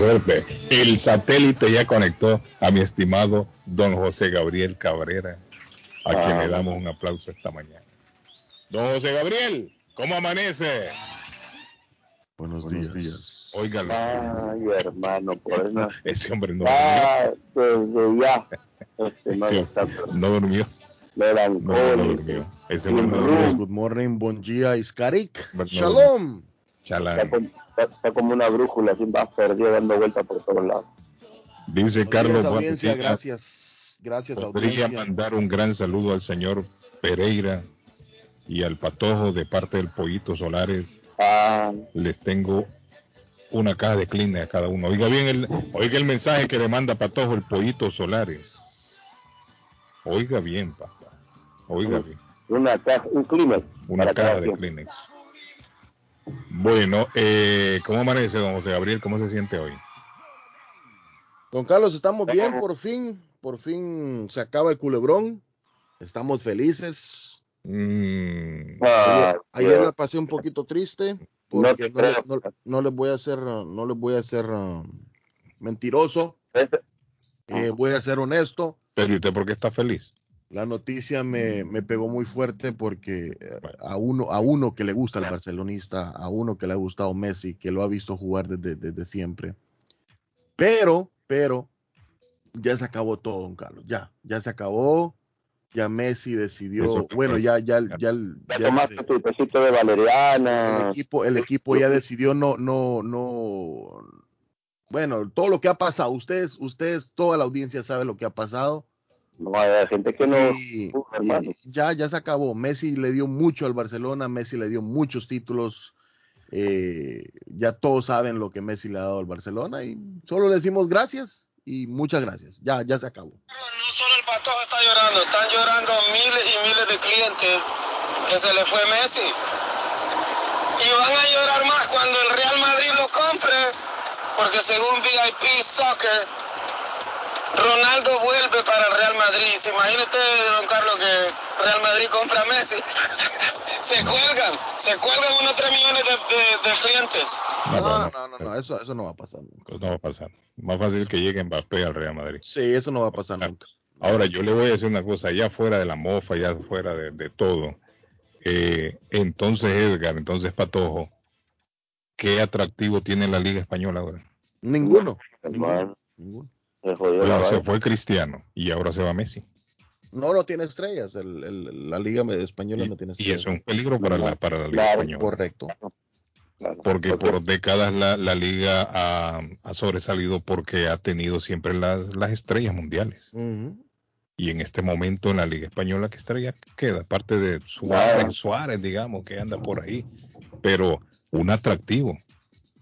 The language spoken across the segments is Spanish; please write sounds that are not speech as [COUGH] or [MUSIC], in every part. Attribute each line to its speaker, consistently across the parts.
Speaker 1: suerte. El satélite ya conectó a mi estimado don José Gabriel Cabrera, a quien le damos un aplauso esta mañana. Don José Gabriel, ¿cómo amanece?
Speaker 2: Buenos, días.
Speaker 1: Óigalo.
Speaker 3: Ay, hermano, por eso. [LAUGHS]
Speaker 1: Ese hombre no
Speaker 3: Ah, desde ya. Este,
Speaker 1: durmió.
Speaker 3: no,
Speaker 1: Sí, no durmió. No, no
Speaker 3: melancólico.
Speaker 1: durmió. Ese hombre no durmió.
Speaker 2: Good morning, bon día, Iskarik. Shalom.
Speaker 1: Chalán.
Speaker 3: Está, como- está- está como una brújula, así va perdido dando vueltas por todos lados.
Speaker 1: Dice
Speaker 2: Buenos
Speaker 1: Carlos
Speaker 2: días, audiencia,
Speaker 1: Buendia,
Speaker 2: gracias. Gracias,
Speaker 1: Podría
Speaker 2: audiencia.
Speaker 1: mandar un gran saludo al señor Pereira y al Patojo de parte del Pollito Solares.
Speaker 3: Ah,
Speaker 1: Les tengo una caja de Kleenex a cada uno. Oiga bien el, oiga el mensaje que le manda Patojo el Pollito Solares. Oiga bien, papá. Oiga bien.
Speaker 3: una caja, un clima.
Speaker 1: Una caja de
Speaker 3: quien.
Speaker 1: Kleenex. Bueno, eh, ¿cómo amanece, don José Gabriel? ¿Cómo se siente hoy?
Speaker 2: Don Carlos, estamos bien, por fin. Por fin se acaba el culebrón. Estamos felices.
Speaker 1: Mm,
Speaker 3: Ah,
Speaker 2: Ayer, ayer la pasé un poquito triste porque no, no- no les voy a hacer, no les voy a hacer uh, mentiroso. eh, voy a ser honesto.
Speaker 1: pero ¿y usted por qué está feliz?
Speaker 2: La noticia me, me pegó muy fuerte porque eh, a uno, a uno que le gusta el barcelonista, a uno que le ha gustado Messi, que lo ha visto jugar desde, desde siempre. Pero, pero, ya se acabó todo, don Carlos. Ya, ya se acabó. Ya Messi decidió,
Speaker 1: Eso
Speaker 2: bueno, ya, ya, ya,
Speaker 3: Ya
Speaker 2: ya
Speaker 3: tomaste tu tecito de valeriana.
Speaker 2: el equipo, el equipo ya decidió no, no, no, bueno, todo lo que ha pasado, ustedes, ustedes, toda la audiencia sabe lo que ha pasado.
Speaker 3: No, hay gente que no.
Speaker 2: Y-
Speaker 3: Uh, hermano.
Speaker 2: ya, ya se acabó. Messi le dio mucho al Barcelona, Messi le dio muchos títulos. eh, ya todos saben lo que Messi le ha dado al Barcelona y solo le decimos gracias y muchas gracias. Ya, ya se acabó.
Speaker 4: No solo el patojo está llorando, están llorando miles y miles de clientes que se le fue Messi. Y van a llorar más cuando el Real Madrid lo compre, porque según VIP Soccer, Ronaldo vuelve para el Real Madrid. ¿Se imagina usted, don Carlos, que Real Madrid compra a Messi? [LAUGHS] se cuelgan, se cuelgan unos 3 millones de, de- de clientes.
Speaker 1: No,
Speaker 2: No, no, no, no, eso, eso no va a pasar nunca.
Speaker 1: no va a pasar. Más fácil que llegue Mbappé al Real Madrid.
Speaker 2: Sí, eso no va a pasar nunca.
Speaker 1: Ahora, yo le voy a decir una cosa, ya fuera de la mofa, ya fuera de, de todo. eh, entonces, Edgar, entonces Patojo, ¿qué atractivo tiene la Liga Española ahora?
Speaker 2: Ninguno. Ninguno.
Speaker 3: Se jodió la
Speaker 1: Bueno, se
Speaker 3: vaina.
Speaker 1: fue Cristiano y ahora se va Messi.
Speaker 2: No, no tiene estrellas. El, el- la Liga Española
Speaker 1: Y,
Speaker 2: no tiene
Speaker 1: y
Speaker 2: estrellas.
Speaker 1: eso es un peligro para la, para la Liga
Speaker 3: Claro,
Speaker 1: Española.
Speaker 2: Correcto.
Speaker 3: Claro.
Speaker 1: Porque por décadas la, la liga ha, ha sobresalido porque ha tenido siempre las, las estrellas mundiales. Y en este momento en la Liga Española, ¿qué estrella queda? Aparte de Suárez. Suárez, digamos, que anda por ahí. Pero un atractivo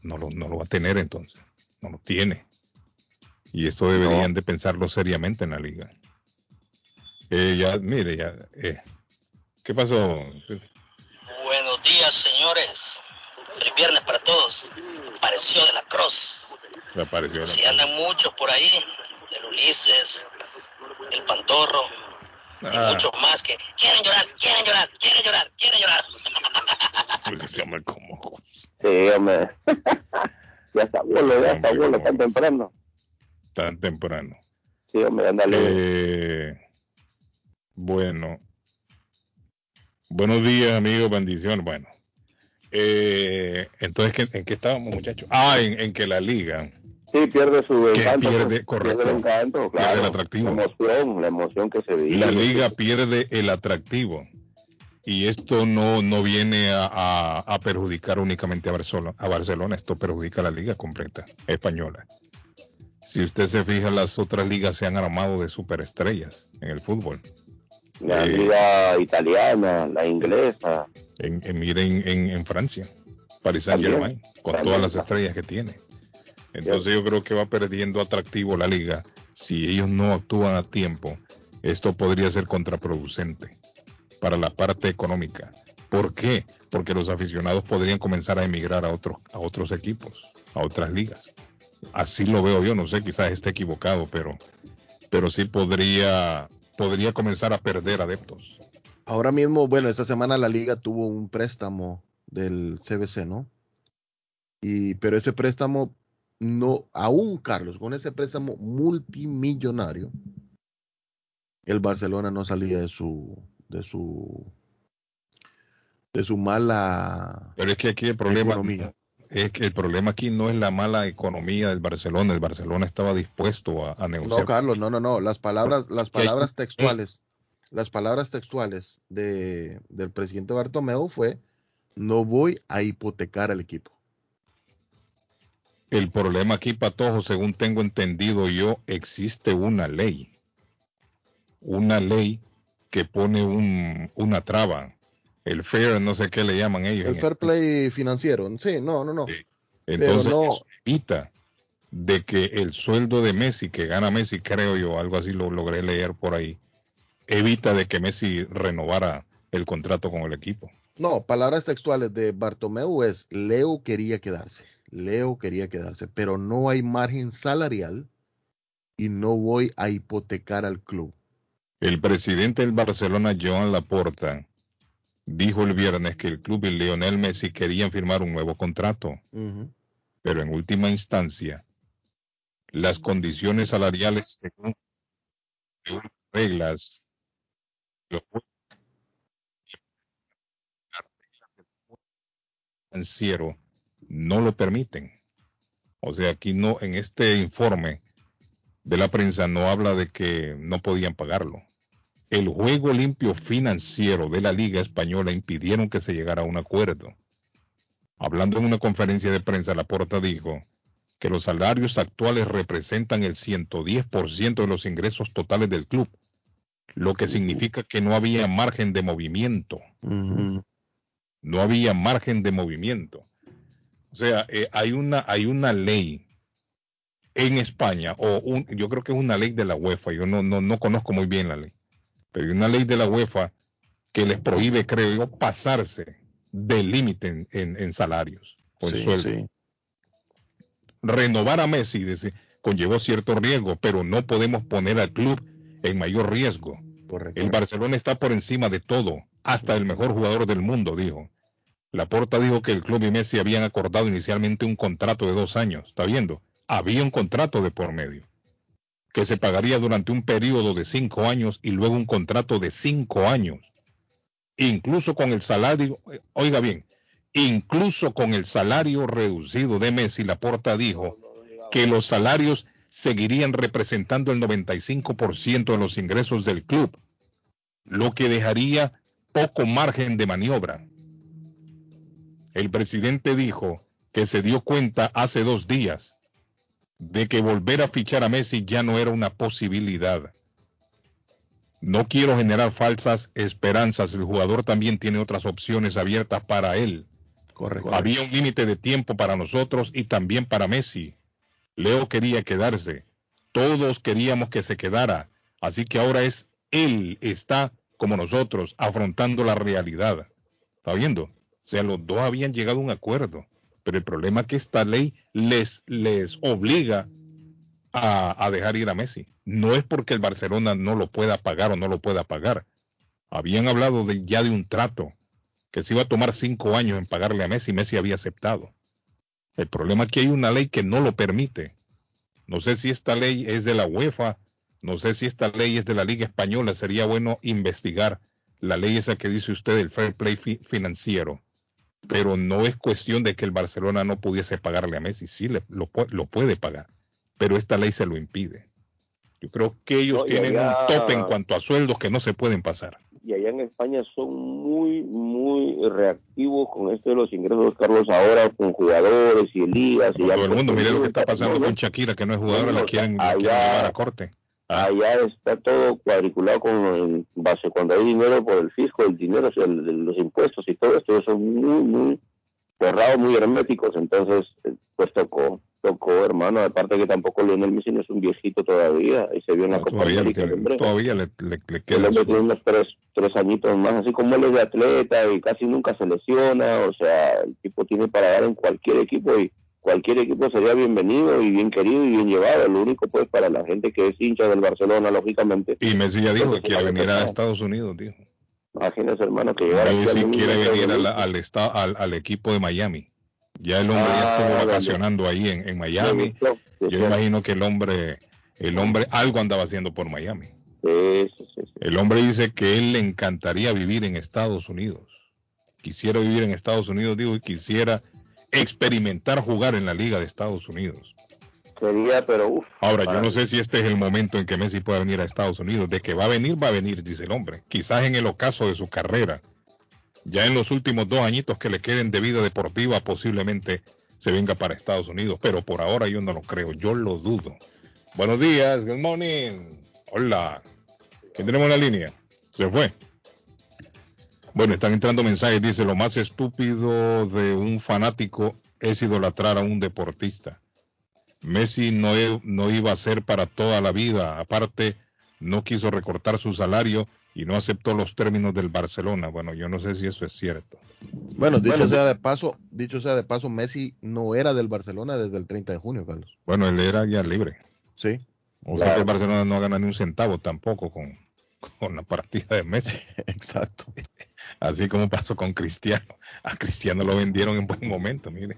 Speaker 1: no lo, no lo va a tener entonces. No lo tiene. Y esto deberían de pensarlo seriamente en la liga. Eh, ya, mire, ya. eh, ¿Qué pasó?
Speaker 5: Buenos días, señores. Feliz viernes para todos. Apareció de la Cruz.
Speaker 1: Apareció la-
Speaker 5: Si andan muchos por ahí, el Ulises, el Pantorro y
Speaker 1: Ah,
Speaker 5: muchos más que quieren llorar, quieren llorar, quieren llorar, quieren llorar.
Speaker 1: porque se llama como.
Speaker 3: Sí, hombre. [LAUGHS] ya está abuelo, ya está abuelo tan temprano.
Speaker 1: Tan temprano.
Speaker 3: Sí, hombre, ándale.
Speaker 1: Eh, bueno. Buenos días, amigos, bendiciones. Bueno. Eh, entonces, ¿qué- ¿en qué estábamos, muchachos? Ah, en, en que la liga
Speaker 3: sí, pierde su encanto.
Speaker 1: pierde,
Speaker 3: pues,
Speaker 1: correcto.
Speaker 3: Pierde el encanto,
Speaker 1: Pierde
Speaker 3: claro.
Speaker 1: el atractivo.
Speaker 3: La emoción, la emoción que se vive.
Speaker 1: la liga pierde el atractivo. Y esto no, no viene a, a- a perjudicar únicamente a Barcelona, a Barcelona, esto perjudica a la liga completa española. Si usted se fija, las otras ligas se han armado de superestrellas en el fútbol.
Speaker 3: La
Speaker 1: Eh,
Speaker 3: liga italiana, la inglesa.
Speaker 1: En, en- miren en, en Francia, Paris Saint Germain, con
Speaker 3: También.
Speaker 1: todas las estrellas que tiene. Entonces yo creo que va perdiendo atractivo la liga. Si ellos no actúan a tiempo, esto podría ser contraproducente para la parte económica. ¿Por qué? Porque los aficionados podrían comenzar a emigrar a otros, a otros equipos, a otras ligas. Así lo veo yo, no sé, quizás esté equivocado, pero, pero sí podría, podría comenzar a perder adeptos.
Speaker 2: Ahora mismo, bueno, esta semana la liga tuvo un préstamo del CBC, ¿no? Y, pero ese préstamo no, aún Carlos, con ese préstamo multimillonario, el Barcelona no salía de su, de su, de su mala.
Speaker 1: Pero es que aquí el problema es que el problema aquí no es la mala economía del Barcelona. El Barcelona estaba dispuesto a, negociar.
Speaker 2: No, Carlos, no, no, no. Las palabras, las palabras textuales, las palabras textuales de, del presidente Bartomeu fue: no voy a hipotecar al equipo.
Speaker 1: El problema aquí, Patojo, según tengo entendido yo, existe una ley. Una ley que pone un, una traba. El fair, no sé qué le llaman ellos.
Speaker 2: El fair play financiero. Sí, no, no, no.
Speaker 1: Entonces, no... evita de que el sueldo de Messi, que gana Messi, creo yo, algo así lo logré leer por ahí, evita de que Messi renovara el contrato con el equipo.
Speaker 2: No, palabras textuales de Bartomeu es, Leo quería quedarse. Leo quería quedarse, pero no hay margen salarial y no voy a hipotecar al club.
Speaker 1: El presidente del Barcelona, Joan Laporta, dijo el viernes que el club y Lionel Messi querían firmar un nuevo contrato, pero en última instancia, las condiciones salariales según reglas financiero no lo permiten. O sea, aquí no, en este informe de la prensa no habla de que no podían pagarlo. El juego limpio financiero de la Liga Española impidieron que se llegara a un acuerdo. Hablando en una conferencia de prensa, Laporta dijo que los salarios actuales representan el 110% de los ingresos totales del club, lo que significa que no había margen de movimiento. No había margen de movimiento. O sea, eh, hay, una, hay una ley en España, o un, yo creo que es una ley de la UEFA, yo no, no, no conozco muy bien la ley, pero hay una ley de la UEFA que les prohíbe, creo yo, pasarse del límite en, salarios o en sueldo. Renovar a Messi conllevó cierto riesgo, pero no podemos poner al club en mayor riesgo. El Barcelona está por encima de todo, hasta el mejor jugador del mundo, dijo. Laporta dijo que el club y Messi habían acordado inicialmente un contrato de dos años. ¿Está viendo? Había un contrato de por medio que se pagaría durante un periodo de cinco años y luego un contrato de cinco años. Incluso con el salario, oiga bien, incluso con el salario reducido de Messi, Laporta dijo que los salarios seguirían representando el 95% de los ingresos del club, lo que dejaría poco margen de maniobra. El presidente dijo que se dio cuenta hace dos días de que volver a fichar a Messi ya no era una posibilidad. No quiero generar falsas esperanzas. El jugador también tiene otras opciones abiertas para él. Correcto. Había un límite de tiempo para nosotros y también para Messi. Leo quería quedarse. Todos queríamos que se quedara. Así que ahora es él está como nosotros afrontando la realidad. ¿Está viendo? O sea, los dos habían llegado a un acuerdo, pero el problema es que esta ley les, les obliga a, dejar ir a Messi. No es porque el Barcelona no lo pueda pagar o no lo pueda pagar. Habían hablado ya de un trato, que se iba a tomar cinco años en pagarle a Messi, Messi había aceptado. El problema es que hay una ley que no lo permite. No sé si esta ley es de la UEFA, no sé si esta ley es de la Liga Española, sería bueno investigar la ley esa que dice usted del fair play financiero pero no es cuestión de que el Barcelona no pudiese pagarle a Messi, sí lo, lo puede pagar, pero esta ley se lo impide. Yo creo que ellos tienen un tope en cuanto a sueldos que no se pueden pasar.
Speaker 3: Y allá en España son muy, muy reactivos con esto de los ingresos, Carlos, ahora con jugadores y ligas. Y
Speaker 1: todo el mundo, mire lo que está pasando con Shakira, que no es jugadora, la quieren, la quieren llevar a corte.
Speaker 3: Allá está todo cuadriculado con base cuando hay dinero por el fisco, el dinero, los impuestos y todo esto, son muy, muy cerrados, muy herméticos. Entonces, eh, pues tocó, tocó, hermano. Aparte que tampoco Lionel Messi no es un viejito todavía. y se vio en la Copa
Speaker 1: América. todavía le, le, queda.
Speaker 3: tiene unos tres, tres añitos más, así como él es de atleta y casi nunca se lesiona. O sea, el tipo tiene para dar en cualquier equipo y cualquier equipo sería bienvenido y bien querido y bien llevado. Lo único, pues, para la gente que es hincha del Barcelona, lógicamente.
Speaker 1: Y Messi ya dijo que quiere venir a Estados Unidos, dijo.
Speaker 3: Imagínese, hermano, que llegara
Speaker 1: Messi quiere venir al, al, al, equipo de Miami. Ya el hombre ya estuvo ah, vacacionando ahí en, en Miami. Yo imagino que el hombre, el hombre algo andaba haciendo por Miami. el hombre dice que él le encantaría vivir en Estados Unidos. Quisiera vivir en Estados Unidos, digo, y quisiera experimentar jugar en la Liga de Estados Unidos.
Speaker 3: Sería, pero uff.
Speaker 1: Ahora, yo no sé si este es el momento en que Messi pueda venir a Estados Unidos. De que va a venir, va a venir, dice el hombre. Quizás en el ocaso de su carrera. Ya en los últimos dos añitos que le queden de vida deportiva, posiblemente se venga para Estados Unidos. Pero por ahora yo no lo creo, yo lo dudo. Buenos días, good morning. Hola. ¿Quién tenemos en la línea? Se fue. Bueno, están entrando mensajes. Dice, lo más estúpido de un fanático es idolatrar a un deportista. Messi no, e, no iba a ser para toda la vida. Aparte, no quiso recortar su salario y no aceptó los términos del Barcelona. Bueno, yo no sé si eso es cierto.
Speaker 2: Bueno, dicho sea de paso, dicho sea de paso, Messi no era del Barcelona desde el 30 de junio, Carlos.
Speaker 1: Bueno, él era ya libre.
Speaker 2: Sí.
Speaker 1: O sea que el Barcelona no gana ni un centavo tampoco con, con la partida de Messi. [LAUGHS]
Speaker 2: Exacto. [LAUGHS]
Speaker 1: Así como pasó con Cristiano. A Cristiano lo vendieron en buen momento, mire.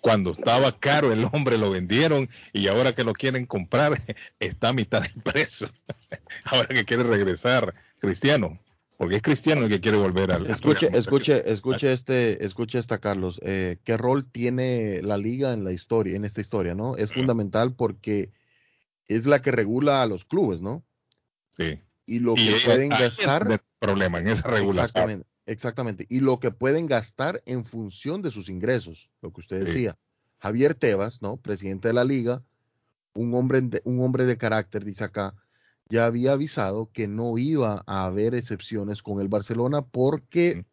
Speaker 1: Cuando estaba caro el hombre lo vendieron y ahora que lo quieren comprar [LAUGHS] está a mitad de precio. [LAUGHS] Ahora que quiere regresar Cristiano, porque es Cristiano el que quiere volver al.
Speaker 2: Escuche, escuche, escuche este, escuche esta Carlos. Eh, ¿Qué rol tiene la liga en la historia, en esta historia, no? Es fundamental porque es la que regula a los clubes, ¿no?
Speaker 1: Sí
Speaker 2: y lo que pueden gastar.
Speaker 1: problema en esa regulación.
Speaker 2: Exactamente, exactamente. Y lo que pueden gastar en función de sus ingresos, lo que usted decía. Javier Tebas, ¿no? Presidente de la liga, un hombre, de, un hombre de carácter, dice acá, ya había avisado que no iba a haber excepciones con el Barcelona porque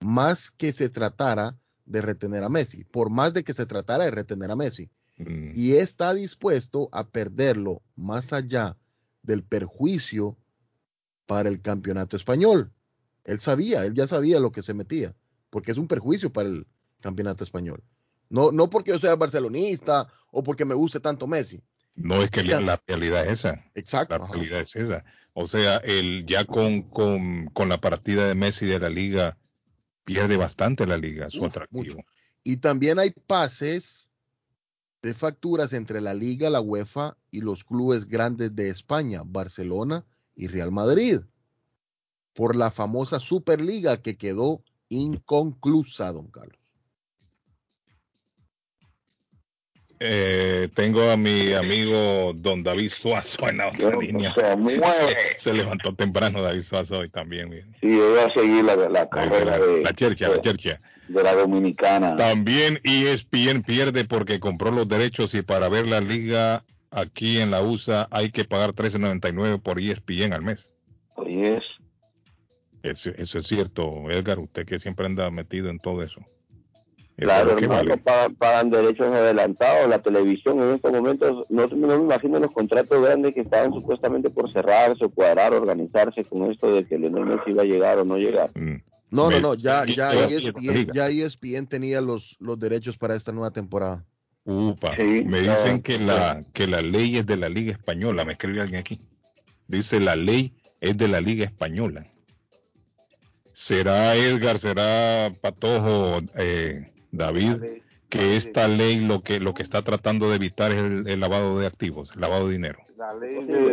Speaker 2: más que se tratara de retener a Messi, por más de que se tratara de retener a Messi, y está dispuesto a perderlo más allá del perjuicio para el campeonato español. Él sabía, él ya sabía lo que se metía, porque es un perjuicio para el campeonato español. No, no porque yo sea barcelonista o porque me guste tanto Messi.
Speaker 1: No es que la, realidad es esa.
Speaker 2: Exacto.
Speaker 1: La realidad es esa. O sea, él ya con, con, con, la partida de Messi de la liga pierde bastante la liga, su atractivo.
Speaker 2: Y también hay pases de facturas entre la liga, la UEFA y los clubes grandes de España, Barcelona y Real Madrid por la famosa Superliga que quedó inconclusa, don Carlos.
Speaker 1: Eh, tengo a mi amigo don David Suazo en la otra línea. [LAUGHS] Se, levantó temprano David Suazo hoy también.
Speaker 3: Sí, voy a seguir la, carrera de
Speaker 1: la chercha, la chercha.
Speaker 3: De la dominicana.
Speaker 1: También ESPN pierde porque compró los derechos y para ver la liga aquí en la USA hay que pagar 13.99 por ESPN al mes.
Speaker 3: Yes.
Speaker 1: Eso, eso es cierto, Edgar, usted que siempre anda metido en todo eso.
Speaker 3: Claro, hermano, pagan, derechos adelantados. La televisión en estos momentos, no, me imagino los contratos grandes que estaban supuestamente por cerrarse o cuadrar, organizarse con esto de que Lionel Messi iba a llegar o no llegar. Mm.
Speaker 2: No, no, no, ya, ya, ESPN, ya ESPN tenía los, los derechos para esta nueva temporada.
Speaker 1: Upa, me dicen que la, que la ley es de la Liga Española, me escribe alguien aquí. Dice la ley es de la Liga Española. ¿Será Edgar, será Patojo, eh, David, que esta ley lo que lo que está tratando de evitar es el, lavado de activos, el lavado de dinero?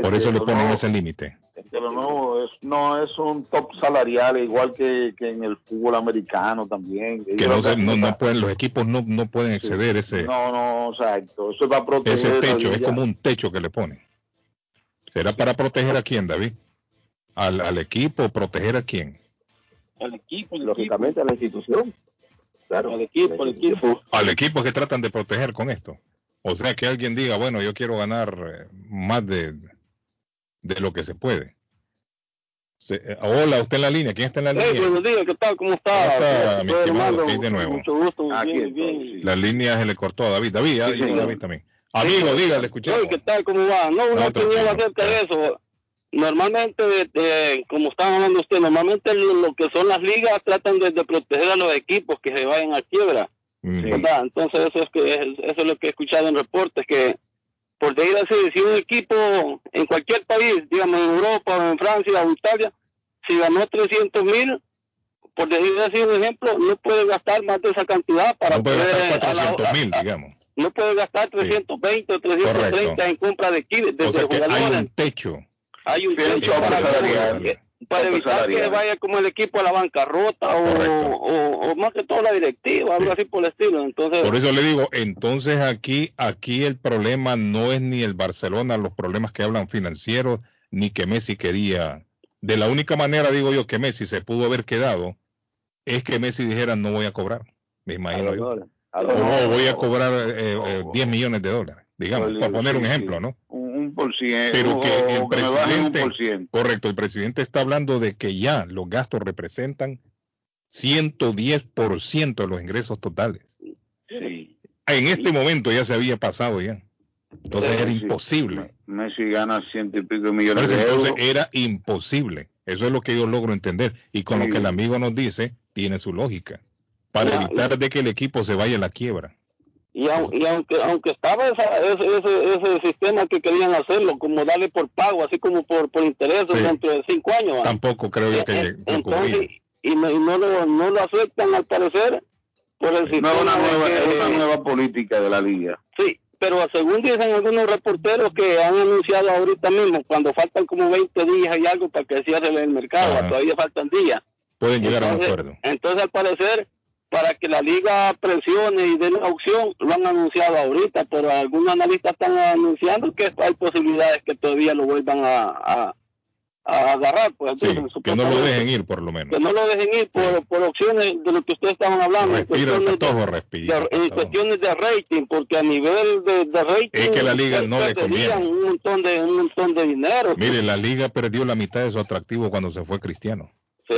Speaker 1: Por eso le ponen ese límite
Speaker 6: pero no es, no es un top salarial igual que, en el fútbol americano también.
Speaker 1: Que no, no, pueden, los equipos no, no pueden exceder ese.
Speaker 6: No, no, exacto. Eso va a proteger.
Speaker 1: Ese techo, es como un techo que le ponen. ¿Será para proteger a quién, David? ¿Al, al equipo? ¿Proteger a quién?
Speaker 6: Al equipo,
Speaker 3: lógicamente a la institución.
Speaker 6: Claro, al equipo, al equipo.
Speaker 1: Al equipo que tratan de proteger con esto. O sea, que alguien diga, bueno, yo quiero ganar eh, más de de lo que se puede. Eh, hola, usted en la línea. ¿Quién está en la línea?
Speaker 6: buenos días, ¿qué tal? ¿Cómo está?
Speaker 1: está mi estimado? de
Speaker 6: nuevo. Mucho gusto, bien,
Speaker 1: bien. La línea se le cortó a David. David, David también. Amigo, dígale, le escuché.
Speaker 6: ¿Qué tal? ¿Cómo va? No, una opinión acerca de eso. Normalmente, como estaba hablando usted, normalmente lo, que son las ligas tratan de, proteger a los equipos que se vayan a quiebra. ¿verdad? Entonces, eso es, que, eso es lo que he escuchado en reportes, que por decir así, si un equipo en cualquier país, digamos en Europa o en Francia o Italia, si ganó 300 mil, por decir un ejemplo, no puede gastar más de esa cantidad para
Speaker 1: no puede gastar 400 mil, digamos.
Speaker 6: No puede gastar 320 o 330 en compra de kits
Speaker 1: o sea que hay un techo.
Speaker 6: Hay un techo para, para evitar que vaya como el equipo a la bancarrota o, o, más que todo la directiva, algo así por el estilo. Entonces,
Speaker 1: por eso le digo, entonces aquí, aquí el problema no es ni el Barcelona, los problemas que hablan financieros, ni que Messi quería. De la única manera, digo yo, que Messi se pudo haber quedado, es que Messi dijera no voy a cobrar, me imagino yo. o voy a cobrar eh, 10 eh, millones de dólares, digamos, para poner un ejemplo, ¿no?
Speaker 7: Un, por ciento.
Speaker 1: Pero que el presidente, correcto, el presidente está hablando de que ya los gastos representan 110% de los ingresos totales.
Speaker 7: Sí.
Speaker 1: En este momento ya se había pasado ya. Entonces era imposible.
Speaker 7: Messi gana ciento y pico millones de
Speaker 1: euros.
Speaker 7: Entonces
Speaker 1: era imposible. Eso es lo que yo logro entender. Y con lo que el amigo nos dice, tiene su lógica. Para evitar de que el equipo se vaya a la quiebra.
Speaker 6: Y, y aunque aunque estaba ese, ese, sistema que querían hacerlo, como darle por pago, así como por, por intereses dentro de cinco años.
Speaker 1: Tampoco creo yo que,
Speaker 6: eh, entonces, y, no, y no, lo, no lo aceptan al parecer por el sistema.
Speaker 7: No, una nueva, es una nueva política de la liga.
Speaker 6: Sí, pero según dicen algunos reporteros que han anunciado ahorita mismo, cuando faltan como 20 días y algo para que cierre el mercado, todavía faltan días.
Speaker 1: Pueden llegar a un acuerdo.
Speaker 6: Entonces, al parecer, para que la liga presione y dé la opción, lo han anunciado ahorita, pero algunos analistas están anunciando que hay posibilidades que todavía lo vuelvan a, a agarrar, pues
Speaker 1: que no lo dejen ir por lo menos.
Speaker 6: Que no lo dejen ir por, por opciones de lo que ustedes estaban hablando.
Speaker 1: Respira,
Speaker 6: en
Speaker 1: cuestiones, respira,
Speaker 6: de, en cuestiones de rating, porque a nivel de, de rating
Speaker 1: es que la liga no le conviene.
Speaker 6: Un montón de un montón de dinero.
Speaker 1: Mire, la liga perdió la mitad de su atractivo cuando se fue Cristiano.
Speaker 6: Sí,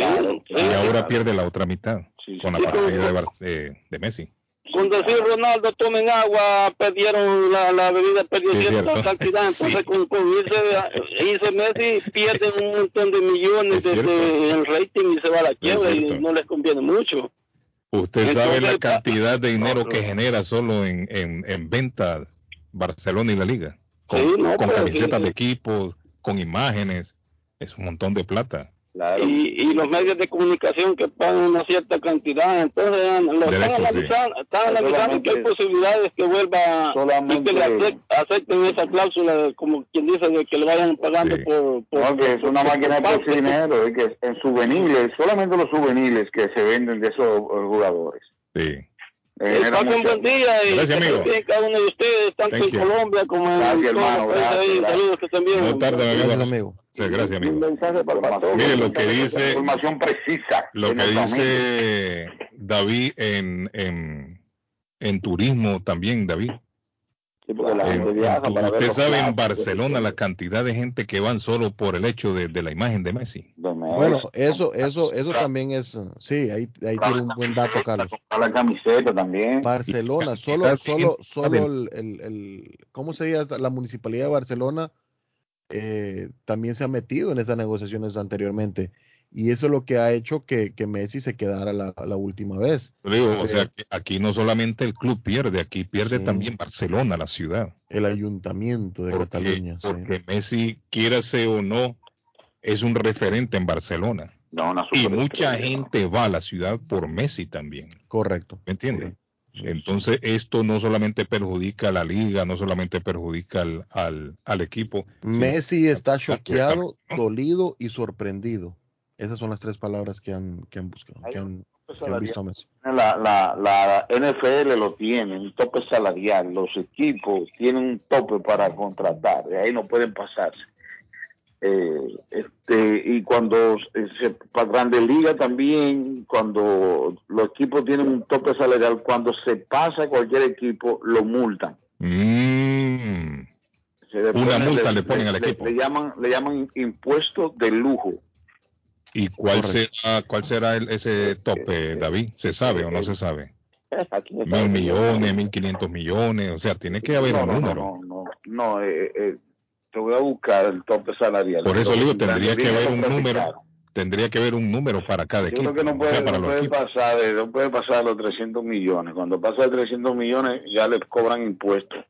Speaker 1: y ahora pierde la otra mitad con la partida de, de Messi.
Speaker 6: Con decir Ronaldo tomen agua, perdieron la, la bebida, perdieron la cantidad, entonces con, con ese, Messi pierden un montón de millones de, en rating y se va a la quiebra y no les conviene mucho.
Speaker 1: Usted sabe la cantidad de dinero que genera solo en, en, en ventas Barcelona y la Liga, con, con camisetas de equipos, con imágenes, es un montón de plata.
Speaker 6: Y, y, los medios de comunicación que pagan una cierta cantidad, entonces lo están analizando, están analizando que hay posibilidades que vuelva
Speaker 7: solamente,
Speaker 6: que le acepten esa cláusula, como quien dice, de que le vayan pagando por,
Speaker 7: por, es una máquina de dinero, es que en juveniles, solamente los juveniles que se venden de esos jugadores.
Speaker 1: Sí.
Speaker 6: Eh, pasen un buen día y
Speaker 1: gracias, amigo.
Speaker 6: cada uno de ustedes, tanto en Colombia como en
Speaker 7: gracias, hermano, gracias,
Speaker 6: Saludos que estén bien.
Speaker 1: Buenas tardes, amigo. amigo. Sí, gracias, amigo.
Speaker 6: Un mensaje para el
Speaker 1: Mire, lo que dice...
Speaker 7: Información precisa.
Speaker 1: Lo que dice David en, en, en turismo también, David. Usted sabe en Barcelona la cantidad de gente que van solo por el hecho de, de la imagen de Messi.
Speaker 2: Bueno, eso, eso, eso también es, sí, ahí, ahí tiene un buen dato, Carlos.
Speaker 7: La camiseta también.
Speaker 2: Barcelona, solo, solo, solo el, el, el, ¿cómo se llama? La municipalidad de Barcelona eh, también se ha metido en esas negociaciones anteriormente. Y eso es lo que ha hecho que, que Messi se quedara la, la última vez.
Speaker 1: Digo, o sea, que aquí no solamente el club pierde, aquí pierde también Barcelona, la ciudad.
Speaker 2: El ayuntamiento de Cataluña.
Speaker 1: Porque Messi, quiérase o no, es un referente en Barcelona. y mucha gente va a la ciudad por Messi también.
Speaker 2: Correcto.
Speaker 1: ¿Me entiendes? Entonces, esto no solamente perjudica a la liga, no solamente perjudica al, al, al equipo.
Speaker 2: Messi está choqueado, dolido y sorprendido. Esas son las tres palabras que han, que han buscado, que han, visto a Messi.
Speaker 7: La, la, la NFL lo tiene, un tope salarial. Los equipos tienen un tope para contratar, de ahí no pueden pasarse. Eh, este y cuando se, para Grandes Liga también cuando los equipos tienen un tope salarial cuando se pasa cualquier equipo lo multan
Speaker 1: mm. una multa le, ponen al equipo
Speaker 7: le, llaman le llaman impuestos de lujo
Speaker 1: y cuál será cuál será ese tope David se sabe o no se sabe mil millones mil quinientos millones o sea tiene que haber un número
Speaker 7: no no no, eh, eh, te voy a buscar el tope salarial.
Speaker 1: Por eso digo, tendría que haber un número, tendría que haber un número para cada equipo.
Speaker 7: Yo creo que no puede, no puede pasar, de, no puede pasar los 300 millones. Cuando pasa de 300 millones ya les cobran impuestos.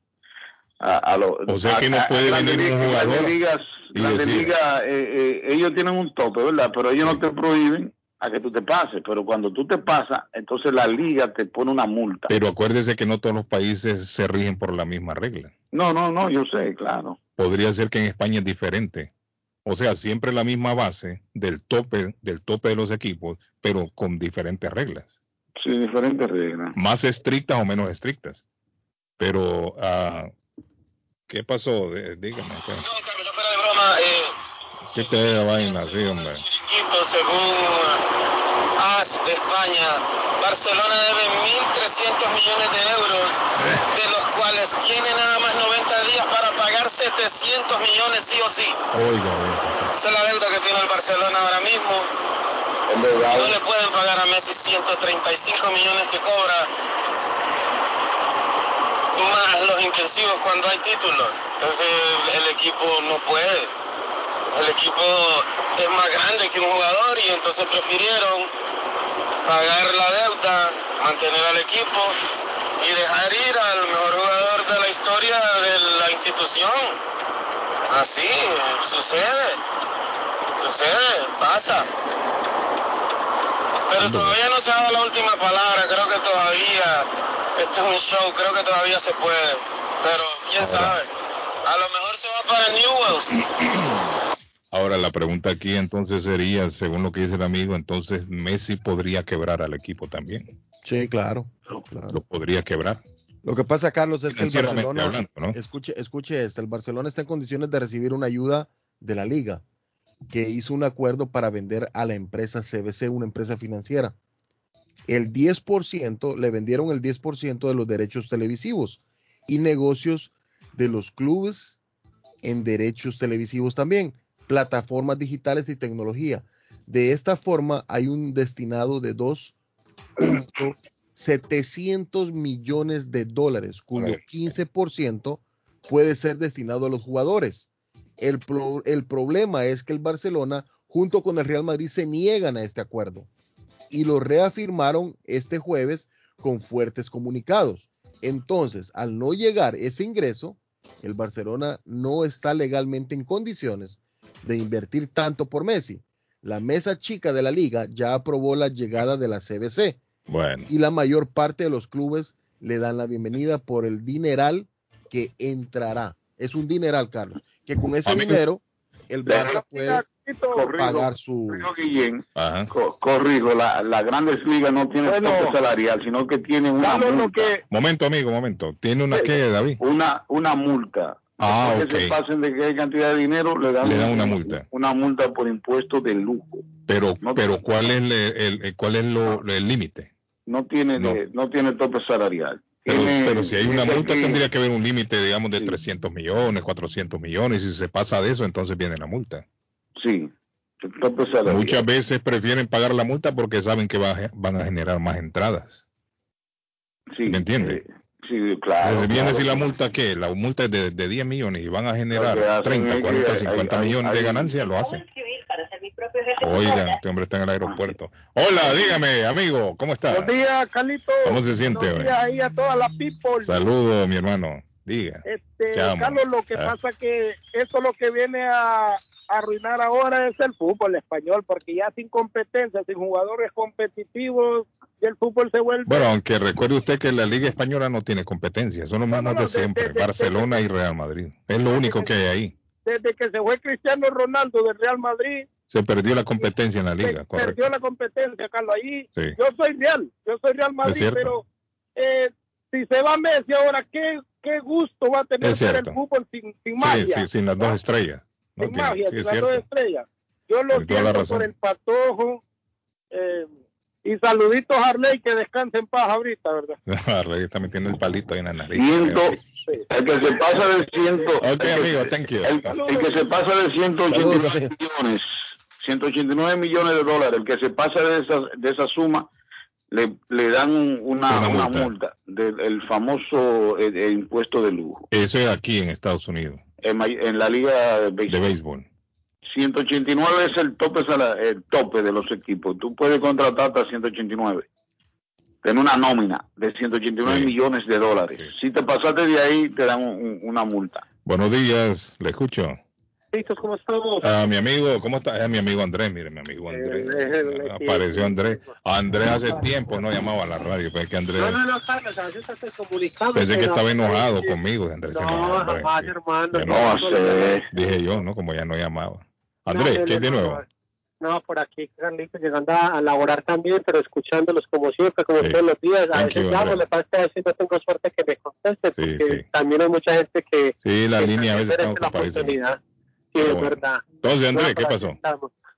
Speaker 7: A, a los,
Speaker 1: o sea que no puede venir un jugador.
Speaker 7: Las ligas, ligas eh, eh, ellos tienen un tope, ¿verdad? Pero ellos no te prohíben a que tú te pases, pero cuando tú te pasas, entonces la liga te pone una multa.
Speaker 1: Pero acuérdese que no todos los países se rigen por la misma regla.
Speaker 7: No, no, no, yo sé, claro.
Speaker 1: Podría ser que en España es diferente. O sea, siempre la misma base del tope, del tope de los equipos, pero con diferentes reglas.
Speaker 7: Sí, diferentes reglas.
Speaker 1: Más estrictas o menos estrictas. Pero, uh, ¿qué pasó? dígame.
Speaker 4: No, Carlos, fuera de broma. Eh,
Speaker 1: ¿Qué te da vaina, sí, hombre?
Speaker 4: Según AS de España, Barcelona debe 1.300 millones de euros, de los cuales tiene nada más 90 días para pagar 700 millones sí o sí.
Speaker 1: Oiga,
Speaker 4: Esa es la deuda que tiene el Barcelona ahora mismo. No le pueden pagar a Messi 135 millones que cobra, más los intensivos cuando hay títulos. Entonces el equipo no puede el equipo es más grande que un jugador y entonces prefirieron pagar la deuda, mantener al equipo y dejar ir al mejor jugador de la historia de la institución. Así, sucede, sucede, pasa. Pero todavía no se ha dado la última palabra, creo que todavía, esto es un show, creo que todavía se puede, pero quién sabe. A lo mejor se va para Newells.
Speaker 1: Ahora la pregunta aquí entonces sería, según lo que dice el amigo, entonces Messi podría quebrar al equipo también.
Speaker 2: Sí, claro.
Speaker 1: Lo podría quebrar.
Speaker 2: Lo que pasa, Carlos, es que el Barcelona, escuche, escuche esto, el Barcelona está en condiciones de recibir una ayuda de la liga, que hizo un acuerdo para vender a la empresa CBC, una empresa financiera. El 10%, le vendieron el 10% de los derechos televisivos y negocios de los clubes en derechos televisivos también plataformas digitales y tecnología. De esta forma hay un destinado de 2.700 millones de dólares, cuyo 15% puede ser destinado a los jugadores. El, el problema es que el Barcelona junto con el Real Madrid se niegan a este acuerdo y lo reafirmaron este jueves con fuertes comunicados. Entonces, al no llegar ese ingreso, el Barcelona no está legalmente en condiciones de invertir tanto por Messi. La mesa chica de la liga ya aprobó la llegada de la CBC.
Speaker 1: Bueno.
Speaker 2: Y la mayor parte de los clubes le dan la bienvenida por el dineral que entrará. Es un dineral, Carlos, que con ese dinero el Barça puede pagar su...
Speaker 7: Corrijo, la, la, Grandes Ligas no tiene bueno, salarial, sino que tiene una multa.
Speaker 1: Momento, amigo, momento. ¿Tiene una qué, David?
Speaker 7: Una, una multa.
Speaker 1: Ah,
Speaker 7: que se pasen de qué cantidad de dinero, le dan,
Speaker 1: una multa.
Speaker 7: Una multa por impuesto de lujo.
Speaker 1: Pero, pero ¿cuál es el, cuál es lo, el límite?
Speaker 7: No tiene, no. tiene tope salarial.
Speaker 1: Pero, si hay una multa, tendría que haber un límite, digamos, de 300 millones, 400 millones, y si se pasa de eso, entonces viene la multa.
Speaker 7: Sí,
Speaker 1: Muchas veces prefieren pagar la multa porque saben que van a generar más entradas.
Speaker 7: Sí,
Speaker 1: ¿Me entiende?
Speaker 7: Eh, Sí, claro.
Speaker 1: Viene si la multa que la multa es de, de, 10 millones y van a generar 30, 40, 50 millones de ganancias, lo hacen. Oigan, este hombre está en el aeropuerto. Hola, dígame, amigo, ¿cómo está?
Speaker 8: Buenos días, Carlito.
Speaker 1: ¿Cómo se siente
Speaker 8: Buenos días ahí a toda la people.
Speaker 1: Saludos, mi hermano. Diga.
Speaker 8: Este, Carlos, lo que ah. pasa que eso lo que viene a arruinar ahora es el fútbol español, porque ya sin competencia, sin jugadores competitivos, el fútbol se vuelve.
Speaker 1: Bueno, aunque recuerde usted que la Liga Española no tiene competencia, son los mismos de siempre, Barcelona y Real Madrid. Es lo único que hay ahí.
Speaker 8: Desde que se fue Cristiano Ronaldo del Real Madrid.
Speaker 1: Se perdió la competencia en la liga,
Speaker 8: se Perdió la competencia, Carlos. Ahí yo soy Real, yo soy Real Madrid, pero eh, si se va Messi ahora, ¿qué, qué gusto va a tener el fútbol sin, sin magia?
Speaker 1: Sí, sin las dos estrellas.
Speaker 8: Sin magia, las dos estrellas. Yo lo siento por el patojo. Eh, y saluditos a Harley, que descanse en paz ahorita, ¿verdad? [LAUGHS]
Speaker 1: Harley está metiendo el palito ahí en la nariz.
Speaker 7: Ciento, el que se pasa de ciento...
Speaker 1: Ok, amigo, thank you.
Speaker 7: El, que se pasa de 189 millones, 189 millones de dólares, el que se pasa de esa, de esa suma, le, le dan una, una, multa. del famoso eh, eh, impuesto de lujo.
Speaker 1: Eso es aquí en Estados Unidos.
Speaker 7: En, en la liga de
Speaker 1: béisbol. De béisbol.
Speaker 7: 189 es el tope, el tope de los equipos. Tú puedes contratar hasta 189. Ten una nómina de 189 millones de dólares. Si te pasaste de ahí, te dan una multa.
Speaker 1: Buenos días, le escucho.
Speaker 9: ¿Cómo estamos?
Speaker 1: Ah, mi amigo, ¿cómo está? Es mi amigo Andrés, mire, mi amigo Andrés. Eh, Apareció Andrés. Andrés hace tiempo no llamaba a la radio, pero es que Andrés...
Speaker 9: No, no, no, Carlos, a veces se comunicamos.
Speaker 1: Pensé que estaba enojado conmigo, Andrés.
Speaker 9: No, jamás, hermano.
Speaker 1: No, sé. Dije yo, ¿no? Como ya no llamaba. Andrés, ¿qué es de nuevo?
Speaker 9: No, por aquí, Carlitos, llegando a, laborar también, pero escuchándolos como siempre, como todos los días. A veces llamo, le pasa a veces no tengo suerte que me conteste, porque también hay mucha gente que...
Speaker 1: Sí, la línea a veces está ocupadísima.
Speaker 9: Sí, es verdad.
Speaker 1: Entonces, Andrés, ¿qué pasó?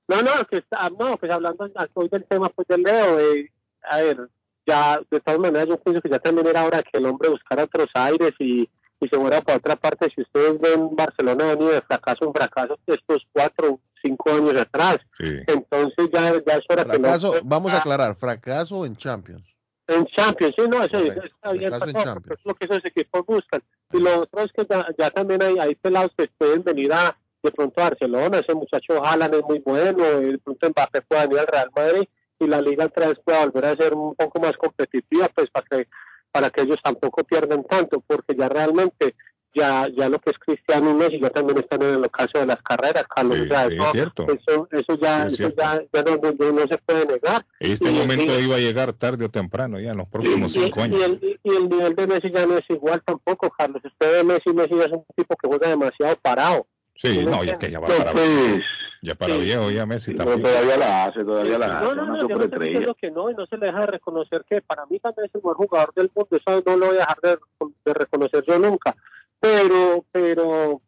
Speaker 9: No, no, que está, no, pues hablando hoy del tema pues del Leo, eh, a ver, ya de todas maneras yo pienso que ya también era hora que el hombre buscara otros aires y, y se fuera para otra parte. Si ustedes ven Barcelona ha venido de fracaso en fracaso estos cuatro, cinco años atrás, entonces ya, ya es hora
Speaker 2: fracaso, que Vamos a aclarar, fracaso en Champions.
Speaker 9: En Champions, sí, no, eso, está bien, pasado, es lo que esos equipos buscan. Y lo otro es que ya, ya también hay, hay pelados que pueden venir a de pronto Barcelona, ese muchacho Haaland es muy bueno, de pronto Mbappé puede venir al Real Madrid y la liga otra vez pueda volver a ser un poco más competitiva, pues para que para que ellos tampoco pierdan tanto, porque ya realmente ya ya lo que es Cristiano y Messi ya también están en el caso de las carreras, Carlos.
Speaker 1: Sí, es cierto.
Speaker 9: Eso, eso ya, eso ya, ya no, no, se puede negar.
Speaker 1: Este momento iba a llegar tarde o temprano, ya en los próximos cinco años.
Speaker 9: Y el, y el nivel de Messi ya no es igual tampoco, Carlos. Usted ve Messi, Messi es un tipo que juega demasiado parado
Speaker 1: Sí, no, ya que ya va para viejo. Ya para viejo, ya Messi también.
Speaker 7: todavía la hace, todavía la hace.
Speaker 9: No, no, no, yo no estoy diciendo que no, y no se le deja de reconocer que para mí también es el mejor jugador del mundo, eso no lo voy a dejar de, de reconocer yo nunca. Pero, pero,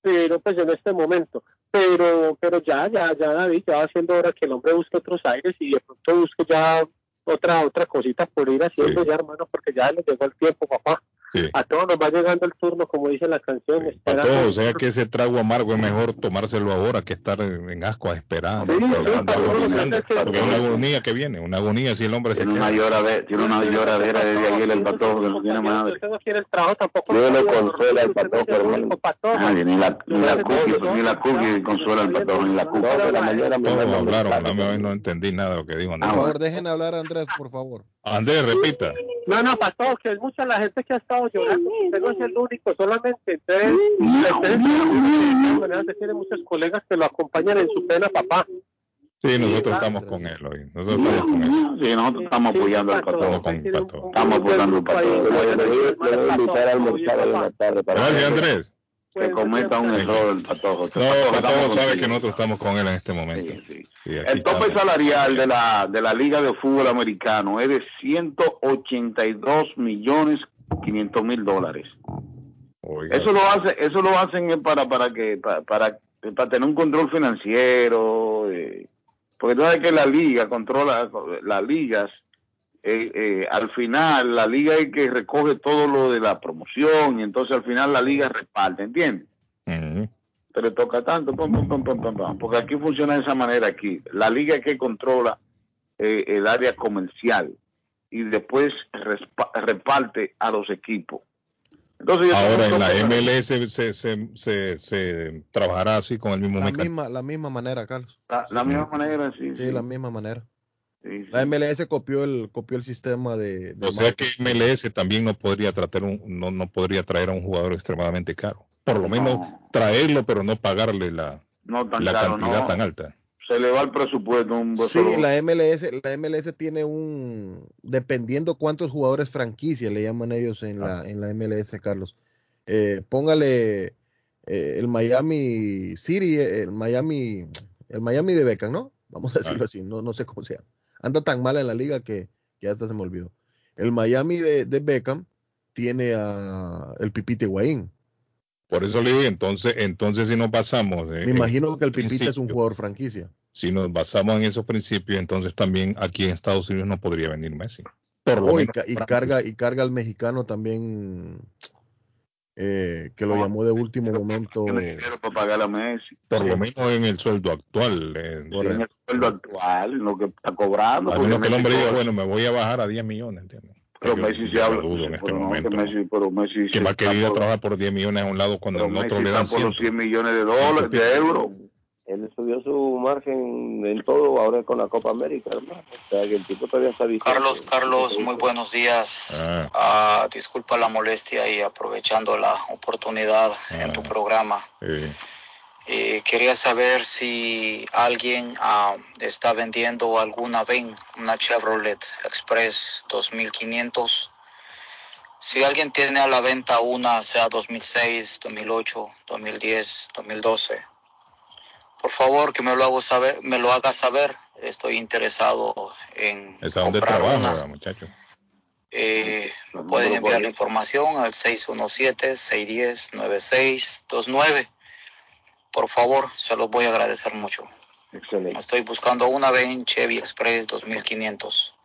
Speaker 9: pero, pues en este momento. Pero, pero ya, ya, ya David, ya va siendo hora que el hombre busque otros aires y de pronto busque ya otra, otra cosita por ir haciendo ya, hermano, porque ya le llegó el tiempo, papá. A todos nos va llegando el turno, como dice la canción.
Speaker 1: A todos, o sea que ese trago amargo es mejor tomárselo ahora que estar en asco a esperar. porque es una agonía que viene, una agonía si el hombre
Speaker 7: tiene
Speaker 1: se
Speaker 7: una lloradera, Tiene una lloradera desde ayer el patojo que no tiene madre.
Speaker 9: Usted no quiere el trabajo tampoco.
Speaker 3: Yo le consuela al patojo.
Speaker 7: Nadie, ni la, ni la cookie, ni la cookie consuela al patojo, ni la cookie.
Speaker 1: Todos hablaron, no entendí nada de lo que dijo
Speaker 2: Andrés. Por favor, dejen hablar a Andrés, por favor.
Speaker 1: Andrés, repita.
Speaker 9: No, no, pastor, que es mucha la gente que ha estado llorando. Usted no es el único, solamente ustedes, ustedes tiene muchos colegas que lo acompañan en su pena, papá.
Speaker 1: Sí, nosotros estamos con él hoy. Nosotros estamos con él.
Speaker 7: Sí, nosotros estamos apoyando al patrón. Estamos apoyando al patrón.
Speaker 1: Gracias, Andrés
Speaker 7: que cometa un error el patojo.
Speaker 1: No, Patojo sabe que nosotros estamos con él en este momento.
Speaker 7: Sí, sí. el tope salarial de la, de la Liga de Fútbol Americano es de 182 millones 500 mil dólares. Eso lo hace, eso lo hacen para para que para, para, tener un control financiero, eh, porque tú sabes que la liga controla las ligas eh, eh, al final la liga es que recoge todo lo de la promoción y entonces al final la liga reparte, ¿entiendes? Pero toca tanto, porque aquí funciona de esa manera aquí. La liga es que controla eh, el área comercial y después reparte a los equipos.
Speaker 1: Entonces, Ahora en la MLS se, se, se, trabajará así con el mismo
Speaker 2: la misma La misma manera, Carlos.
Speaker 7: La, misma manera, sí.
Speaker 2: Sí, la misma manera. La MLS copió el copió el sistema de,
Speaker 1: o sea que MLS también no podría tratar un, no, no podría traer a un jugador extremadamente caro por lo menos traerlo pero no pagarle la, la cantidad tan alta
Speaker 7: se le va el presupuesto un
Speaker 2: sí la MLS la MLS tiene un dependiendo cuántos jugadores franquicia le llaman ellos en la en la MLS Carlos eh, póngale eh, el Miami City el Miami el Miami de Beckham no vamos a decirlo así no no sé cómo se llama anda tan mal en la liga que, ya hasta se me olvidó. El Miami de, Beckham tiene a el Pipite Guaín.
Speaker 1: Por eso le digo, entonces, entonces si nos basamos.
Speaker 2: Me imagino que el Pipite es un jugador franquicia.
Speaker 1: Si nos basamos en esos principios, entonces también aquí en Estados Unidos no podría venir Messi. Por lo
Speaker 2: y, carga, y carga al mexicano también eh, que lo llamó de último momento.
Speaker 7: Para pagar a Messi.
Speaker 1: Por lo menos en el sueldo actual.
Speaker 7: Eh, en el sueldo actual, lo que está cobrando.
Speaker 1: Menos que el hombre diga, bueno, me voy a bajar a 10 millones, ¿entiendes?
Speaker 7: Pero Messi se habla.
Speaker 1: en este momento. Que, Messi, pero Messi que va a querer trabajar por 10 millones a un lado cuando el otro le dan 100.
Speaker 7: por 100 millones de dólares, de euros
Speaker 3: él subió su margen en todo ahora con la Copa América, hermano. O sea, que el tipo todavía está
Speaker 5: Carlos, Carlos, muy buenos días. Ah. Ah, disculpa la molestia y aprovechando la oportunidad en tu ah. programa.
Speaker 10: Eh, quería saber si alguien ah, está vendiendo alguna VEN, una Chevrolet Express 2500. Si alguien tiene a la venta una, sea 2006, 2008, 2010, 2012, por favor que me lo, hago saber, me lo haga saber. Estoy interesado en comprar una. muchacho? Eh, me pueden enviar la información al 617-610-9629. Por favor, se los voy a agradecer mucho. Excelente. Estoy buscando una VEN Chevy Express 2500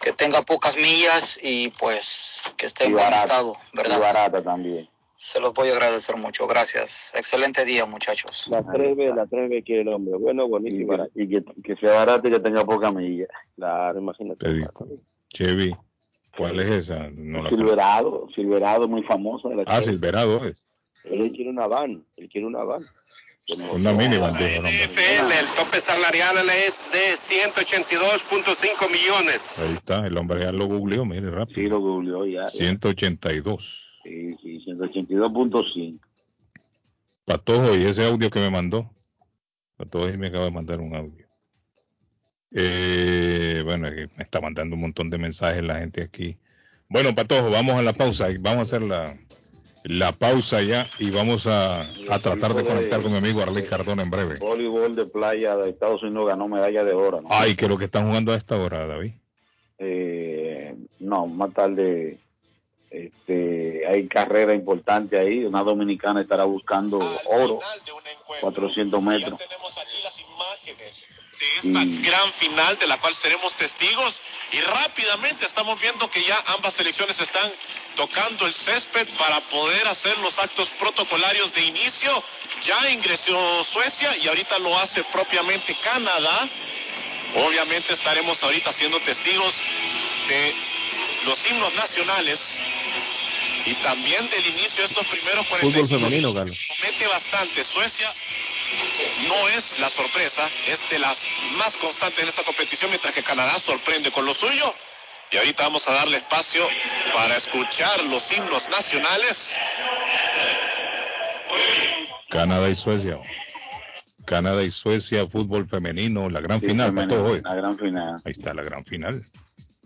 Speaker 10: que tenga pocas millas y pues que esté en buen estado, ¿verdad? Y
Speaker 7: barata también.
Speaker 10: Se los voy a agradecer mucho, gracias. Excelente día, muchachos.
Speaker 3: La 3B, la 3B que el hombre, bueno, bonito
Speaker 7: y, que, que, sea barato y que tenga poca milla.
Speaker 3: Claro, imagínate.
Speaker 1: Chevy. ¿Cuál es esa?
Speaker 7: Silverado, Silverado muy famosa.
Speaker 1: ah, Silverado es.
Speaker 3: Él quiere una van, él quiere una van.
Speaker 1: Una minivan,
Speaker 8: dijo, NFL, el tope salarial es de 182.5 millones.
Speaker 1: Ahí está, el hombre ya lo googleó, mire rápido.
Speaker 7: Sí, lo googleó ya.
Speaker 1: 182.
Speaker 7: Sí, sí, 182.5.
Speaker 1: Patojo, y ese audio que me mandó. Patojo me acaba de mandar un audio. Eh, bueno, me está mandando un montón de mensajes la gente aquí. Bueno, Patojo, vamos a la pausa. Vamos a hacer la, la pausa ya y vamos a, a tratar de conectar con mi amigo Arley Cardona en breve.
Speaker 7: Voleibol de playa de Estados Unidos ganó medalla de oro. ¿no?
Speaker 1: Ay, que lo que están jugando a esta hora, David.
Speaker 7: Eh, no, más tarde este, hay carrera importante ahí. Una dominicana estará buscando oro, 400 metros.
Speaker 8: Ya tenemos aquí las imágenes de esta gran final de la cual seremos testigos y rápidamente estamos viendo que ya ambas selecciones están tocando el césped para poder hacer los actos protocolarios de inicio. Ya ingresó Suecia y ahorita lo hace propiamente Canadá. Obviamente estaremos ahorita siendo testigos de los himnos nacionales y también del inicio de estos primeros 45
Speaker 2: Fútbol femenino,
Speaker 8: Mete bastante. Suecia no es la sorpresa, es de las más constantes en esta competición, mientras que Canadá sorprende con lo suyo. Y ahorita vamos a darle espacio para escuchar los himnos nacionales.
Speaker 1: Canadá y Suecia. Canadá y Suecia, fútbol femenino, la gran final hoy.
Speaker 7: La gran final.
Speaker 1: Ahí está la gran final.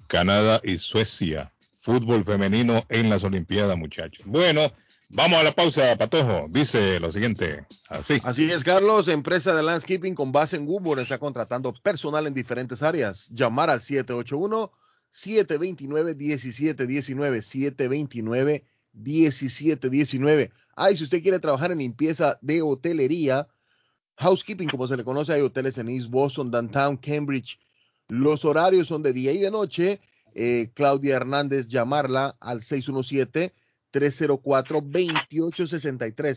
Speaker 1: Canadá y Suecia, fútbol femenino en las Olimpiadas, muchachos. Bueno, Vamos a la pausa, Patojo. Dice lo siguiente. Así.
Speaker 2: Así es, Carlos. Empresa de landscaping con base en Woodburn está contratando personal en diferentes áreas. Llamar al 781-729-1719. 729-1719. Ah, y si usted quiere trabajar en limpieza de hotelería, housekeeping, como se le conoce, hay hoteles en East Boston, Downtown, Cambridge. Los horarios son de día y de noche. Eh, Claudia Hernández, llamarla al 617 304-2863,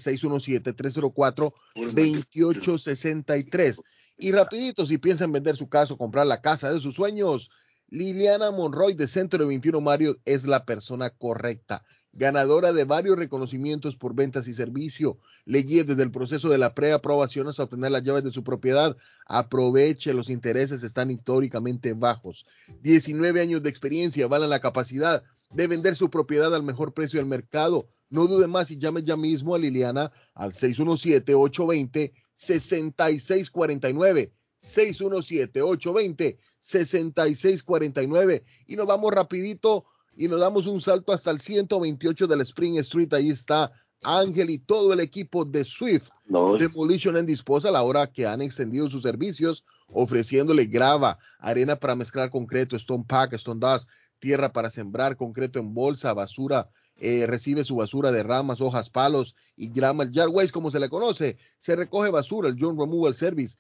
Speaker 2: 617-304-2863. Y rapidito, si piensan vender su casa o comprar la casa de sus sueños, Liliana Monroy de Centro de 21 Mario es la persona correcta. Ganadora de varios reconocimientos por ventas y servicio. Le guíe desde el proceso de la preaprobación hasta obtener las llaves de su propiedad. Aproveche, los intereses están históricamente bajos. 19 años de experiencia, valen la capacidad de vender su propiedad al mejor precio del mercado. No dude más y llame ya mismo a Liliana al 617-820-6649. 617-820-6649. Y nos vamos rapidito y nos damos un salto hasta el 128 del Spring Street. Ahí está Ángel y todo el equipo de Swift Demolition and Disposal, ahora que han extendido sus servicios, ofreciéndole grava, arena para mezclar concreto, stone pack, stone dust, tierra para sembrar, concreto en bolsa, basura, eh, recibe su basura de ramas, hojas, palos y grama. El yard waste, como se le conoce, se recoge basura, el John Removal Service,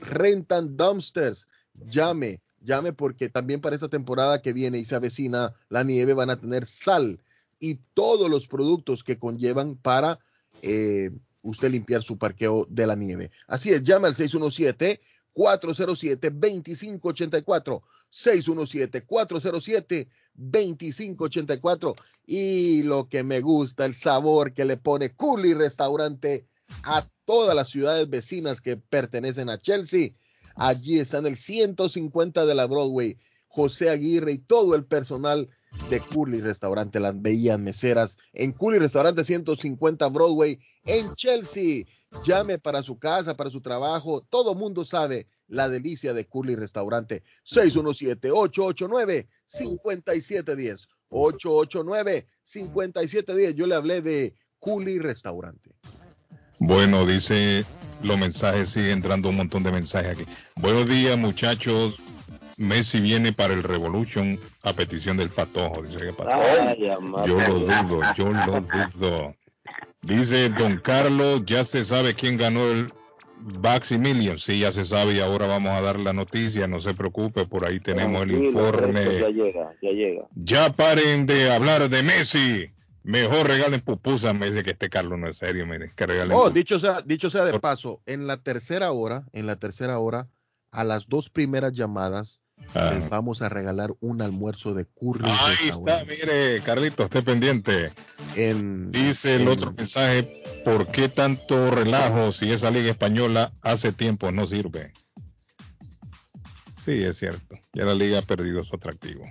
Speaker 2: rentan dumpsters, llame, llame porque también para esta temporada que viene y se avecina la nieve van a tener sal y todos los productos que conllevan para eh, usted limpiar su parqueo de la nieve. Así es, llame al 617 407 2584 617-407-2584. Y lo que me gusta, el sabor que le pone Curly Restaurante a todas las ciudades vecinas que pertenecen a Chelsea. Allí está en el 150 de la Broadway. José Aguirre y todo el personal de Curly Restaurante. Las veían meseras en Curly Restaurante 150 Broadway en Chelsea. Llame para su casa, para su trabajo. Todo mundo sabe la delicia de Curly Restaurante. 617-889-5710. 889-5710. Yo le hablé de Curly Restaurante.
Speaker 1: Bueno, dice los mensajes, sigue entrando un montón de mensajes aquí. Buenos días, muchachos. Messi viene para el Revolution a petición del Patojo. Dice que Patojo. yo lo dudo, yo lo dudo. Dice Don Carlos, ya se sabe quién ganó el Baxi Million. Sí, ya se sabe y ahora vamos a dar la noticia. No se preocupe, por ahí tenemos el informe.
Speaker 3: Ya llega, ya llega.
Speaker 1: Ya paren de hablar de Messi. Mejor regalen pupusas, me dice que este Carlos no es serio, mire, que regalen.
Speaker 2: Oh, dicho sea, dicho sea de paso, en la tercera hora, en la tercera hora, a las dos primeras llamadas, ah. les vamos a regalar un almuerzo de curry.
Speaker 1: Ahí está, mire, Carlito, esté pendiente. Dice el otro mensaje, ¿por qué tanto relajo si esa liga española hace tiempo no sirve? Sí, es cierto, ya la liga ha perdido su atractivo.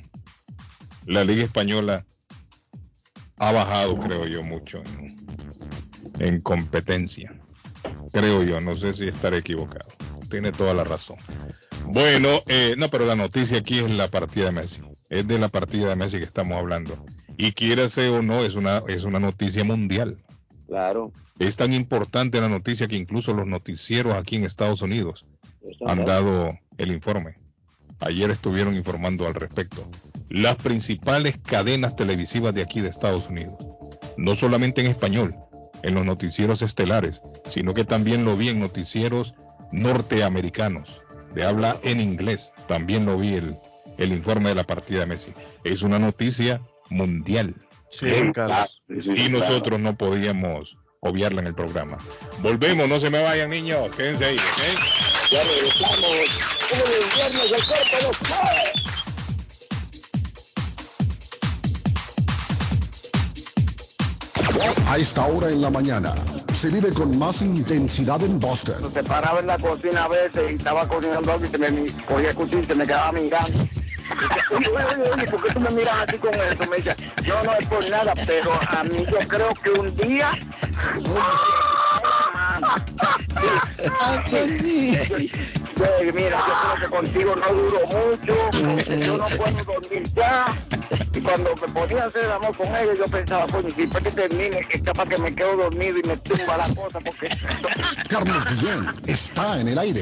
Speaker 1: La liga española ha bajado, creo yo, mucho en, competencia. Creo yo, no sé si estaré equivocado. Tiene toda la razón. Bueno, eh, no, pero la noticia aquí es la partida de Messi. Es de la partida de Messi que estamos hablando. Y quiera ser o no, es una, es una noticia mundial.
Speaker 3: Claro.
Speaker 1: Es tan importante la noticia que incluso los noticieros aquí en Estados Unidos han dado el informe. Ayer estuvieron informando al respecto. Las principales cadenas televisivas de aquí de Estados Unidos. No solamente en español, en los noticieros estelares, sino que también lo vi en noticieros norteamericanos, de habla en inglés. También lo vi el, el informe de la partida de Messi. Es una noticia mundial.
Speaker 2: Sí, Carlos.
Speaker 1: Y nosotros no podíamos obviarla en el programa. Volvemos, no se me vayan niños, quédense ahí.
Speaker 3: Ya regresamos. El viernes el cuerpo nos
Speaker 11: A esta hora en la mañana se vive con más intensidad en Boston.
Speaker 6: Se paraba en la cocina a veces y estaba cocinando algo y se me cogía el cuchillo y se me quedaba mirando. [LAUGHS] ¿por qué tú me miras así con eso? Me dice, no, no es por nada, pero a mí yo creo que un día... [LAUGHS] [LAUGHS] mira, yo creo que contigo no duro mucho, yo no puedo dormir ya. Y cuando me ponía a hacer amor con ella, yo pensaba, coño, si después que termine, es capaz que me quedo dormido y me tumba la cosa, porque...
Speaker 11: Carlos Guillén está en el aire.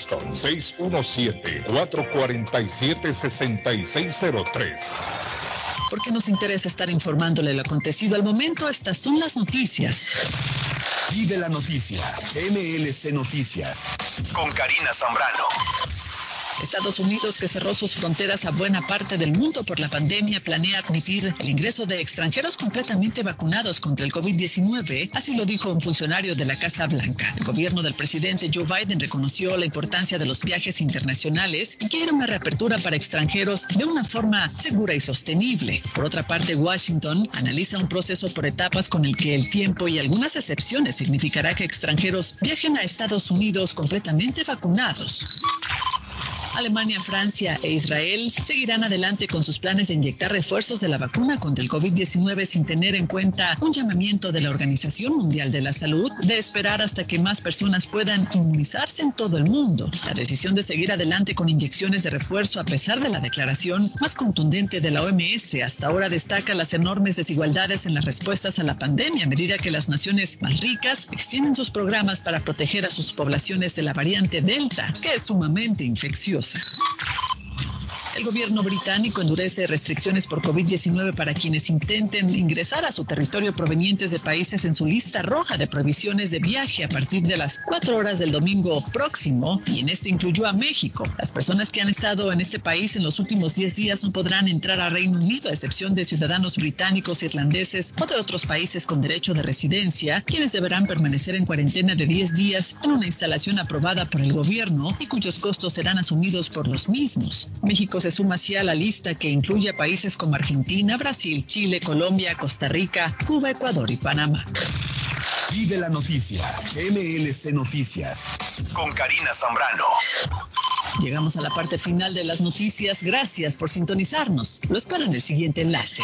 Speaker 12: 617-447-6603.
Speaker 13: Porque nos interesa estar informándole lo acontecido al momento, estas son las noticias.
Speaker 11: Y de la noticia, MLC Noticias, con Karina Zambrano.
Speaker 13: Estados Unidos, que cerró sus fronteras a buena parte del mundo por la pandemia, planea admitir el ingreso de extranjeros completamente vacunados contra el COVID-19. Así lo dijo un funcionario de la Casa Blanca. El gobierno del presidente Joe Biden reconoció la importancia de los viajes internacionales y quiere una reapertura para extranjeros de una forma segura y sostenible. Por otra parte, Washington analiza un proceso por etapas con el que el tiempo y algunas excepciones significará que extranjeros viajen a Estados Unidos completamente vacunados. Alemania, Francia e Israel seguirán adelante con sus planes de inyectar refuerzos de la vacuna contra el COVID-19 sin tener en cuenta un llamamiento de la Organización Mundial de la Salud de esperar hasta que más personas puedan inmunizarse en todo el mundo. La decisión de seguir adelante con inyecciones de refuerzo a pesar de la declaración más contundente de la OMS hasta ahora destaca las enormes desigualdades en las respuestas a la pandemia a medida que las naciones más ricas extienden sus programas para proteger a sus poblaciones de la variante Delta, que es sumamente infecciosa. Thank you. El gobierno británico endurece restricciones por COVID-19 para quienes intenten ingresar a su territorio provenientes de países en su lista roja de prohibiciones de viaje a partir de las 4 horas del domingo próximo y en este incluyó a México. Las personas que han estado en este país en los últimos 10 días no podrán entrar a Reino Unido a excepción de ciudadanos británicos, irlandeses o de otros países con derecho de residencia, quienes deberán permanecer en cuarentena de 10 días en una instalación aprobada por el gobierno y cuyos costos serán asumidos por los mismos. México se suma así a la lista que incluye a países como Argentina, Brasil, Chile, Colombia, Costa Rica, Cuba, Ecuador y Panamá.
Speaker 11: Vive la noticia. MLC Noticias. Con Karina Zambrano.
Speaker 13: Llegamos a la parte final de las noticias. Gracias por sintonizarnos. Lo espero en el siguiente enlace.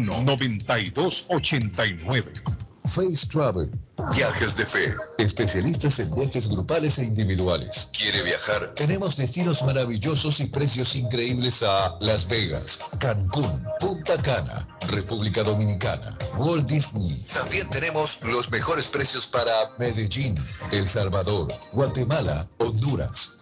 Speaker 12: 9289 461 9289
Speaker 14: Face Travel. Viajes de fe. Especialistas en viajes grupales e individuales. ¿Quiere viajar? Tenemos destinos maravillosos y precios increíbles a Las Vegas, Cancún, Punta Cana, República Dominicana, Walt Disney. También tenemos los mejores precios para Medellín, El Salvador, Guatemala, Honduras.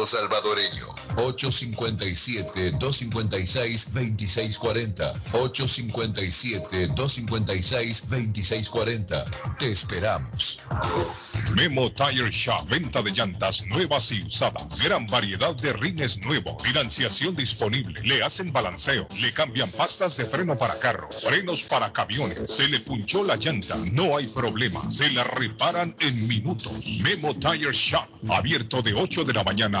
Speaker 14: salvadoreño. 857-256-2640. 857-256-2640. Te esperamos.
Speaker 12: Memo Tire Shop, venta de llantas nuevas y usadas. Gran variedad de rines nuevos. Financiación disponible. Le hacen balanceo. Le cambian pastas de freno para carros. Frenos para camiones. Se le punchó la llanta. No hay problema. Se la reparan en minutos. Memo Tire Shop. Abierto de 8 de la mañana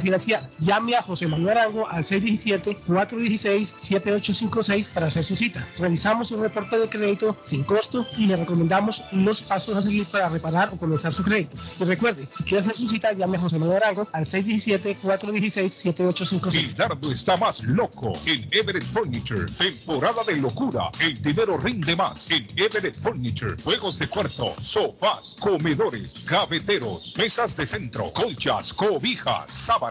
Speaker 9: financiar. Llame a José Manuel Arango al 617-416-7856 para hacer su cita. Revisamos un reporte de crédito sin costo y le recomendamos los pasos a seguir para reparar o comenzar su crédito. Y recuerde, si quiere hacer su cita, llame a José Manuel Arango al 617-416-7856.
Speaker 12: El dardo está más loco en Everett Furniture. Temporada de locura. El dinero rinde más en Everett Furniture. Juegos de cuarto, sofás, comedores, gaveteros, mesas de centro, colchas, cobijas, sábanas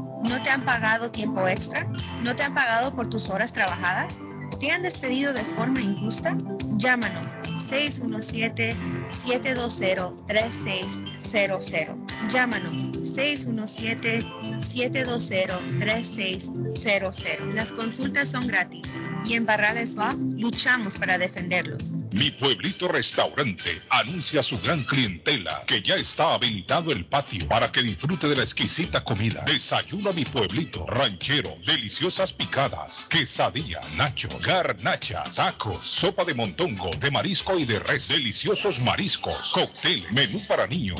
Speaker 15: ¿No te han pagado tiempo extra? ¿No te han pagado por tus horas trabajadas? ¿Te han despedido de forma injusta? Llámanos 617-720-3600. Llámanos 617-720-3600. Las consultas son gratis y en Barrales Law luchamos para defenderlos.
Speaker 12: Mi pueblito restaurante anuncia su gran clientela que ya está habilitado el patio para que disfrute de la exquisita comida. Desayuno a mi pueblito, ranchero, deliciosas picadas, quesadillas, nacho, garnacha, tacos, sopa de montongo, de marisco y de res, deliciosos mariscos, cóctel, menú para niños,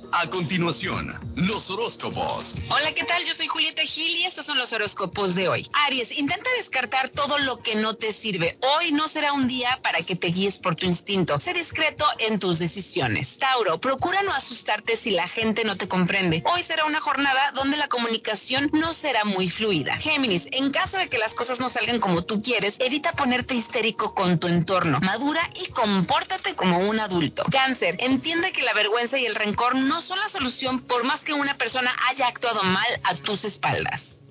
Speaker 11: A continuación, los horóscopos.
Speaker 16: Hola, ¿qué tal? Yo soy Julieta Gil y estos son los horóscopos de hoy. Aries, intenta descartar todo lo que no te sirve. Hoy no será un día para que te guíes por tu instinto. Sé discreto en tus decisiones. Tauro, procura no asustarte si la gente no te comprende. Hoy será una jornada donde la comunicación no será muy fluida. Géminis, en caso de que las cosas no salgan como tú quieres, evita ponerte histérico con tu entorno. Madura y compórtate como un adulto. Cáncer, entiende que la vergüenza y el rencor no son la solución por más que una persona haya actuado mal a tus espaldas.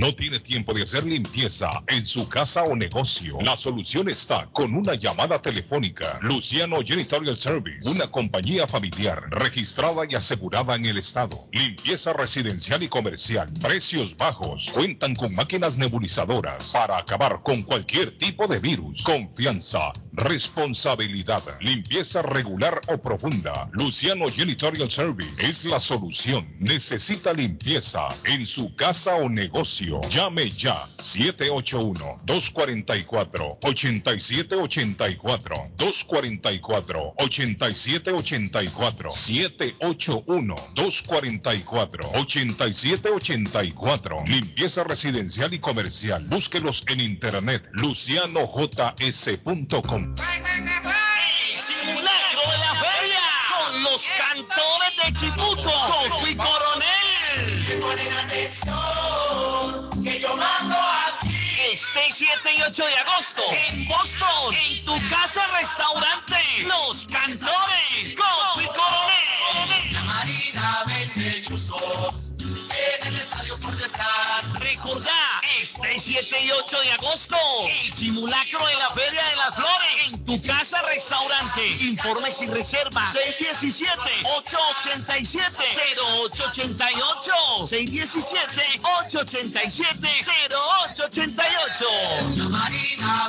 Speaker 12: No tiene tiempo de hacer limpieza en su casa o negocio. La solución está con una llamada telefónica. Luciano Janitorial Service, una compañía familiar registrada y asegurada en el estado. Limpieza residencial y comercial. Precios bajos. Cuentan con máquinas nebulizadoras para acabar con cualquier tipo de virus. Confianza, responsabilidad, limpieza regular o profunda. Luciano Janitorial Service es la solución. Necesita limpieza en su casa o negocio. Llame ya 781-244-8784. 244-8784. 781-244-8784. Limpieza residencial y comercial. Búsquelos en internet. lucianojs.com.
Speaker 17: La feria con los cantores de Chibuco, con Coronel. 7 y 8 de agosto. En Boston, en tu casa restaurante, Los Cantores, con y 7 y 8 de agosto, el simulacro de la Feria de las Flores, en tu casa restaurante. Informes y reservas 617-887-0888. 617-887-0888. La Marina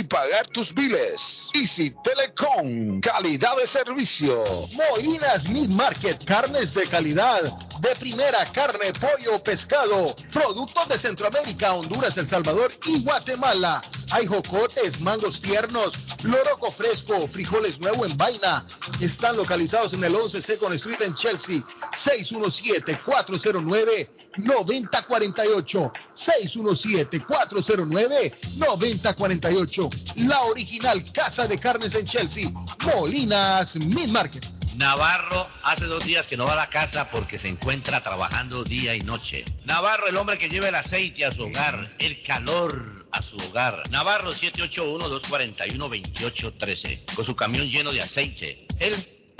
Speaker 18: pagar tus biles. Easy Telecom, calidad de servicio.
Speaker 2: Moinas Meat Market, carnes de calidad, de primera carne, pollo, pescado, productos de Centroamérica, Honduras, El Salvador y Guatemala. Hay jocotes, mangos tiernos, loroco fresco, frijoles nuevo en vaina. Están localizados en el 11 Second Street en Chelsea, 617-409-9048. 617-409-9048. La original Casa de Carnes en Chelsea, Molinas Meat Market.
Speaker 19: Navarro hace dos días que no va a la casa porque se encuentra trabajando día y noche. Navarro, el hombre que lleva el aceite a su hogar, el calor a su hogar. Navarro 781-241-2813, con su camión lleno de aceite. Él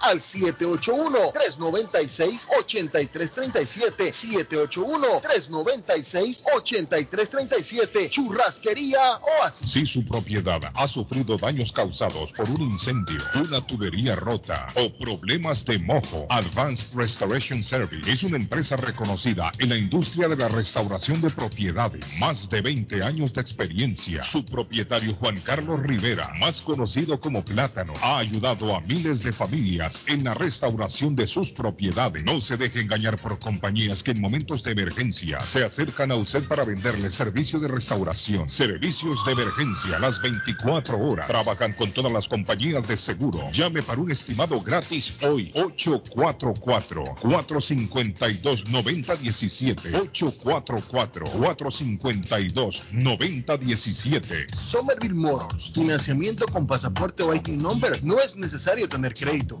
Speaker 2: al 781-396-8337. 781-396-8337. Churrasquería Oasis.
Speaker 12: Si su propiedad ha sufrido daños causados por un incendio, una tubería rota o problemas de mojo, Advanced Restoration Service es una empresa reconocida en la industria de la restauración de propiedades. Más de 20 años de experiencia. Su propietario Juan Carlos Rivera, más conocido como Plátano, ha ayudado a miles de familias en la restauración de sus propiedades. No se deje engañar por compañías que en momentos de emergencia se acercan a usted para venderle servicio de restauración. Servicios de emergencia las 24 horas. Trabajan con todas las compañías de seguro. Llame para un estimado gratis hoy. 844-452-9017. 844-452-9017.
Speaker 2: Somerville Motors. Financiamiento con pasaporte o IT number. No es necesario tener crédito.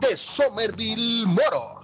Speaker 2: de Somerville Motors.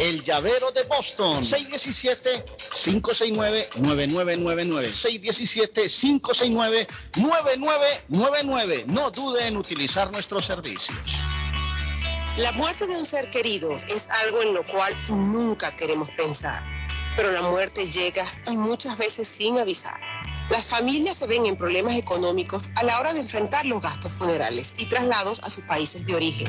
Speaker 20: el llavero de Boston. 617-569-9999. 617-569-9999. No dude en utilizar nuestros servicios.
Speaker 21: La muerte de un ser querido es algo en lo cual nunca queremos pensar, pero la muerte llega y muchas veces sin avisar. Las familias se ven en problemas económicos a la hora de enfrentar los gastos funerales y traslados a sus países de origen.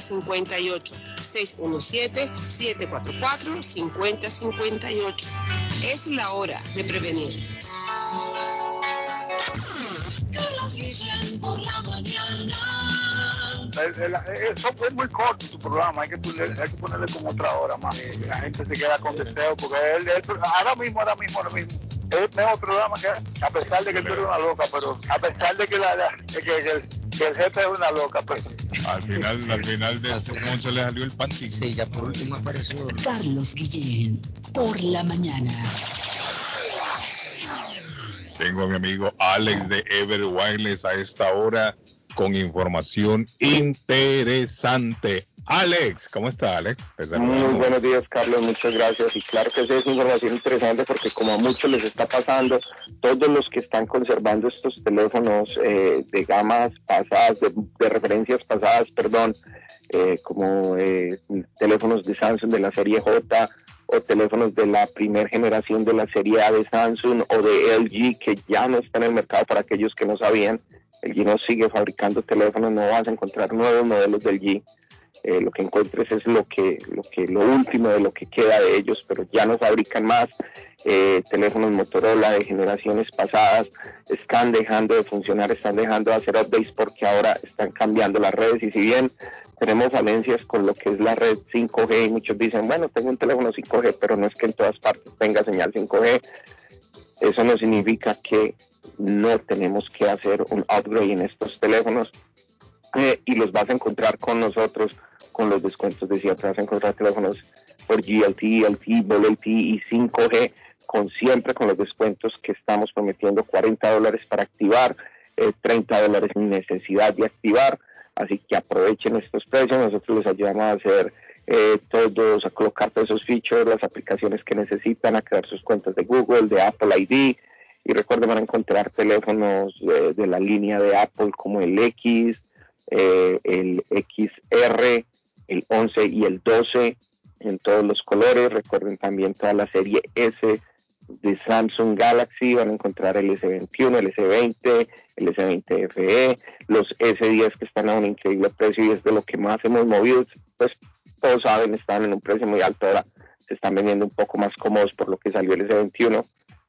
Speaker 21: 617-744-5058. 617-744-5058. Es la hora de prevenir.
Speaker 22: por la mañana. Es, muy corto tu programa, hay que, ponerle, hay que ponerle como otra hora más. La gente se queda con deseo, porque él, ahora mismo, ahora mismo, ahora mismo. Es el mejor programa que a pesar de que tú eres una loca, pero a pesar de que, la, que, que el jefe es una loca, pues.
Speaker 1: Al final, al final de cómo se le salió el panty.
Speaker 23: Sí, ya por último apareció.
Speaker 13: Carlos Guillén, por la mañana.
Speaker 1: Tengo a mi amigo Alex de Ever Wireless a esta hora con información interesante. Alex, ¿cómo está Alex?
Speaker 24: Muy buenos días, Carlos, muchas gracias. Y claro que sí es información interesante porque como a muchos les está pasando, todos los que están conservando estos teléfonos eh, de gamas pasadas, de, referencias pasadas, perdón, eh, como eh, teléfonos de Samsung de la serie J o teléfonos de la primera generación de la serie A de Samsung o de LG que ya no están en el mercado para aquellos que no sabían. LG no sigue fabricando teléfonos, no vas a encontrar nuevos modelos del G eh, lo que encuentres es lo que, lo que, lo último de lo que queda de ellos, pero ya no fabrican más. Eh, teléfonos Motorola de generaciones pasadas están dejando de funcionar, están dejando de hacer updates porque ahora están cambiando las redes y si bien tenemos falencias con lo que es la red 5G y muchos dicen, bueno, tengo un teléfono 5G, pero no es que en todas partes tenga señal 5G, eso no significa que no tenemos que hacer un upgrade en estos teléfonos eh, y los vas a encontrar con nosotros con los descuentos. Decía, te vas a encontrar teléfonos por GLT, LT, VoLTE y 5G, con siempre con los descuentos que estamos prometiendo, 40 dólares para activar, 30 eh, dólares sin necesidad de activar. Así que aprovechen estos precios, nosotros les ayudamos a hacer eh, todos, a colocar todos esos features, las aplicaciones que necesitan, a crear sus cuentas de Google, de Apple ID. Y recuerden, van a encontrar teléfonos de la línea de Apple como el X, eh, el XR, el 11 y el 12 en todos los colores. Recuerden también toda la serie S de Samsung Galaxy. Van a encontrar el S21, el S20, el S20 FE, los S10 que están a un increíble precio y es de lo que más hemos movido. Pues todos saben, están en un precio muy alto ahora. Se están vendiendo un poco más cómodos por lo que salió el S21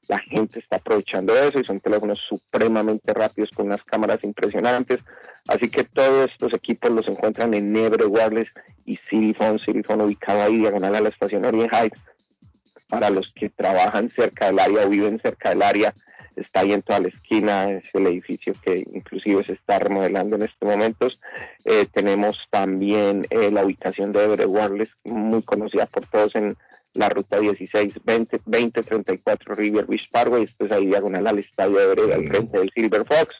Speaker 24: la gente está aprovechando eso y son teléfonos supremamente rápidos con unas cámaras impresionantes. Así que todos estos equipos los encuentran en Nebre Wireless y Cityphone, Cityphone ubicado ahí diagonal a la estación Orient Heights. Para los que trabajan cerca del área o viven cerca del área, está ahí en toda la esquina, es el edificio que inclusive se está remodelando en estos momentos. Eh, tenemos también eh, la ubicación de Everett Wireless, muy conocida por todos en la ruta 16 20, 34 River Beach Parkway, esto es ahí diagonal al estadio de Vereda, al frente del Silver Fox.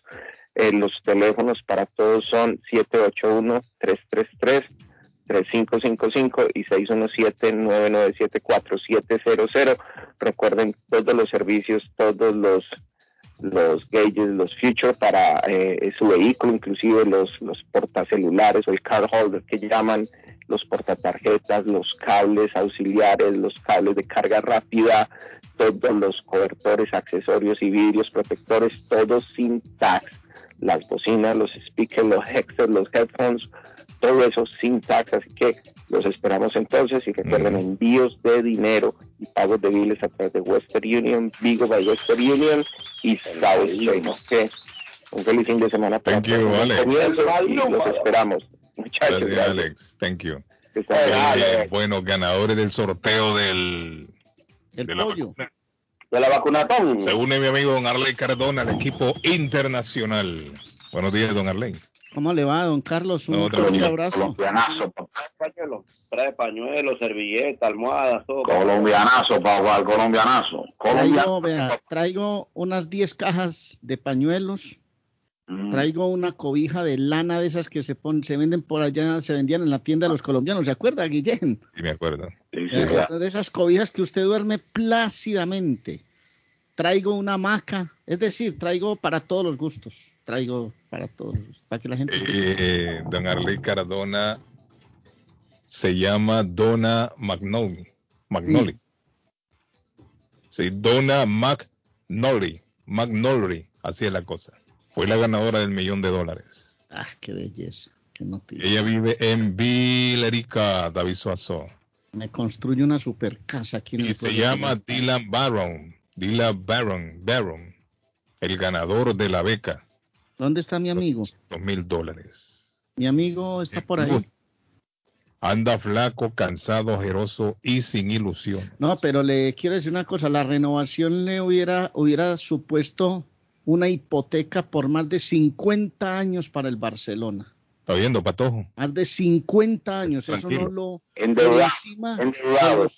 Speaker 24: Eh, los teléfonos para todos son 781-333-3555 y 617-997-4700. Recuerden todos los servicios, todos los los gauges, los features para eh, su vehículo, inclusive los, los portacelulares o el card holder que llaman los portatarjetas, los cables auxiliares, los cables de carga rápida, todos los cobertores, accesorios y vidrios protectores, todos sin tax. Las bocinas, los speakers, los headsets, los headphones, todo eso sin tax. Así que los esperamos entonces y recuerden envíos de dinero y pagos de biles a través de Western Union, Vigo by Western Union y South Que un feliz fin de semana para
Speaker 1: Thank you, Alex.
Speaker 24: y los esperamos. Muchachos.
Speaker 1: Gracias, Alex. Thank you. Eh, bueno, ganadores del sorteo del
Speaker 23: el de pollo.
Speaker 24: La de la vacunatón.
Speaker 1: Se une mi amigo don Arley Cardona al equipo internacional. Buenos días, don Arley.
Speaker 23: ¿Cómo le va, don Carlos? Un fuerte abrazo.
Speaker 24: Colombianazo,
Speaker 6: Trae pañuelos, servilletas, almohadas, todo.
Speaker 24: Colombianazo, papá, colombianazo.
Speaker 23: Traigo, vea, traigo unas 10 cajas de pañuelos Mm. Traigo una cobija de lana de esas que se ponen, se venden por allá, se vendían en la tienda de los colombianos, ¿se acuerda, Guillén?
Speaker 1: Sí, me acuerdo.
Speaker 23: Eh, de esas cobijas que usted duerme plácidamente. Traigo una hamaca, es decir, traigo para todos los gustos. Traigo para todos, para que la gente.
Speaker 1: Eh, don Arley Cardona se llama Donna Magnoli. Magnoli. Sí, Donna Magnoli. Magnoli, así es la cosa. Fue la ganadora del millón de dólares.
Speaker 23: Ah, qué belleza. Qué noticia.
Speaker 1: Ella vive en Villerica, David Suazo.
Speaker 23: Me construye una super casa aquí en
Speaker 1: Y se llama Dylan Barron. Dylan Barron, Barron. El ganador de la beca.
Speaker 23: ¿Dónde está mi amigo?
Speaker 1: Dos mil dólares.
Speaker 23: Mi amigo está por ahí.
Speaker 1: Anda flaco, cansado, ojeroso y sin ilusión.
Speaker 23: No, pero le quiero decir una cosa, la renovación le hubiera, hubiera supuesto
Speaker 20: una hipoteca por más de 50 años para el Barcelona.
Speaker 1: Está viendo, Patojo.
Speaker 20: Más de 50 años, eso no lo...
Speaker 7: Endeudado,
Speaker 20: encima,
Speaker 7: endeudado.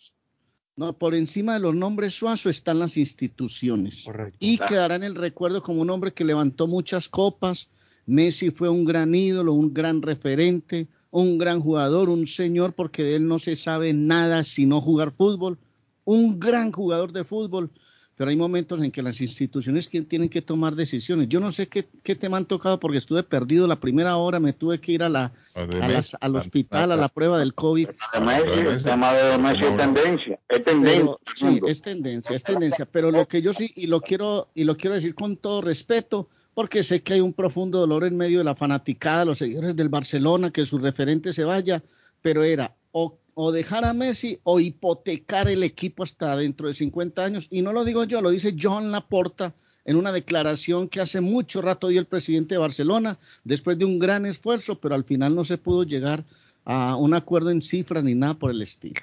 Speaker 20: No, por encima de los nombres Suazo están las instituciones. Y quedará en el recuerdo como un hombre que levantó muchas copas. Messi fue un gran ídolo, un gran referente, un gran jugador, un señor, porque de él no se sabe nada sino jugar fútbol. Un gran jugador de fútbol pero hay momentos en que las instituciones tienen que tomar decisiones. Yo no sé qué, qué tema han tocado porque estuve perdido la primera hora, me tuve que ir a la, a las, al hospital a la prueba del COVID.
Speaker 7: El tema de Messi es tendencia, es tendencia.
Speaker 20: sí, es tendencia, es tendencia, pero lo que yo sí, y lo quiero, y lo quiero decir con todo respeto, porque sé que hay un profundo dolor en medio de la fanaticada, los seguidores del Barcelona, que su referente se vaya, pero era o o dejar a Messi o hipotecar el equipo hasta dentro de 50 años. Y no lo digo yo, lo dice John Laporta en una declaración que hace mucho rato dio el presidente de Barcelona, después de un gran esfuerzo, pero al final no se pudo llegar a un acuerdo en cifra ni nada por el estilo.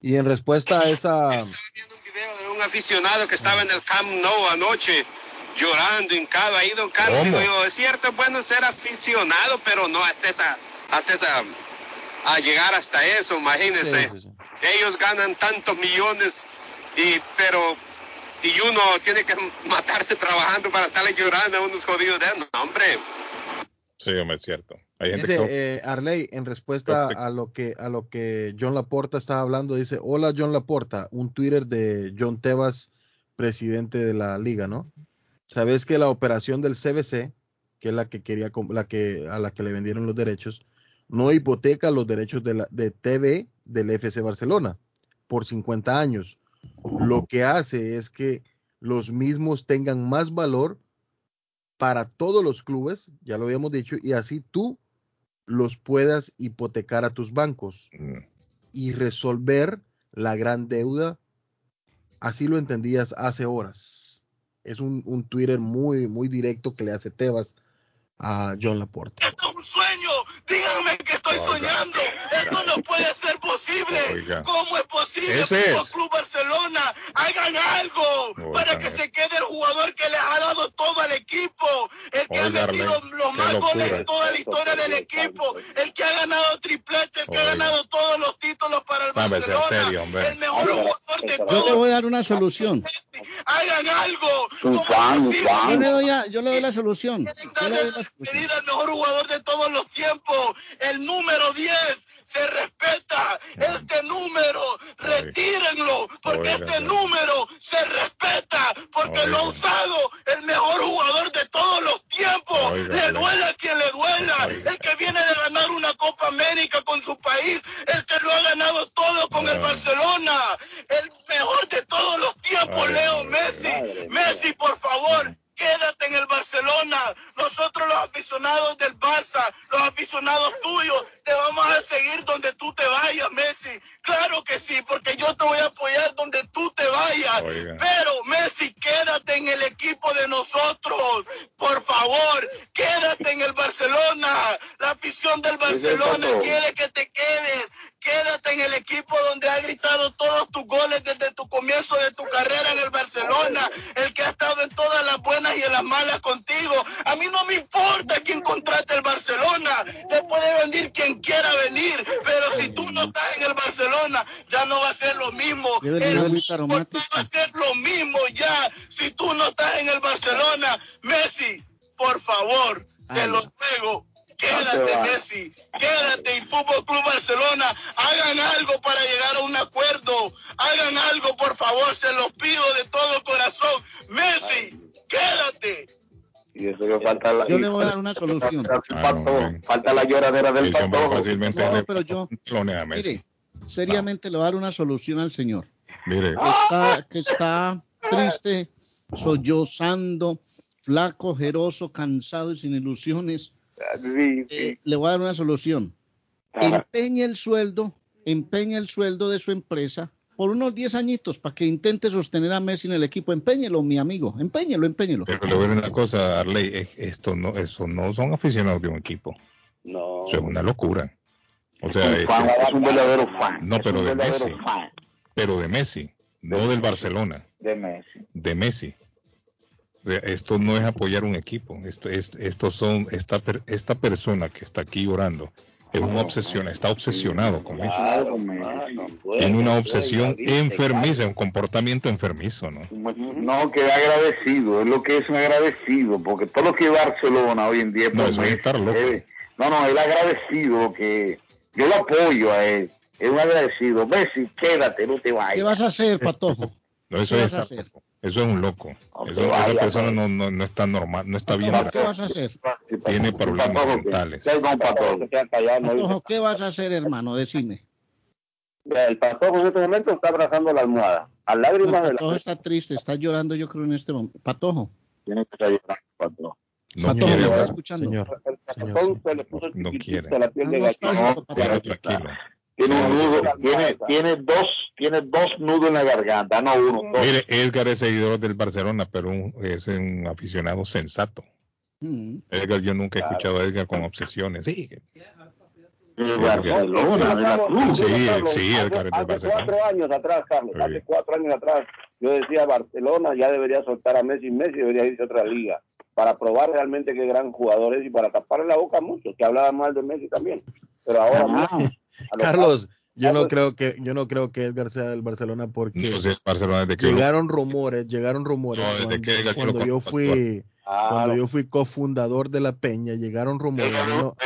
Speaker 2: Y en respuesta a esa...
Speaker 25: Estaba viendo un video de un aficionado que estaba en el Camp Nou anoche llorando, hincado ahí, don Carlos. Digo, es cierto, es bueno ser aficionado, pero no hasta esa, hasta esa a llegar hasta eso, imagínense. Ellos ganan tantos millones y pero y uno tiene que matarse trabajando para estarle llorando a unos jodidos de no, hombre.
Speaker 1: Sí, hombre, es cierto. Hay
Speaker 2: gente dice, eh, Arley, en respuesta a lo que a lo que John Laporta estaba hablando, dice, hola John Laporta, un Twitter de John Tebas, presidente de la liga, ¿no? Sabes que la operación del CBC, que es la que quería, la que a la que le vendieron los derechos, no hipoteca los derechos de, la, de TV del FC Barcelona por 50 años. Lo que hace es que los mismos tengan más valor para todos los clubes, ya lo habíamos dicho, y así tú los puedas hipotecar a tus bancos y resolver la gran deuda. Así lo entendías hace horas. Es un, un Twitter muy, muy directo que le hace Tebas a John Laporte.
Speaker 25: Esto es un sueño. Soñando. Esto no puede ser posible. ¿Cómo es posible que el Club para que se quede el jugador que le ha dado todo al equipo? El que ha metido los más goles en toda la historia del equipo. El que ha ganado triplete, el que ha ganado todos los títulos para el Barcelona. el mejor jugador de todos.
Speaker 20: Yo le voy a dar una solución.
Speaker 25: Hagan algo.
Speaker 20: Yo le doy, yo le doy la solución. Yo le doy la
Speaker 25: Querida, el mejor jugador de todos los tiempos, el número 10, se respeta este número, retírenlo, porque este número se respeta, porque lo ha usado el mejor jugador de todos los tiempos. Le duele a quien le duela, el que viene de ganar una Copa América con su país, el que lo ha ganado todo con el Barcelona, el mejor de todos los tiempos, Leo Messi. Messi, por favor, quédate en el Barcelona. Nosotros los aficionados del Barça, los aficionados tuyos, te vamos a seguir donde tú te vayas, Messi. Claro que sí, porque yo te voy a apoyar donde tú te vayas. Pero Messi, quédate en el equipo de nosotros. Por favor, quédate en el Barcelona. La afición del Barcelona quiere que te quedes. Quédate en el equipo donde ha gritado todos tus goles desde tu comienzo de tu carrera en el Barcelona, el que ha estado en todas las buenas y en las malas contigo. A mí no me importa quién contrate el Barcelona, te puede venir quien quiera venir, pero si tú no estás en el Barcelona, ya no va a ser lo mismo. El no va a ser lo mismo ya. Si tú no estás en el Barcelona, Messi, por favor, te lo ruego, Quédate, Messi. Quédate en Fútbol Club Barcelona. Hagan algo para llegar a un acuerdo. Hagan algo, por favor. Se los pido de todo corazón. Messi, quédate.
Speaker 7: Y eso que falta la,
Speaker 20: yo le voy a dar una solución.
Speaker 7: Falta, la lloradera del pato.
Speaker 1: Fácilmente
Speaker 20: no, pero yo, mire, seriamente le voy a dar una solución al señor. Mire. Que está, que está triste, sollozando, flaco, jeroso, cansado y sin ilusiones eh, le voy a dar una solución. Empeñe el sueldo, empeñe el sueldo de su empresa por unos 10 añitos para que intente sostener a Messi en el equipo. Empeñelo, mi amigo, empeñelo, empeñelo.
Speaker 1: Pero le voy a decir una cosa, Arley, esto no, eso no son aficionados de un equipo.
Speaker 7: No.
Speaker 1: es una locura. O sea,
Speaker 7: es, un verdadero fan.
Speaker 1: No, pero de Messi. Pero de Messi, no del Barcelona.
Speaker 7: De Messi.
Speaker 1: De Messi. Esto no es apoyar un equipo. Esto, es, estos son esta, esta persona que está aquí orando es una obsesión, está obsesionado con eso. Tiene una obsesión enfermiza, un comportamiento enfermizo, ¿no?
Speaker 7: No, que agradecido, es lo que es un agradecido, porque todo lo que Barcelona hoy en día...
Speaker 1: No, eso es estar loco.
Speaker 7: no, no, él agradecido, que yo lo apoyo a él, es un agradecido. Messi, quédate, no te vayas.
Speaker 20: ¿Qué vas a hacer, Patojo? [LAUGHS]
Speaker 1: No, eso es Eso es un loco. esa persona no, no, no, está normal, no está bien.
Speaker 20: ¿Qué vas a hacer?
Speaker 1: Tiene problemas mentales.
Speaker 20: Patojo, ¿qué vas a hacer, hermano? Decime.
Speaker 3: El patojo en este momento está abrazando la almohada. A lágrimas
Speaker 20: el patojo está triste, está llorando, yo creo, en este momento. Patojo.
Speaker 3: Tiene que estar llorando, patojo.
Speaker 1: No patojo, quiere,
Speaker 20: ¿me está escuchando?
Speaker 1: Señor,
Speaker 3: señor, se le puso
Speaker 1: no quiere.
Speaker 3: La piel de
Speaker 20: no,
Speaker 1: tranquilo.
Speaker 7: Tiene un nudo, tiene, tiene dos, tiene dos nudos en la garganta, no uno. Dos.
Speaker 1: Mire, Edgar es seguidor del Barcelona, pero un, es un aficionado sensato. Mm. Edgar, yo nunca he escuchado a Edgar con obsesiones. Sí.
Speaker 7: Barcelona, de la Cruz.
Speaker 1: Sí, sí, Edgar
Speaker 3: Barcelona. Hace cuatro años atrás, Carlos, sí. hace cuatro años atrás, yo decía Barcelona ya debería soltar a Messi, Messi debería irse a otra liga para probar realmente qué gran jugador es y para taparle la boca a muchos que hablaban mal de Messi también. Pero ahora
Speaker 2: ah. Carlos, yo no creo que yo no creo que Edgar sea del Barcelona porque
Speaker 1: no, sí, Barcelona desde que
Speaker 2: llegaron lo... rumores, llegaron rumores
Speaker 1: no,
Speaker 2: cuando,
Speaker 1: que
Speaker 2: cuando yo fui ah, cuando yo fui cofundador de la Peña, llegaron rumores. No,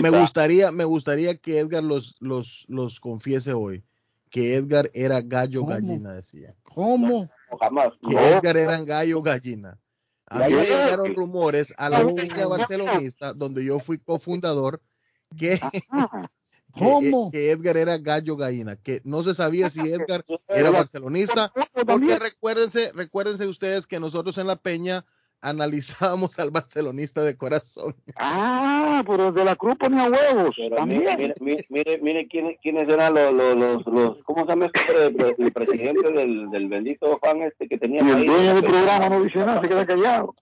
Speaker 2: me gustaría me gustaría que Edgar los los los confiese hoy que Edgar era gallo
Speaker 20: ¿Cómo?
Speaker 2: gallina decía.
Speaker 20: ¿Cómo?
Speaker 3: Jamás.
Speaker 2: Que Edgar era gallo gallina. A mí me llegaron rumores a la Peña barcelonista donde yo fui cofundador que
Speaker 20: ¿Cómo?
Speaker 2: Que, que, Edgar era gallo gallina, que no se sabía si [LAUGHS] Edgar era barcelonista, porque recuérdense, recuérdense ustedes que nosotros en la Peña analizábamos al barcelonista de corazón.
Speaker 7: Ah, pero de la Cruz ponía huevos.
Speaker 3: Mire, mire, mire, mire, quiénes, quiénes eran los, los, los, los, ¿cómo se llama este? El presidente del, del bendito fan este que tenía.
Speaker 7: Y el dueño del programa no dice nada, se queda callado.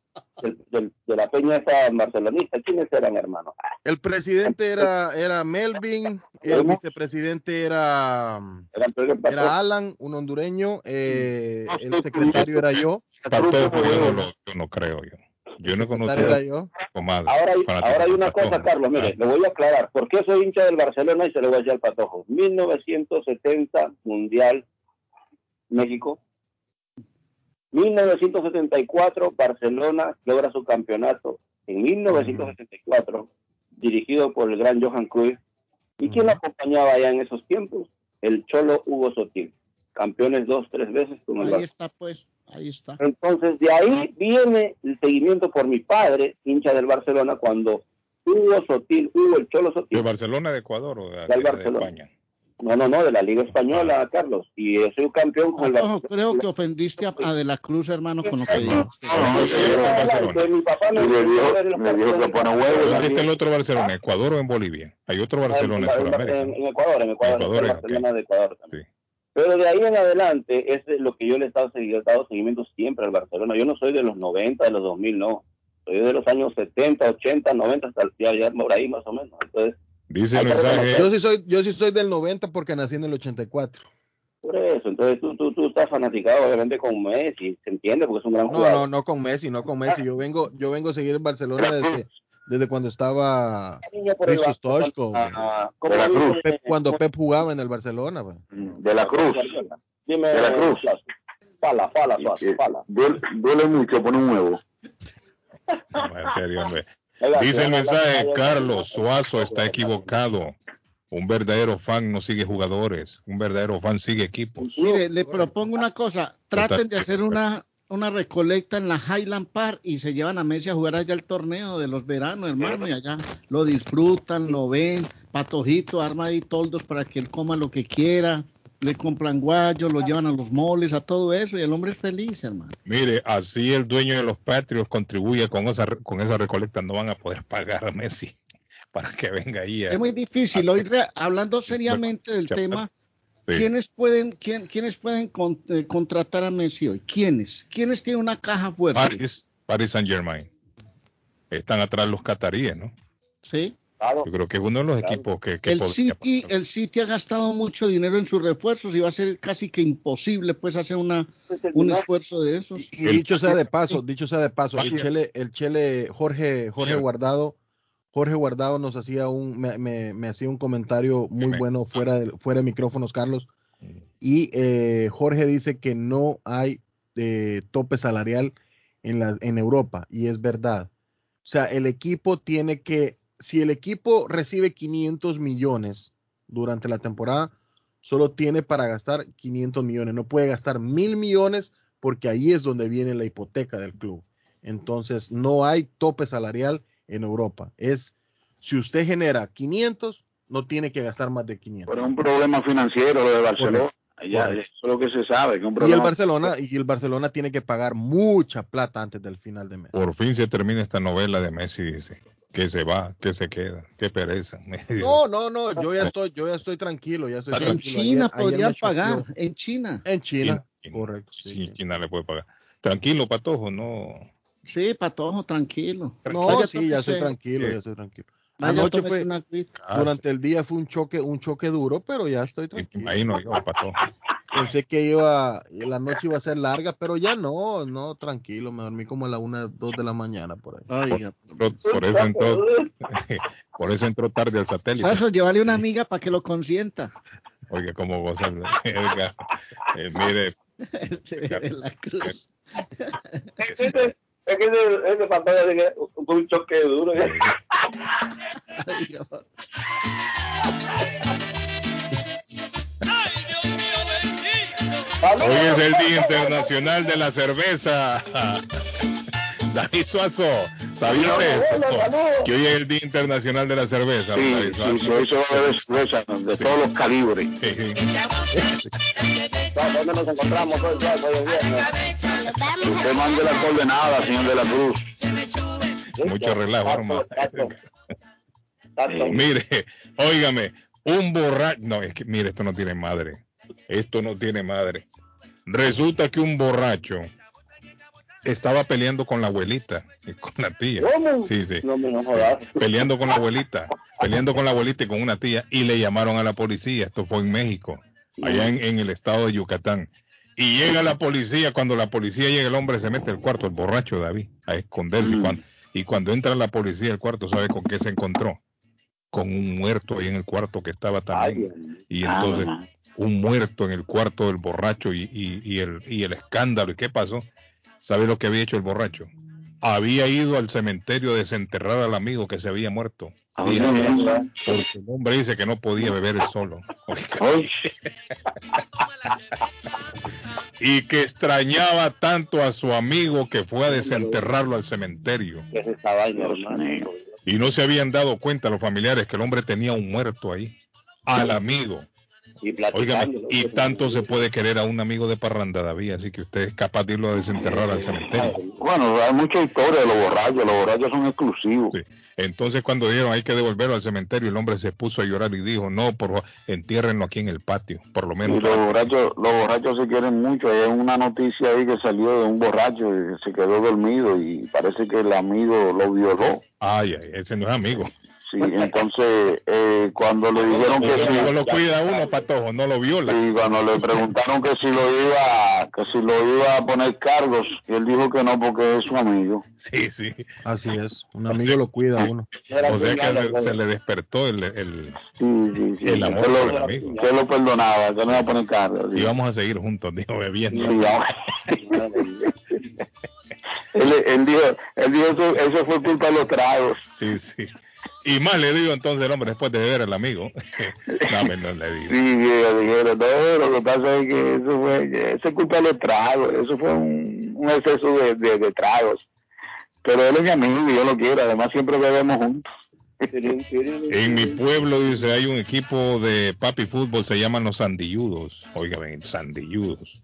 Speaker 3: Del, del, de la peña esa barcelonista, ¿quiénes eran, hermano?
Speaker 2: El presidente era, era Melvin, el vicepresidente era, era Alan, un hondureño, eh, el secretario era yo.
Speaker 1: Patojo, yo no, lo, yo no creo yo. Yo no conozco
Speaker 2: yo.
Speaker 3: Ahora hay, ahora hay una cosa, Carlos, mire, le voy a aclarar. ¿Por qué soy hincha del Barcelona y se lo voy a decir al Patojo? 1970 Mundial México. 1974 Barcelona logra su campeonato. En 1974, dirigido por el gran Johan Cruyff. ¿Y quién lo acompañaba ya en esos tiempos? El Cholo Hugo Sotil. Campeones dos, tres veces con el
Speaker 20: Ahí está, pues. Ahí está.
Speaker 3: Entonces, de ahí viene el seguimiento por mi padre, hincha del Barcelona, cuando Hugo Sotil, Hugo el Cholo Sotil.
Speaker 1: ¿De Barcelona de Ecuador o de, de, de España?
Speaker 3: No, no, no, de la Liga Española, Carlos. Y soy campeón con el
Speaker 20: Ojo, creo que ofendiste a, a, De la Cruz, hermano, con lo que dijiste.
Speaker 3: No, no, no, mi papá me dijo,
Speaker 7: que pone huevos.
Speaker 1: ¿Dónde está el otro Barcelona? ¿Ecuador o en Bolivia? Hay otro Barcelona en,
Speaker 3: en
Speaker 1: Sudamérica.
Speaker 3: En, en, Ecuador, en Ecuador.
Speaker 1: Ecuador,
Speaker 3: en Barcelona okay. de Ecuador también. Sí. Pero de ahí en adelante es lo que yo le he estado, he estado seguimiento siempre al Barcelona. Yo no soy de los 90, de los 2000, no. Soy de los años 70, 80, 90, hasta ya, ya por ahí más o menos. Entonces,
Speaker 1: Dice el mensaje.
Speaker 2: Yo sí, soy, yo sí soy del 90 porque nací en el 84.
Speaker 3: Por eso, entonces tú, tú, tú estás fanaticado obviamente con Messi, se entiende porque es un gran
Speaker 2: no,
Speaker 3: jugador.
Speaker 2: No, no, no con Messi, no con Messi. Yo vengo, yo vengo a seguir en Barcelona desde, desde cuando estaba Stoichkov, Pep, cuando Pep jugaba en el Barcelona. Pues.
Speaker 7: De la Cruz.
Speaker 3: Dime,
Speaker 7: de la Cruz.
Speaker 3: Fala, fala, fala. fala.
Speaker 7: Duele, duele mucho poner un huevo.
Speaker 1: No, en serio, hombre. Dice el mensaje, Carlos Suazo está equivocado. Un verdadero fan no sigue jugadores, un verdadero fan sigue equipos.
Speaker 20: Mire, le propongo una cosa, traten de hacer una una recolecta en la Highland Park y se llevan a Messi a jugar allá el torneo de los veranos, hermano, y allá lo disfrutan, lo ven, patojito, arma y toldos para que él coma lo que quiera, le compran guayos, lo llevan a los moles, a todo eso, y el hombre es feliz, hermano.
Speaker 1: Mire, así el dueño de los Patriots contribuye con esa, con esa recolecta, no van a poder [LAUGHS] pagar a Messi para que venga ahí. A,
Speaker 20: es muy difícil, hoy hablando seriamente del tema, sí. ¿quiénes pueden, quién, ¿quiénes pueden con, eh, contratar a Messi hoy? ¿Quiénes? ¿Quiénes tienen una caja fuerte?
Speaker 1: Paris, Paris Saint Germain. Están atrás los cataríes, ¿no?
Speaker 20: Sí.
Speaker 1: Yo creo que es uno de los equipos que,
Speaker 20: el City el City ha gastado mucho dinero en sus refuerzos y va a ser casi que imposible pues hacer una un esfuerzo de esos.
Speaker 2: Y, dicho sea de paso, dicho sea de paso, el Chele, el Chele Jorge Jorge Guardado Jorge Guardado nos hacía un me, me, hacía un comentario muy bueno fuera de, fuera de micrófonos Carlos y eh, Jorge dice que no hay eh, tope salarial en la, en Europa y es verdad. O sea, el equipo tiene que si el equipo recibe 500 millones durante la temporada, solo tiene para gastar 500 millones. No puede gastar mil millones porque ahí es donde viene la hipoteca del club. Entonces, no hay tope salarial en Europa. Es, si usted genera 500, no tiene que gastar más de 500.
Speaker 7: Pero es un problema financiero lo de Barcelona. Ya, eso es lo que se sabe.
Speaker 2: y el Barcelona y el Barcelona tiene que pagar mucha plata antes del final de mes.
Speaker 1: Por fin se termina esta novela de Messi, dice que se va, que se queda, qué pereza. [LAUGHS]
Speaker 2: No, no, no, yo ya estoy, yo ya estoy tranquilo, ya estoy
Speaker 20: En China podrían pagar, en China.
Speaker 2: En China, correcto.
Speaker 1: Sí, China le puede pagar. Tranquilo, Patojo, no.
Speaker 20: Sí, Patojo, tranquilo.
Speaker 2: No, sí, ya estoy tranquilo, ya estoy tranquilo. Anoche fue, durante el día fue un choque, un choque duro, pero ya estoy tranquilo.
Speaker 1: Ahí no, yo, Patojo.
Speaker 2: Pensé que iba, la noche iba a ser larga, pero ya no, no, tranquilo, me dormí como a la una, dos de la mañana por ahí.
Speaker 1: por, eso entró, [LAUGHS] por eso entró tarde al satélite.
Speaker 20: Eso, llévale una amiga para que lo consienta.
Speaker 1: Oiga, goza [LAUGHS] Edgar. Eh, mire. [LAUGHS]
Speaker 7: la cruz. Es que ese pantalla de un choque duro. [LAUGHS]
Speaker 1: Hoy es el Día Internacional de la Cerveza. [LAUGHS] David Suazo, ¿sabía eso? Que hoy es el Día Internacional de la Cerveza.
Speaker 7: Sí, sí, sí hoy beber cerveza de todos los calibres. [LAUGHS] ¿Dónde nos encontramos hoy día? Usted mande la coordenada, señor de la Cruz.
Speaker 1: Mucho relajo, hermano. [LAUGHS] Mire, óigame, un borracho. No, es que, mire, esto no tiene madre. Esto no tiene madre. Resulta que un borracho estaba peleando con la abuelita, con la tía. Sí, sí. Peleando con la abuelita, peleando con la abuelita y con una tía y le llamaron a la policía. Esto fue en México, allá en, el estado de Yucatán. Y llega la policía, cuando la policía llega el hombre se mete al cuarto, el borracho David, a esconderse. Y, cuando, y cuando entra la policía al cuarto, ¿sabe con qué se encontró? Con un muerto ahí en el cuarto que estaba también. y entonces un muerto en el cuarto del borracho y, y, el, y el escándalo. ¿Y qué pasó? ¿Sabe lo que había hecho el borracho? Había ido al cementerio a desenterrar al amigo que se había muerto. porque el hombre dice que no podía beber solo. [LAUGHS] y que extrañaba tanto a su amigo que fue a desenterrarlo al cementerio. Y no se habían dado cuenta los familiares que el hombre tenía un muerto ahí, al amigo y tanto se puede querer a un amigo de parranda, David, así que usted es capaz de irlo a desenterrar al cementerio.
Speaker 7: Bueno, hay mucha historia de los borrachos, los borrachos son exclusivos.
Speaker 1: Entonces cuando dijeron hay que devolverlo al cementerio, el hombre se puso a llorar y dijo, no, por entiérrenlo aquí en el patio, por lo menos.
Speaker 7: los borrachos, los borrachos se quieren mucho, hay una noticia ahí que salió de un borracho y se quedó dormido y parece que el amigo lo violó.
Speaker 1: Ay, ay, ese no es amigo.
Speaker 7: Sí, entonces eh, cuando le dijeron que si
Speaker 1: no lo cuida uno, patojo, no lo viola.
Speaker 7: Y cuando le preguntaron que si lo iba, que si lo iba a poner cargos, él dijo que no porque es su amigo.
Speaker 1: Sí, sí.
Speaker 2: Así es, un amigo lo cuida a uno.
Speaker 1: O sea que se, le despertó el, el,
Speaker 7: el amor por el amigo. Que lo perdonaba, que no iba a poner cargos.
Speaker 1: Y vamos a seguir juntos, dijo, bebiendo. [LAUGHS]
Speaker 7: él, él dijo, él dijo eso, eso fue culpa de los tragos.
Speaker 1: Sí, sí. Y más le digo entonces el hombre después de ver al amigo. [LAUGHS] no, menos le digo.
Speaker 7: Sí, dijeron, no, lo que pasa es que eso fue, eso es culpa de los tragos, eso fue un, un exceso de, de, tragos. Pero él es mi amigo y yo lo quiero, además siempre bebemos juntos. [LAUGHS]
Speaker 1: En mi pueblo, dice, hay un equipo de papi fútbol, se llaman los sandilludos. Oiga, ven, sandilludos.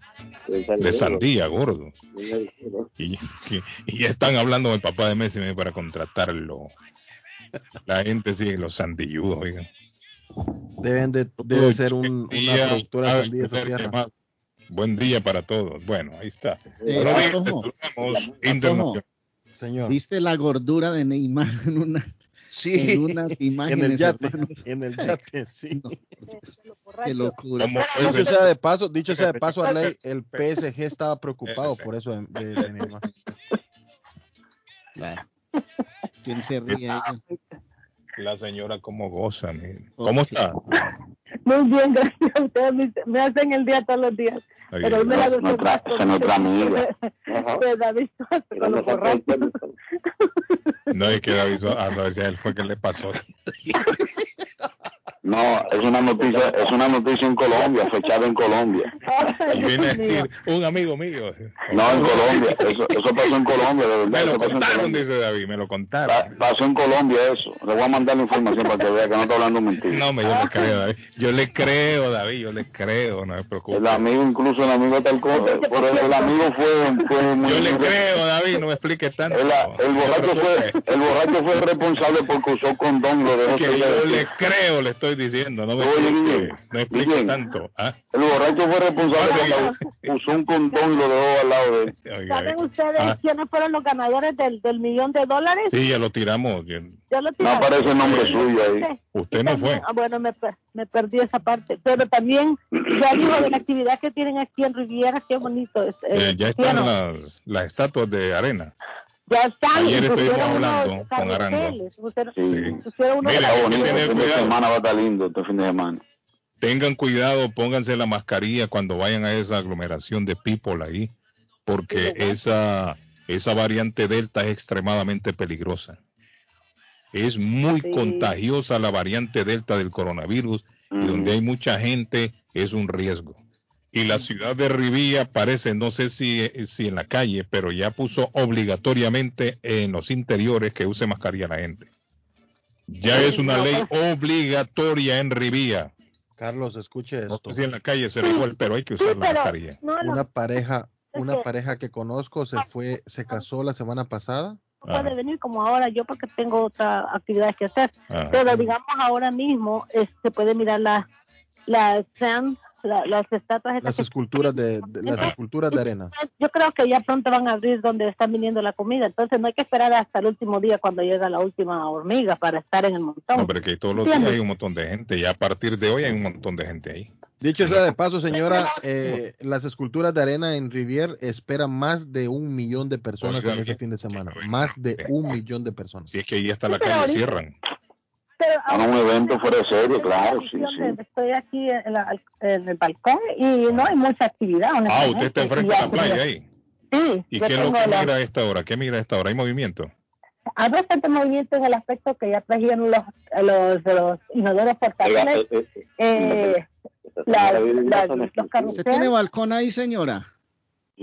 Speaker 1: De sandía, gordo. Y, y, y, están hablando del papá de Messi para contratarlo. La gente sigue los sandilludos, oigan.
Speaker 2: Deben de, debe ser un, una productora
Speaker 1: de Buen día para todos. Bueno, ahí está.
Speaker 20: Eh, Señor. ¿Viste la gordura de Neymar en una
Speaker 2: Sí,
Speaker 20: en unas imágenes,
Speaker 2: en el yate,
Speaker 20: hermano.
Speaker 2: en el yate, sí.
Speaker 20: Qué locura.
Speaker 1: ¿Cómo fue
Speaker 2: Dicho sea de paso, dicho sea de paso, Arley, el PSG estaba preocupado por eso de, de- de Neymar. [LAUGHS]
Speaker 20: Claro. ¿Quién se ríe ahí?
Speaker 1: La señora como goza, mire. ¿Cómo está?
Speaker 26: Muy bien, gracias. Ustedes me, me hacen el día todos los días.
Speaker 1: Ahí
Speaker 26: Pero hoy me la
Speaker 3: esa es nuestra amiga.
Speaker 26: de David Suárez con los borrachos.
Speaker 1: No hay que avisar a saber si a él fue que le pasó. [LAUGHS]
Speaker 3: No, es una noticia, es una noticia en Colombia, fechada en Colombia.
Speaker 1: Y viene a decir, un amigo mío.
Speaker 3: No, en Colombia, eso, eso pasó en Colombia, de verdad.
Speaker 1: Me lo
Speaker 3: eso pasó en
Speaker 1: contaron,
Speaker 3: Colombia.
Speaker 1: dice David, me lo contaron.
Speaker 3: Pasó en Colombia eso. Le voy a mandar la información para que vea que no está hablando mentira.
Speaker 1: No, me yo le creo, David. Yo le creo, David, yo le creo, no me preocupe.
Speaker 3: El amigo, incluso el amigo tal cosa. Por el amigo fue, fue muy.
Speaker 1: Yo le creo, David, no me expliques tanto.
Speaker 3: El, el borracho fue, el borracho fue el responsable porque usó condón lo dejó
Speaker 1: Que yo le creo, le estoy diciendo, no me
Speaker 3: Oye,
Speaker 1: no explique
Speaker 3: Guillén.
Speaker 1: tanto. ¿ah?
Speaker 3: El borracho fue responsable porque usó un condón y lo dejó al lado de él. [LAUGHS]
Speaker 26: ¿Saben ustedes
Speaker 1: Ah.
Speaker 26: quiénes fueron los ganadores del, del millón de dólares?
Speaker 1: Sí, ya lo tiramos. ya-
Speaker 26: Ya lo
Speaker 3: No
Speaker 26: tiraron.
Speaker 3: aparece el nombre suyo ahí.
Speaker 1: Usted no fue.
Speaker 26: Ah, bueno, me, per- me perdí esa parte. Pero también, ya digo, de la actividad que tienen aquí en Riviera, qué bonito. Es,
Speaker 1: Eh,
Speaker 26: eh,
Speaker 1: ya están las estatuas de arena.
Speaker 26: Ya están.
Speaker 1: Ayer
Speaker 26: y
Speaker 1: estuvimos
Speaker 26: pusieron unos
Speaker 1: hablando con Arango.
Speaker 26: pusieron-
Speaker 3: Sí.
Speaker 26: pusieron unos
Speaker 1: Mira, Tener
Speaker 3: semana va a estar lindo, este fin de semana.
Speaker 1: Tengan cuidado, pónganse la mascarilla cuando vayan a esa aglomeración de people ahí, porque esa, esa variante Delta es extremadamente peligrosa. Es muy
Speaker 26: Sí.
Speaker 1: contagiosa la variante Delta del coronavirus y donde hay mucha gente es un riesgo. Y la ciudad de Rivilla parece, no sé si, si en la calle, pero ya puso obligatoriamente en los interiores que use mascarilla la gente. Ya es una ley obligatoria en Rivilla.
Speaker 2: Carlos, escuche
Speaker 1: No
Speaker 2: esto.
Speaker 1: sé si en la calle será igual, pero hay que usar la mascarilla.
Speaker 26: No, no,
Speaker 2: Una pareja, una pareja que conozco se fue, se casó la semana pasada.
Speaker 26: puede venir como ahora yo porque tengo otra actividad que hacer.
Speaker 1: Ajá.
Speaker 26: Pero digamos ahora mismo eh, se puede mirar la, la, Sam, la- las estatuas. estas
Speaker 2: Las
Speaker 26: que-
Speaker 2: esculturas de, de- las esculturas de arena.
Speaker 26: Yo creo que ya pronto van a abrir donde están viniendo la comida, entonces no hay que esperar hasta el último día cuando llega la última hormiga para estar en el montón.
Speaker 1: Hombre, que todos los días hay un montón de gente. Ya a partir de hoy hay un montón de gente ahí.
Speaker 2: Dicho sea de paso, señora, eh, las esculturas de arena en Rivier esperan más de un millón de personas
Speaker 1: Oiga,
Speaker 2: en ese fin de semana. Más de un millón de personas.
Speaker 1: Si es que ahí hasta la
Speaker 26: Pero
Speaker 1: calle
Speaker 26: ahorita-
Speaker 1: cierran.
Speaker 26: Pero
Speaker 3: Para un evento fuera de serio, claro, sí, sí.
Speaker 26: Estoy aquí en, la- en el balcón y no hay mucha actividad.
Speaker 1: Ah, usted está enfrente de la playa ahí.
Speaker 26: Sí,
Speaker 1: ¿Y qué es lo que
Speaker 26: la-
Speaker 1: mira a esta hora? ¿Qué mira a esta hora? ¿Hay movimiento?
Speaker 26: Hay bastante movimiento en el aspecto que ya trajeron los, los, los inodoros portátiles. Eh, la- la- los
Speaker 20: ¿Usted
Speaker 26: carruseles.
Speaker 20: tiene balcón ahí, señora?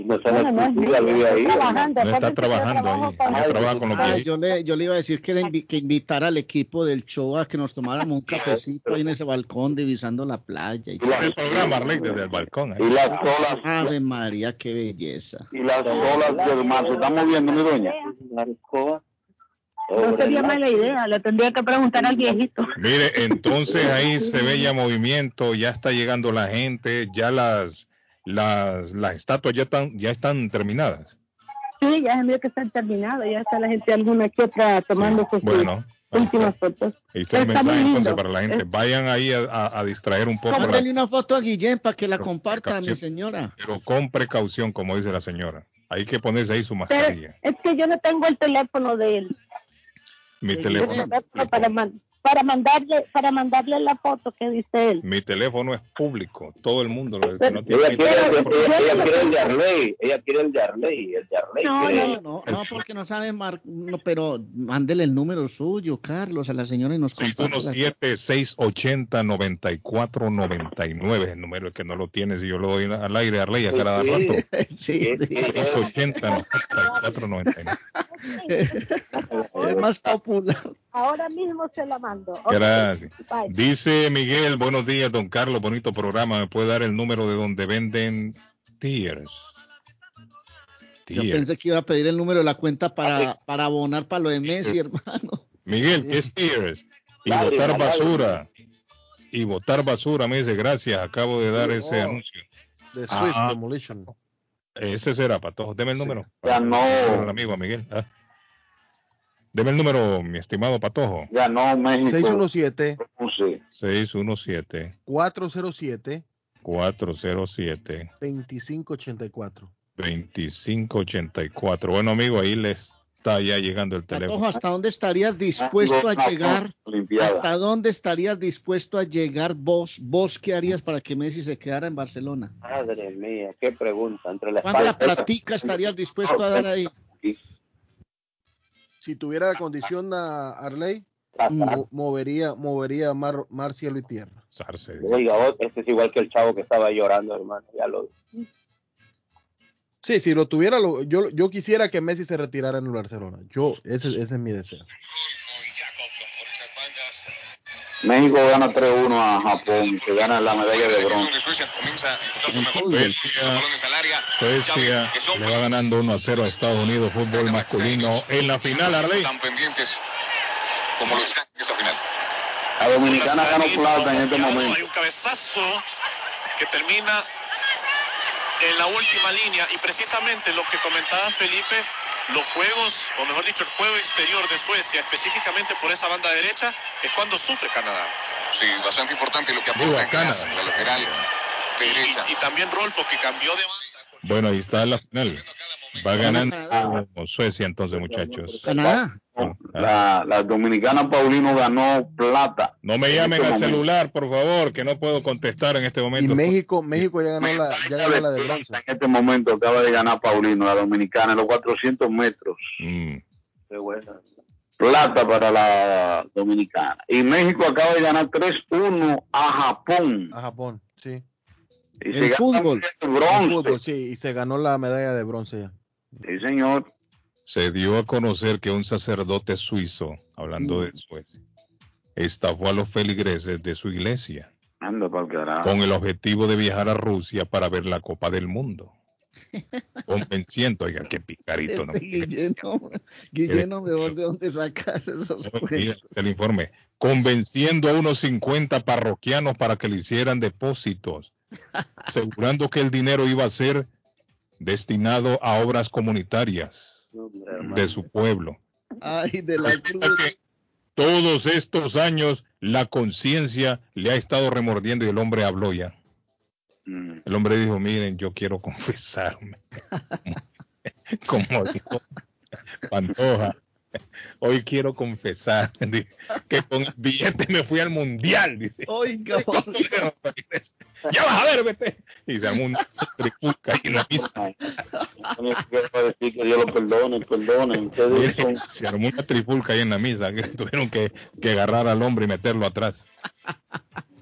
Speaker 3: No está
Speaker 26: no,
Speaker 3: la ahí.
Speaker 26: trabajando,
Speaker 1: No está trabajando ahí. trabaja con los
Speaker 20: Ah, yo le, yo le iba a decir que, era invi- que invitara al equipo del show a que nos tomáramos un cafecito ahí en ese balcón divisando la playa. Y,
Speaker 1: El programa, Arley, desde el balcón. ahí.
Speaker 3: Y las olas,
Speaker 20: Ave María, qué belleza.
Speaker 3: y las olas del mar se están moviendo, mi doña.
Speaker 26: No sería mala idea, le tendría que preguntar al viejito.
Speaker 1: Mire, entonces ahí se ve ya movimiento, ya está llegando la gente, ya las las, las estatuas ya están ya están terminadas.
Speaker 26: Sí, ya es medio que están terminados, ya está la gente alguna que otra tomando sus
Speaker 1: Bueno,
Speaker 26: últimas fotos.
Speaker 1: ahí está el
Speaker 26: Está muy
Speaker 1: mensaje entonces para la gente. Vayan ahí a, a- a distraer un poco, la-
Speaker 20: Mándale una foto a Guillén para que la comparta, mi
Speaker 1: sí.
Speaker 20: señora.
Speaker 1: pero con precaución, como dice la señora. Hay que ponerse ahí su
Speaker 26: Pero
Speaker 1: mascarilla.
Speaker 26: es que yo no tengo el teléfono de él.
Speaker 1: Mi
Speaker 26: El
Speaker 1: teléfono,
Speaker 26: teléfono para, man- para mandarle para mandarle la foto que dice él.
Speaker 1: mi teléfono es público. Todo el mundo lo que no
Speaker 3: Ella
Speaker 1: tiene
Speaker 3: quiere, ella, ella quiere el de Arley, ella quiere el de Arley, el de Arley.
Speaker 20: No, no, no, no, porque no sabe, mar... no, pero mándele el número suyo, Carlos, a la señora y nos comparte. la-
Speaker 1: 617-680-9499 es el número que no lo tienes y yo lo doy al aire, Arley, a cada
Speaker 3: Sí.
Speaker 1: rato. [LAUGHS]
Speaker 20: Sí, sí.
Speaker 1: 680-9499. [LAUGHS]
Speaker 20: Es más popular.
Speaker 26: Ahora mismo se la
Speaker 1: Gracias.
Speaker 26: bye.
Speaker 1: Dice Miguel, buenos días, don Carlos, bonito programa. ¿Me puede dar el número de donde venden tears?
Speaker 20: Yo
Speaker 1: Tears.
Speaker 20: pensé que iba a pedir el número de la cuenta para, para abonar para lo de Messi, hermano.
Speaker 1: Miguel, ¿qué es tears? Y
Speaker 3: Lágrima,
Speaker 1: botar basura. Y botar basura, me dice, gracias, acabo de dar ese
Speaker 2: Oh.
Speaker 1: anuncio.
Speaker 2: De Swiss
Speaker 1: Ah.
Speaker 2: Demolition.
Speaker 1: Ese será, para todos. Deme el número.
Speaker 3: Ya no.
Speaker 1: El amigo, a Miguel. ah. Deme el número, mi estimado Patojo.
Speaker 3: Ganó México.
Speaker 2: 617.
Speaker 1: 617.
Speaker 2: 407.
Speaker 1: 407.
Speaker 2: 2584.
Speaker 1: 2584. Bueno, amigo, ahí les está ya llegando el teléfono.
Speaker 20: Patojo, ¿hasta dónde estarías dispuesto a llegar? ¿Hasta dónde estarías dispuesto a llegar vos? ¿Vos qué harías para que Messi se quedara en Barcelona?
Speaker 3: Madre mía, qué pregunta. Entre la
Speaker 20: ¿Cuánta platica estarías dispuesto a dar ahí?
Speaker 2: Si tuviera la condición a Arley, mo- movería, movería mar, mar, cielo y tierra.
Speaker 3: Oiga, este es igual que el chavo que estaba llorando, hermano. Ya lo.
Speaker 2: Sí, si lo tuviera, lo- yo, yo quisiera que Messi se retirara en el Barcelona. Yo, ese, ese es mi deseo.
Speaker 3: México gana 3-1 a Japón, que gana la medalla de bronce.
Speaker 1: Suecia, Suecia le va ganando 1 a 0 a Estados Unidos, fútbol masculino. En la final, Arley.
Speaker 27: Están pendientes como lo están en esta final.
Speaker 3: La dominicana ganó plata en este momento.
Speaker 28: Hay un cabezazo que termina en la última línea y precisamente lo que comentaba Felipe, los juegos, o mejor dicho, el juego exterior de Suecia, específicamente por esa banda derecha, es cuando sufre Canadá.
Speaker 27: Sí, bastante importante lo que aporta en Canadá, la lateral derecha.
Speaker 28: Y también Rolfo, que cambió de
Speaker 1: Bueno, ahí está la final. Va ganando Suecia entonces, muchachos.
Speaker 20: Canadá.
Speaker 3: La, la dominicana Paulino ganó plata.
Speaker 1: No me
Speaker 3: En
Speaker 1: llamen
Speaker 3: este
Speaker 1: al
Speaker 3: momento.
Speaker 1: celular, por favor, que no puedo contestar en este
Speaker 2: Y
Speaker 1: momento.
Speaker 2: México, México ya ganó la, ya ganó la de bronce.
Speaker 3: En este momento acaba de ganar Paulino, la dominicana, en los 400 metros.
Speaker 1: Mm.
Speaker 3: Qué buena. Plata para la dominicana. Y México acaba de ganar 3-1 a Japón.
Speaker 2: A Japón, sí.
Speaker 3: Y se
Speaker 2: fútbol.
Speaker 3: ganó el bronce.
Speaker 2: En fútbol, sí, y se ganó la medalla de bronce ya.
Speaker 3: Sí, señor.
Speaker 1: Se dio a conocer que un sacerdote suizo, hablando de Suecia, estafó a los feligreses de su iglesia con el objetivo de viajar a Rusia para ver la Copa del Mundo. [LAUGHS] Convenciendo, oiga, qué picarito, ¿no?
Speaker 20: Este mejor de dónde sacas esos cuentos.
Speaker 1: el informe. Convenciendo a unos 50 parroquianos para que le hicieran depósitos, [LAUGHS] asegurando que el dinero iba a ser destinado a obras comunitarias de su pueblo.
Speaker 20: Ay, de la cruz.
Speaker 1: Todos estos años la conciencia le ha estado remordiendo y el hombre habló ya.
Speaker 3: Mm.
Speaker 1: El hombre dijo, miren, yo quiero [LAUGHS] confesarme. [LAUGHS] Como dijo Pantoja, hoy quiero confesar [LAUGHS] que con el billete me fui al mundial. Dice. [LAUGHS]
Speaker 20: Oiga,
Speaker 1: ya vas a ver, vete. Y se armó una trifulca ahí en la misa.
Speaker 3: Quiero decir que Dios lo perdone, perdone. Ustedes
Speaker 1: Mire,
Speaker 3: son-
Speaker 1: se armó una trifulca ahí en la misa, que tuvieron que, que agarrar al hombre y meterlo atrás.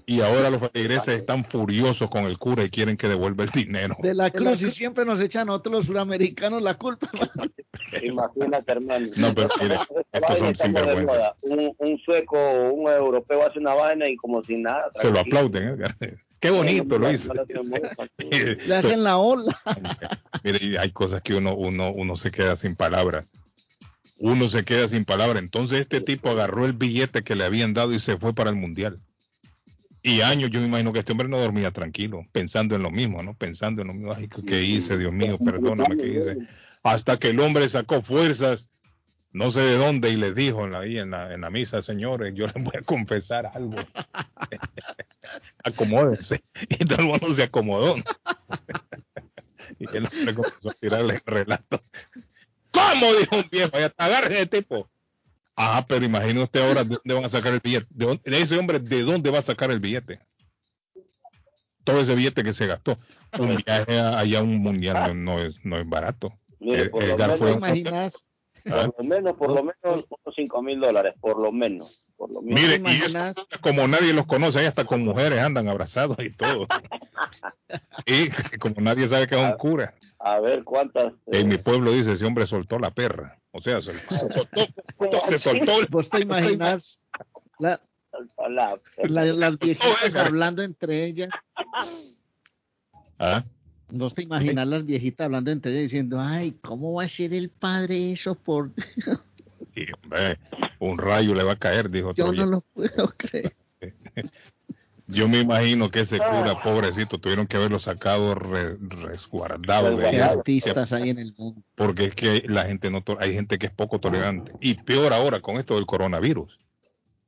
Speaker 1: Y ahora los feligreses están furiosos con el cura y quieren que devuelva el dinero.
Speaker 20: De la cruz y siempre nos echan a otros los suramericanos la culpa. [LAUGHS]
Speaker 3: Imagínate, hermano.
Speaker 1: No, pero mire, [LAUGHS] estos son sinvergüenza.
Speaker 3: Un, un sueco o un europeo hace una vaina y como si nada.
Speaker 1: Se lo aplauden. ¿eh? [LAUGHS] Qué bonito lo hizo.
Speaker 20: Le hacen la ola.
Speaker 1: Mire, y hay cosas que uno, uno, uno se queda sin palabras. Uno se queda sin palabras. Entonces este tipo agarró el billete que le habían dado y se fue para el mundial. Y años, yo me imagino que este hombre no dormía tranquilo, pensando en lo mismo, ¿no? Pensando en lo mismo. Ay, ¿qué hice? Dios mío, perdóname, ¿qué hice? Hasta que el hombre sacó fuerzas, no sé de dónde, y les dijo en la, ahí en la, en la misa, señores, yo les voy a confesar algo. [LAUGHS] Acomódense. Y todo el mundo se acomodó. [LAUGHS] y el hombre comenzó a tirarle el relato. ¿Cómo? Dijo un viejo, ya agarren el tipo. Ah, pero imagine usted ahora de dónde van a sacar el billete. ¿De, dónde- de ese hombre, ¿de dónde va a sacar el billete? Todo ese billete que se gastó. Un [LAUGHS] viaje allá a un mundial no, no es, no es barato.
Speaker 3: Mire,
Speaker 1: Eh,
Speaker 3: por lo
Speaker 1: Edgar
Speaker 3: menos-
Speaker 20: imaginas?
Speaker 1: Ah.
Speaker 3: Por lo menos, por lo menos unos 5 mil dólares, por lo menos. Por lo menos.
Speaker 1: Mire, y eso, como nadie los conoce, ahí hasta con mujeres andan abrazados y todo. [LAUGHS] y como nadie sabe que es un cura.
Speaker 3: A ver cuántas. eh,
Speaker 1: En mi pueblo dice, ese hombre soltó la perra. O sea, [LAUGHS] se soltó, se soltó.
Speaker 20: ¿Vos te imaginas la-
Speaker 3: la-
Speaker 20: la- las viejitas hablando entre ellas?
Speaker 1: ¿Ah?
Speaker 20: ¿No te imaginas las viejitas hablando entre ellas diciendo, ay, ¿cómo va a ser el padre eso por...?
Speaker 1: Y, hombre, un rayo le va a caer, dijo
Speaker 20: Yo
Speaker 1: otro
Speaker 20: no lo puedo creer. [LAUGHS]
Speaker 1: Yo me imagino que ese cura, ah. pobrecito, tuvieron que haberlo sacado resguardado.
Speaker 20: De artistas hay en el mundo.
Speaker 1: Porque es que la gente no, hay gente que es poco tolerante. Y peor ahora con esto del coronavirus.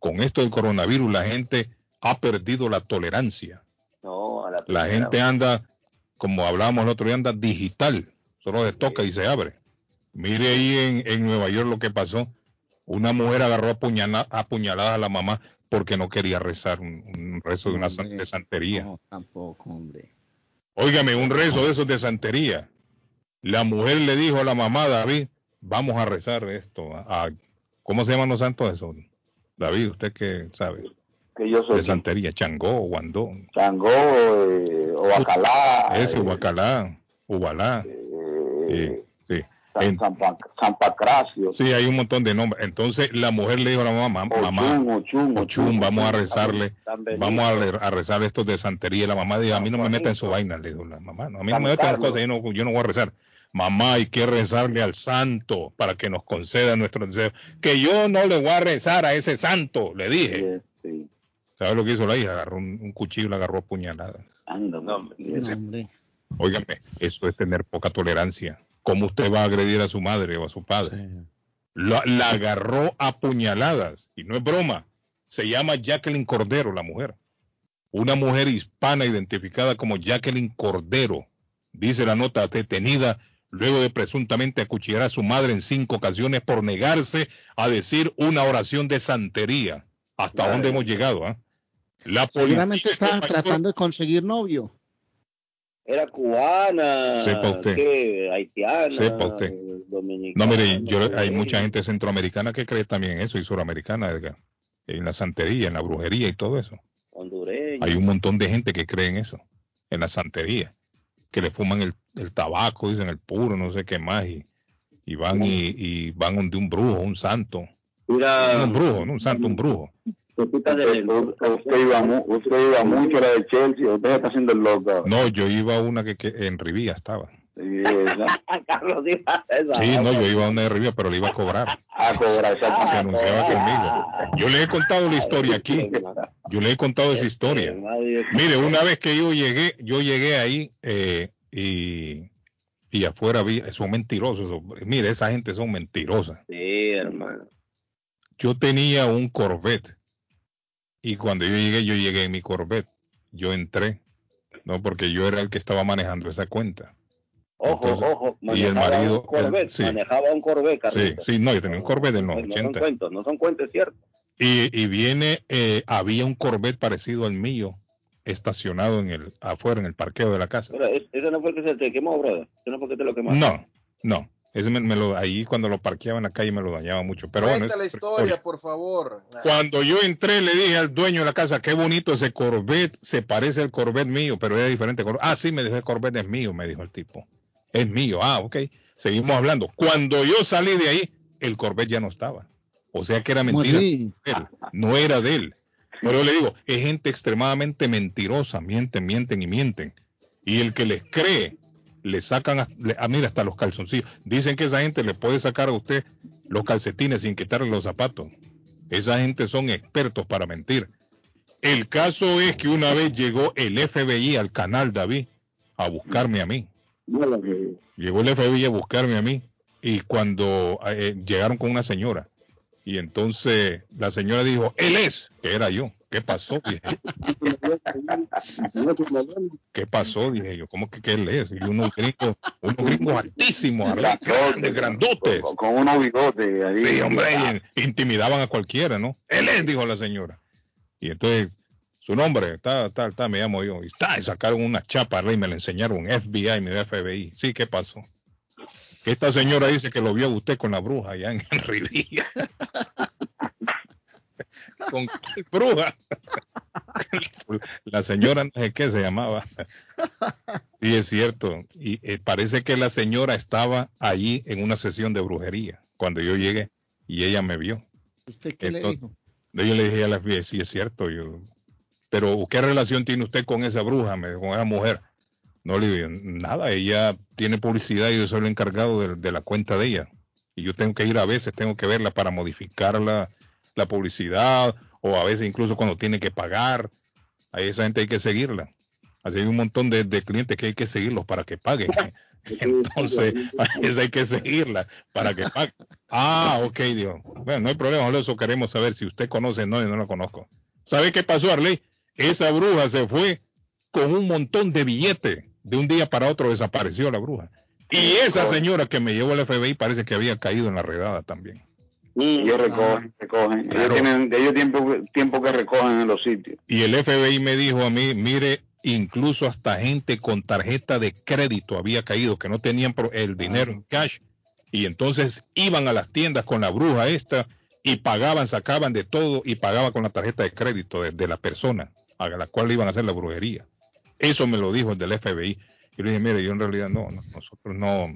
Speaker 1: Con esto del coronavirus la gente ha perdido la tolerancia. la, gente anda, como hablábamos el otro día, anda digital. Solo se toca y se abre. Mire ahí en, Nueva York lo que pasó. Una mujer agarró apuñalada a la mamá porque no quería rezar un, rezo de una de santería. No,
Speaker 20: tampoco, hombre.
Speaker 1: Óigame, un rezo de esos de santería. La mujer le dijo a la mamá, David, vamos a rezar esto. A, ¿Cómo se llaman los santos esos? David, usted que sabe.
Speaker 3: Que yo soy
Speaker 1: de santería, Changó, Guandó.
Speaker 3: Changó, eh, Huacalá.
Speaker 1: Ese, eh, Huacalá, Ubalá. Eh, sí.
Speaker 3: San, Pancracio.
Speaker 1: Sí, hay un montón de nombres. Entonces la mujer le dijo a la mamá, mamá, Ochum, vamos a rezarle, vamos a, rezar estos de santería. La mamá dijo, a mí no me metan en su vaina, le dijo la mamá, a mí no me metan en cosas, yo no, yo no voy a rezar. Mamá, hay que rezarle al santo para que nos conceda nuestro deseo. Que yo no le voy a rezar a ese santo, le dije. ¿Sabes lo que hizo la hija? Agarró un, cuchillo y la agarró a puñaladas.
Speaker 3: No,
Speaker 1: Óigame, eso es tener poca tolerancia. ¿Cómo usted va a agredir a su madre o a su padre? La, agarró a puñaladas, y no es broma. Se llama Jacqueline Cordero, la mujer. Una mujer hispana identificada como Jacqueline Cordero, dice la nota, detenida luego de presuntamente acuchillar a su madre en cinco ocasiones por negarse a decir una oración de santería. ¿Hasta dónde hemos llegado? Ah?
Speaker 20: La Seguramente estaban tratando de conseguir novio
Speaker 3: era cubana,
Speaker 1: Sepa usted.
Speaker 3: haitiana,
Speaker 1: Sepa usted. dominicana. No, mire, yo, hay mucha gente centroamericana que cree también en eso y suramericana, en la santería, en la brujería y todo eso.
Speaker 3: Hondureña.
Speaker 1: Hay un montón de gente que cree en eso, en la santería, que le fuman el, tabaco, dicen el puro, no sé qué más, y, y van y, y, van de un brujo, un santo. un brujo, no un santo, un brujo.
Speaker 3: Usted, iba, usted iba mucho a la de Chelsea, usted está haciendo el loco.
Speaker 1: No, yo iba a una que, que en Rivía estaba.
Speaker 3: Sí, [LAUGHS] Carlos iba
Speaker 1: a Sí, no, yo iba a una de Rivía, pero le iba a cobrar.
Speaker 3: A cobrar, Se
Speaker 1: anunciaba conmigo. Yo le he contado la historia aquí. Yo le he contado esa historia. Mire, una vez que yo llegué, yo llegué ahí eh, y, y afuera vi, son mentirosos. Mire, esa gente son mentirosas.
Speaker 3: Sí, hermano.
Speaker 1: Yo tenía un Corvette y cuando yo llegué, yo llegué en mi Corvette. Yo entré, ¿no? Porque yo era el que estaba manejando esa cuenta.
Speaker 3: Ojo, ojo,
Speaker 1: y el marido,
Speaker 3: un Corvette, sí. manejaba un Corvette,
Speaker 1: Sí, sí, no, yo tenía un Corvette del 90.
Speaker 3: No, son cuentos, no son cuentos, ¿cierto?
Speaker 1: Y, y viene, eh, había un Corvette parecido al mío, estacionado en el, afuera, en el parqueo de la casa.
Speaker 3: Pero ese no fue el que se te quemó, brother. Eso no fue que te lo quemaste.
Speaker 1: No, no. Ese me, lo, ahí cuando lo parqueaba en la calle me lo dañaba mucho. Pero
Speaker 2: Cuenta la historia, por favor.
Speaker 1: Cuando yo entré le dije al dueño de la casa, qué bonito ese Corvette, se parece al Corvette mío, pero es diferente. Ah, sí, me dijo, el Corvette es mío, me dijo el tipo. Es mío, ah, ok. Seguimos hablando. Cuando yo salí de ahí, el Corvette ya no estaba. O sea que era mentira. no era de él. Pero yo le digo, es gente extremadamente mentirosa, mienten, mienten y mienten. Y el que les cree le sacan, a, ah, mira, hasta los calzoncillos. Dicen que esa gente le puede sacar a usted los calcetines sin quitarle los zapatos. Esa gente son expertos para mentir. El caso es que una vez llegó el FBI al canal David a buscarme a mí. Llegó el FBI a buscarme a mí y cuando eh, llegaron con una señora y entonces la señora dijo, él es, que era yo. ¿Qué pasó? ¿Qué pasó? Dije yo, ¿cómo que, qué él es? Y unos gringos, unos gringos altísimos, grandes, grandotes.
Speaker 3: Con, unos bigotes ahí.
Speaker 1: Sí, hombre, intimidaban a cualquiera, ¿no? Él es, dijo la señora. Y entonces, su nombre, está, está, está, me llamo yo. Y está, y sacaron una chapa y me la enseñaron, FBI, mi FBI. Sí, ¿qué pasó? Esta señora dice que lo vio usted con la bruja allá en Rivilla [LAUGHS] con bruja. la señora no sé qué se llamaba. Y es cierto. Y eh, parece que la señora estaba allí en una sesión de brujería cuando yo llegué y ella me vio.
Speaker 20: ¿Usted qué le dijo?
Speaker 1: Yo le dije a la FBI, sí es cierto. Yo, pero ¿qué relación tiene usted con esa bruja, con esa mujer? No le digo nada, ella tiene publicidad y yo soy el encargado de, de la cuenta de ella. Y yo tengo que ir a veces, tengo que verla para modificarla la publicidad o a veces incluso cuando tiene que pagar. A esa gente hay que seguirla. Así hay un montón de, clientes que hay que seguirlos para que paguen. [LAUGHS] [LAUGHS] Entonces, a esa hay que seguirla para que paguen. Ah, ok, Dios. Bueno, no hay problema, eso queremos saber si usted conoce, no, yo no la conozco. ¿Sabe qué pasó, Arley? Esa bruja se fue con un montón de billetes. De un día para otro desapareció la bruja. Y esa señora que me llevó al FBI parece que había caído en la redada también.
Speaker 3: Y ellos recogen, recogen. Ellos tienen ellos tiempo, tiempo que recogen en los sitios.
Speaker 1: Y el FBI me dijo a mí, mire, incluso hasta gente con tarjeta de crédito había caído, que no tenían el dinero en cash. Y entonces iban a las tiendas con la bruja esta y pagaban, sacaban de todo y pagaban con la tarjeta de crédito de, de la persona a la cual iban a hacer la brujería. Eso me lo dijo el del FBI. Y le dije, mire, yo en realidad no, nosotros no,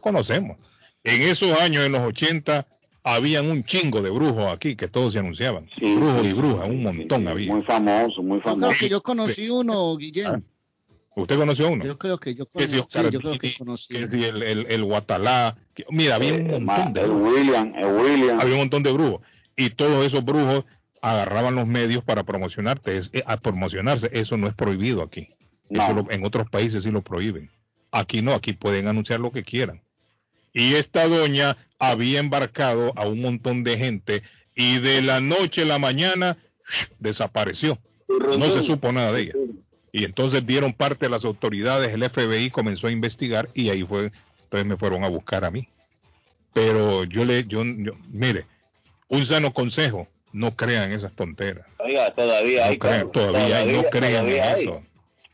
Speaker 1: conocemos. En esos años, en los 80, habían un chingo de brujos aquí que todos se anunciaban. brujos y brujas, un montón había.
Speaker 3: Muy famoso, muy famoso.
Speaker 20: Yo que yo conocí uno, Guillermo. Ah,
Speaker 1: ¿Usted conoció uno?
Speaker 20: Yo creo que yo conocí, sí, yo creo que conocí.
Speaker 1: el, el, el, Guatalá. mira, había un
Speaker 3: eh,
Speaker 1: montón de
Speaker 3: el William, el William.
Speaker 1: Había un montón de brujos. Y todos esos brujos agarraban los medios para promocionarte, es, eh, a promocionarse. Eso no es prohibido aquí en otros países sí lo prohíben. Aquí no, aquí pueden anunciar lo que quieran. Y esta doña había embarcado a un montón de gente y de la noche a la mañana [SNIFFS] desapareció. No se supo nada de ella. Y entonces dieron parte a las autoridades, el FBI comenzó a investigar y ahí fue, entonces me fueron a buscar a mí. Pero yo le, yo, mire, un sano consejo, no crean esas tonteras.
Speaker 3: Oiga, todavía hay.
Speaker 1: todavía, no crean en eso.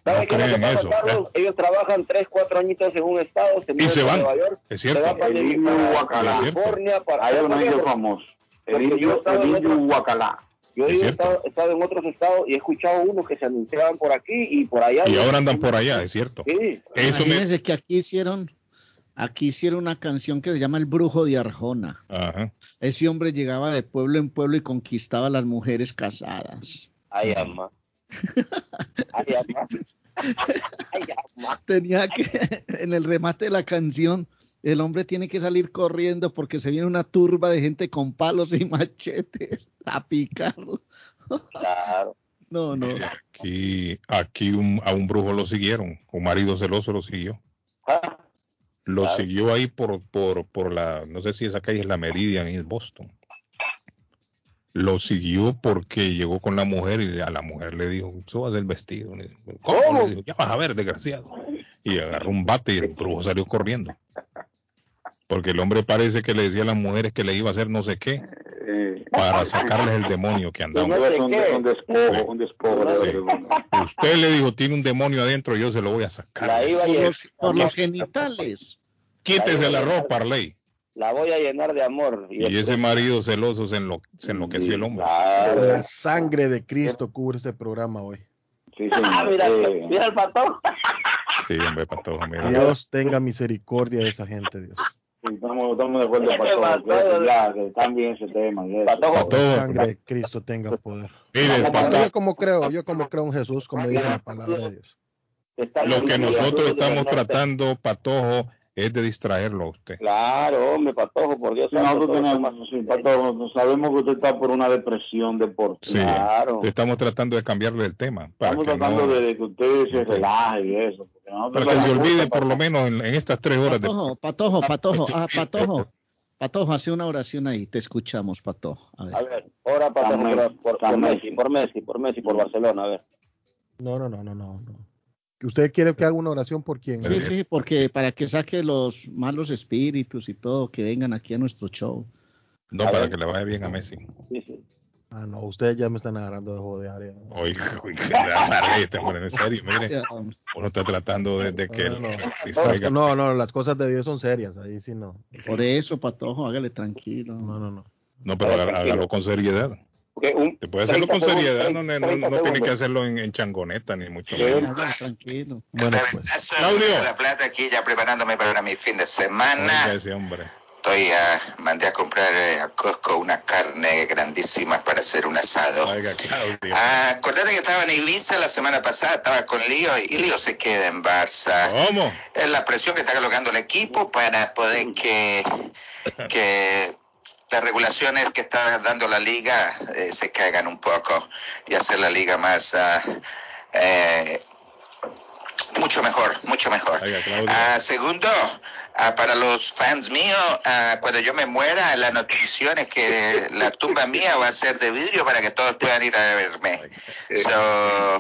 Speaker 3: ¿Sabe qué es lo Carlos? Ellos trabajan 3, 4 añitos en un estado, se
Speaker 1: y se van.
Speaker 3: Nueva York,
Speaker 1: es cierto.
Speaker 3: se van para, el para California, para Hay un ellos famoso. El indio, Huacalá. Yo he estado, estado, en otros estados y he escuchado unos que se anunciaban por aquí y por allá.
Speaker 1: Y ahora andan por allá, es cierto.
Speaker 20: Sí. Eso Imagínense que aquí hicieron, aquí hicieron una canción que se llama El Brujo de Arjona. Ajá. Ese hombre llegaba de pueblo en pueblo y conquistaba a las mujeres casadas.
Speaker 3: Ay, ama. [LAUGHS]
Speaker 20: Tenía que, en el remate de la canción, el hombre tiene que salir corriendo porque se viene una turba de gente con palos y machetes a picarlo.
Speaker 3: Claro.
Speaker 20: No, no.
Speaker 1: Aquí, aquí a un brujo lo siguieron, un marido celoso lo siguió. Ah, lo siguió ahí por, por, por la, no sé si esa calle es la Meridian en Boston lo siguió porque llegó con la mujer y a la mujer le dijo, subas el vestido. ¿Cómo? ya vas a ver, desgraciado. Y agarró un bate y el brujo salió corriendo. Porque el hombre parece que le decía a las mujeres que le iba a hacer no sé qué para sacarles el demonio que andaba. Usted le dijo, tiene un demonio adentro, yo se lo voy a sacar.
Speaker 20: por, los, genitales.
Speaker 1: Quítese la ropa, Arley
Speaker 3: la voy a llenar de amor.
Speaker 1: Y, ese marido celoso se, enlo se enloqueció el hombre.
Speaker 2: La sangre de Cristo cubre este programa hoy.
Speaker 3: Sí, [LAUGHS] mira, mira el patojo.
Speaker 1: sí, hombre, mira.
Speaker 2: Dios tenga misericordia de esa gente, Dios.
Speaker 3: estamos, estamos de acuerdo, patojo. Ya, que cambien ese tema.
Speaker 2: Patojo. La sangre de Cristo tenga poder. Mire, yo como creo, yo como creo en Jesús, como dice la palabra de Dios.
Speaker 1: Lo que nosotros estamos tratando, Patojo, es de distraerlo a usted.
Speaker 3: Claro, hombre, Patojo, por Dios. nosotros tenemos, sí, Patojo, sabemos que usted está por una depresión deportiva. Sí, claro.
Speaker 1: Estamos tratando de cambiarle el tema.
Speaker 3: Estamos tratando de, que usted se relaje y eso.
Speaker 1: Para que se olvide por lo menos en, estas tres horas.
Speaker 20: Patojo, de... Patojo, Patojo, ah, Patojo. Patojo, hace una oración ahí, te escuchamos, Patojo.
Speaker 3: A ver, a ver ora Patojo por, por, Messi, por Messi, por Messi, por Barcelona, a ver.
Speaker 2: No, no, no, no, no. no. ¿Usted quiere que haga una oración por quién?
Speaker 20: Sí, sí, porque para que saque los malos espíritus y todo, que vengan aquí a nuestro show.
Speaker 1: No, para que le vaya bien a Messi.
Speaker 2: Ah, no, ustedes ya me están agarrando de joder.
Speaker 1: Oiga, oiga, este en serio, mire. Uno está tratando de, que
Speaker 2: no no. no, no, las cosas de Dios son serias, ahí sí no.
Speaker 20: Por eso, Patojo, hágale tranquilo.
Speaker 2: No, no, no.
Speaker 1: No, pero hágalo con seriedad. Un Te puede hacerlo con seriedad, no, no, tiene que hacerlo en, changoneta ni mucho
Speaker 20: menos. tranquilo. [LAUGHS]
Speaker 29: Bueno, pues. Claudio. La plata aquí ya preparándome para mi fin de semana.
Speaker 1: ese hombre.
Speaker 29: Estoy a, mandé a comprar eh, a Costco una carne grandísima para hacer un asado.
Speaker 1: Oiga, Claudio.
Speaker 29: Ah, acordate que estaba en Ibiza la semana pasada, estaba con Lío y Lío se queda en Barça.
Speaker 1: ¿Cómo?
Speaker 29: Es la presión que está colocando el equipo para poder que, que las regulaciones que está dando la liga eh, se caigan un poco y hacer la liga más, uh, eh, mucho mejor, mucho mejor. Ah, segundo, ah, para los fans míos, ah, cuando yo me muera, la notición es que la tumba mía va a ser de vidrio para que todos puedan ir a verme.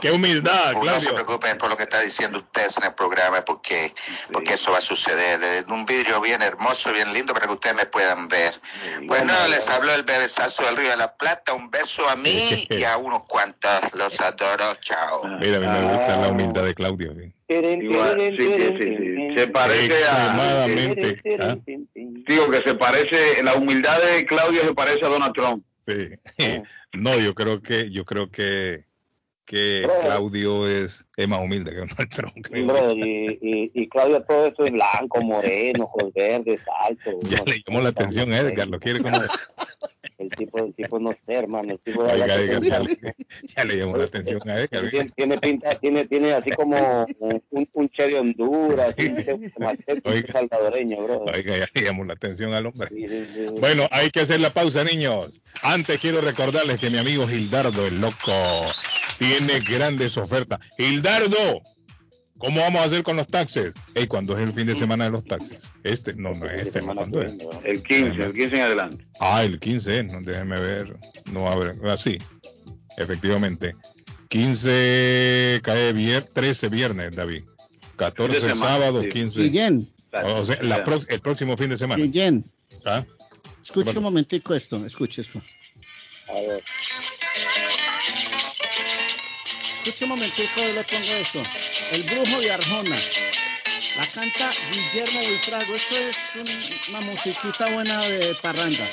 Speaker 1: Qué humildad,
Speaker 29: No se preocupen por lo que está diciendo ustedes en el programa, porque, porque eso va a suceder. Un vidrio bien hermoso, bien lindo, para que ustedes me puedan ver. Bueno, les hablo el bebesazo del Río de la Plata. Un beso a mí y a unos cuantos. Los adoro. Chao.
Speaker 1: Mira, a mí me gusta la humildad de Claudio. ¿sí?
Speaker 22: Se parece a. ¿ah? Digo que se parece. La humildad de Claudio se parece a Donald Trump.
Speaker 1: Sí. [LAUGHS] No, yo creo que yo creo que que Claudio es, es más humilde que Donald Trump.
Speaker 6: y, y, y, Claudio todo esto es blanco, moreno, ojos verdes, alto. [LAUGHS]
Speaker 1: Ya le llamó la atención a Edgar, lo quiere como [LAUGHS]
Speaker 6: el tipo, el tipo no sé, hermano. El tipo
Speaker 1: Oiga, ya, le, ya, le, llamó la atención a Edgar.
Speaker 6: Tiene, tiene, pinta, tiene, tiene así como un, un cherry Honduras, sí. un salvadoreño, bro.
Speaker 1: Oiga, ya le llamó la atención al hombre. Sí, sí, bueno, hay que hacer la pausa, niños. Antes quiero recordarles que mi amigo Gildardo, el loco, tiene grandes ofertas. Gildardo, ¿Cómo vamos a hacer con los taxes? Ey, ¿cuándo es el fin de semana de los taxes? Este, no, no es este, ¿cuándo es?
Speaker 22: El 15, el 15 en adelante.
Speaker 1: Ah, el 15, no, déjeme ver. No abre, así, ah, efectivamente. 15 cae vier, 13 viernes, David. 14 sábado, 15.
Speaker 20: Guillén.
Speaker 1: O sea, la pro, el próximo fin de semana.
Speaker 20: Guillén. ¿Ah? Escucha un momentico esto, escuche esto. A ver. Escucha un momentico y le pongo esto. El brujo de Arjona. La canta Guillermo Buitrago. Esto es un, una musiquita buena de parranda.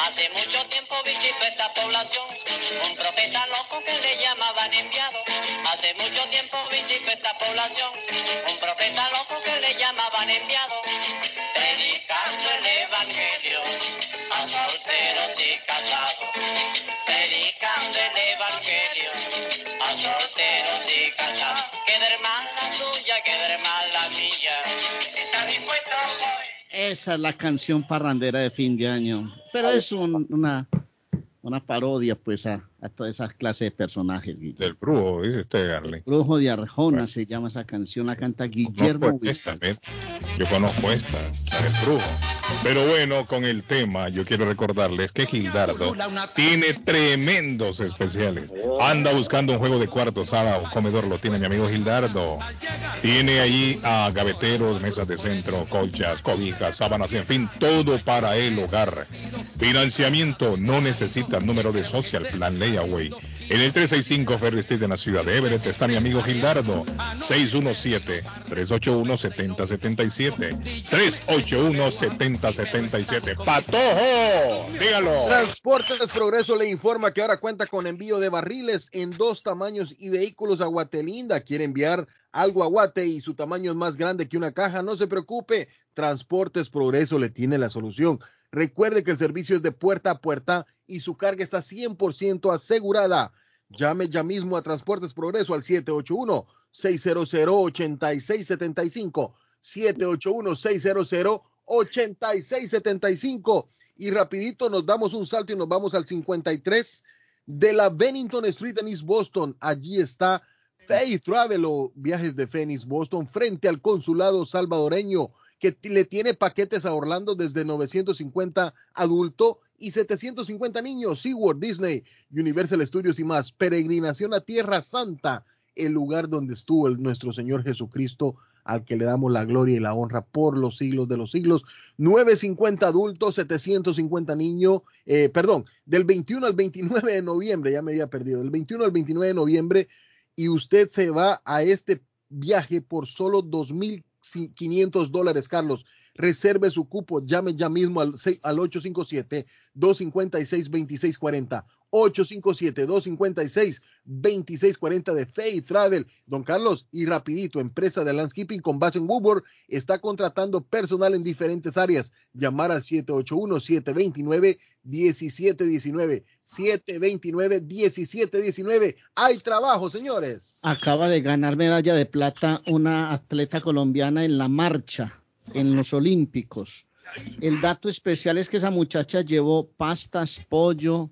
Speaker 30: Hace mucho tiempo visitó esta población un profeta loco que le llamaban enviado. Hace mucho tiempo visitó esta población un profeta loco que le llamaban enviado. Predicando el evangelio a solteros y casados. Predicando el evangelio a solteros y casados. Que de hermana tuya, que de hermana mía. Está.
Speaker 20: Esa es la canción parrandera de fin de año. Pero es un, una, una parodia, pues, a, a toda esa clase de personajes. Guillermo.
Speaker 1: Del brujo, dice usted, Garley.
Speaker 20: Brujo de Arjona bueno. se llama esa canción, la canta Guillermo.
Speaker 1: No esta, yo conozco esta, la del brujo. Pero bueno, con el tema, yo quiero recordarles que Gildardo tiene tremendos especiales. Anda buscando un juego de cuarto, sala o comedor, lo tiene mi amigo Gildardo. Tiene ahí a gaveteros, mesas de centro, colchas, cobijas, sábanas, en fin, todo para el hogar. Financiamiento, no necesita número de social plan En el 365 Ferry Street en la ciudad de Everett está mi amigo Gildardo. 617-381-7077. 381-7077. ¡Patojo! Dígalo.
Speaker 2: Transportes Progreso le informa que ahora cuenta con envío de barriles en dos tamaños y vehículos a Guatelinda. Quiere enviar algo a Guate y su tamaño es más grande que una caja. No se preocupe. Transportes Progreso le tiene la solución. Recuerde que el servicio es de puerta a puerta y su carga está 100% asegurada. Llame ya mismo a Transportes Progreso al 781-600-8675. 781-600-8675. Y rapidito nos damos un salto y nos vamos al 53 de la Bennington Street en East Boston. Allí está Faith Travel o Viajes de Phoenix Boston frente al consulado salvadoreño que le tiene paquetes a Orlando desde 950 adulto y 750 niños, SeaWorld, Disney, Universal Studios y más. Peregrinación a Tierra Santa, el lugar donde estuvo el, nuestro Señor Jesucristo, al que le damos la gloria y la honra por los siglos de los siglos. 950 adultos, 750 niños, eh, perdón, del 21 al 29 de noviembre, ya me había perdido, del 21 al 29 de noviembre, y usted se va a este viaje por solo 2,000 500 dólares, Carlos. Reserve su cupo, llame ya mismo al, al 857-256-2640. 857-256-2640 de Fay Travel. Don Carlos, y rapidito, empresa de landscaping con base en Woodward está contratando personal en diferentes áreas. Llamar al 781-729-1719. 729-1719. Hay trabajo, señores.
Speaker 20: Acaba de ganar medalla de plata una atleta colombiana en la marcha en los Olímpicos. El dato especial es que esa muchacha llevó pastas, pollo,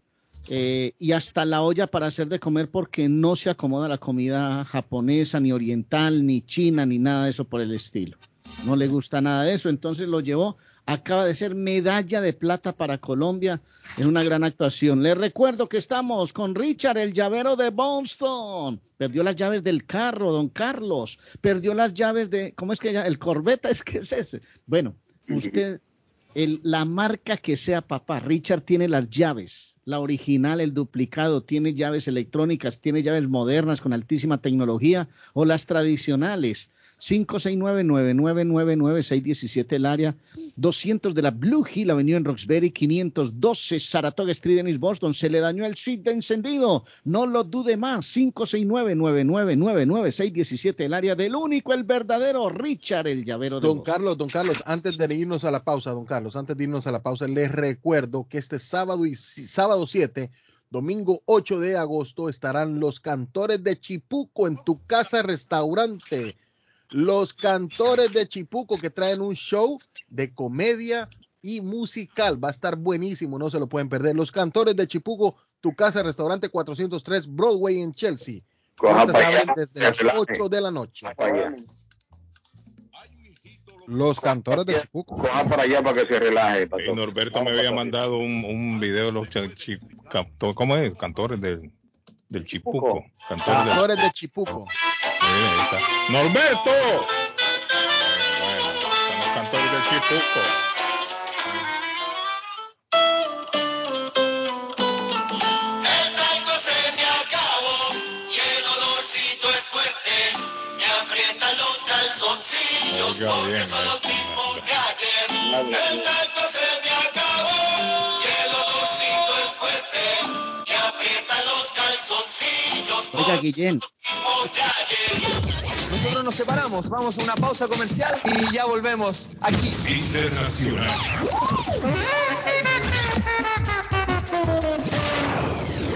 Speaker 20: eh, y hasta la olla para hacer de comer porque no se acomoda la comida japonesa, ni oriental, ni china, ni nada de eso por el estilo. No le gusta nada de eso, entonces lo llevó. Acaba de ser medalla de plata para Colombia en una gran actuación. Les recuerdo que estamos con Richard, el llavero de Boston. Perdió las llaves del carro, don Carlos. Perdió las llaves de, ¿cómo es que ya? El Corbeta [LAUGHS] es que es ese. Bueno, usted, el, la marca que sea papá, Richard tiene las llaves la original, el duplicado, tiene llaves electrónicas, tiene llaves modernas con altísima tecnología o las tradicionales. 569-9999-617 el área, 200 de la Blue Hill Avenue en Roxbury, 512 Saratoga Street en East Boston. Se le dañó el switch de encendido. No lo dude más. 569-9999-617 el área del único, el verdadero Richard, el llavero de
Speaker 2: Don Carlos, don Carlos, antes de irnos a la pausa, don Carlos, antes de irnos a la pausa, les recuerdo que este sábado y sábado 7 Domingo 8 de agosto estarán los cantores de Chipuco en tu casa restaurante los cantores de Chipuco que traen un show de comedia y musical. Va a estar buenísimo, no se lo pueden perder. Los cantores de Chipuco, tu casa, restaurante 403 Broadway en Chelsea. desde las 8 de la noche. Los cantores de Chipuco.
Speaker 3: Coja para allá para que se relaje.
Speaker 1: Norberto me había mandado un, un video de los ¿cómo es? Cantores del, del Chipuco.
Speaker 2: Cantores, de Chipuco.
Speaker 1: Norberto. Bueno, estamos cantores del Chipuco.
Speaker 25: El talco se me acabó y el olorcito es fuerte. Me aprietan los calzoncillos porque son los mismos que ayer. El talco se me acabó y el olorcito es fuerte. Me aprietan los calzoncillos
Speaker 20: Oiga, Guillén.
Speaker 31: Nosotros nos separamos, vamos a una pausa comercial y ya volvemos aquí.
Speaker 12: Internacional.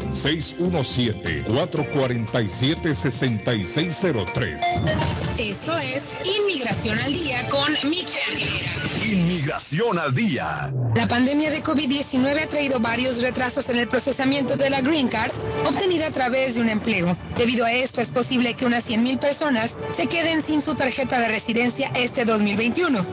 Speaker 12: 617-447-6603.
Speaker 32: Eso es Inmigración al Día con Michelle Rivera.
Speaker 12: Inmigración al Día.
Speaker 32: La pandemia de COVID-19 ha traído varios retrasos en el procesamiento de la Green Card obtenida a través de un empleo. Debido a esto, es posible que unas 100.000 personas se queden sin su tarjeta de residencia este 2021.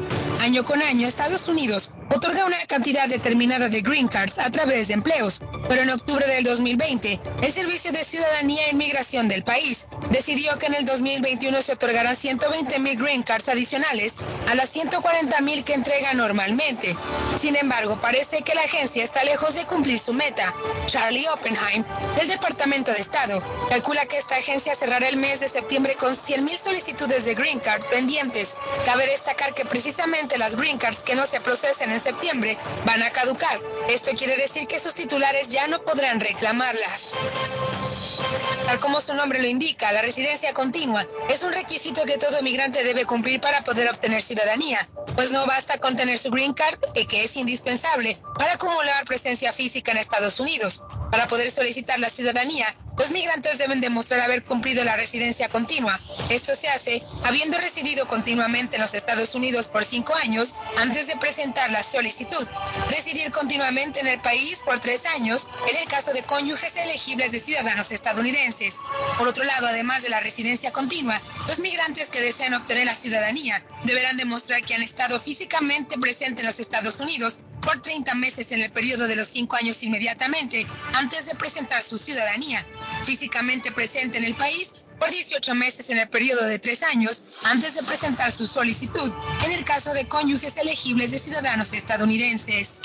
Speaker 32: Año con año, Estados Unidos otorga una cantidad determinada de green cards a través de empleos, pero en octubre del 2020, el Servicio de Ciudadanía e Inmigración del país decidió que en el 2021 se otorgarán 120 mil green cards adicionales a las 140 mil que entrega normalmente. Sin embargo, parece que la agencia está lejos de cumplir su meta. Charlie Oppenheim, del Departamento de Estado, calcula que esta agencia cerrará el mes de septiembre con 100 mil solicitudes de green card pendientes. Cabe destacar que precisamente las green cards que no se procesen en septiembre van a caducar. Esto quiere decir que sus titulares ya no podrán reclamarlas. Tal como su nombre lo indica, la residencia continua es un requisito que todo migrante debe cumplir para poder obtener ciudadanía, pues no basta con tener su green card, que es indispensable para acumular presencia física en Estados Unidos. Para poder solicitar la ciudadanía, los migrantes deben demostrar haber cumplido la residencia continua. Esto se hace habiendo residido continuamente en los Estados Unidos por cinco años antes de presentar la solicitud. Residir continuamente en el país por tres años en el caso de cónyuges elegibles de ciudadanos estadounidenses. Por otro lado, además de la residencia continua, los migrantes que desean obtener la ciudadanía deberán demostrar que han estado físicamente presentes en los Estados Unidos por 30 meses en el periodo de los cinco años inmediatamente antes de presentar su ciudadanía, físicamente presente en el país por 18 meses en el periodo de tres años antes de presentar su solicitud, en el caso de cónyuges elegibles de ciudadanos estadounidenses.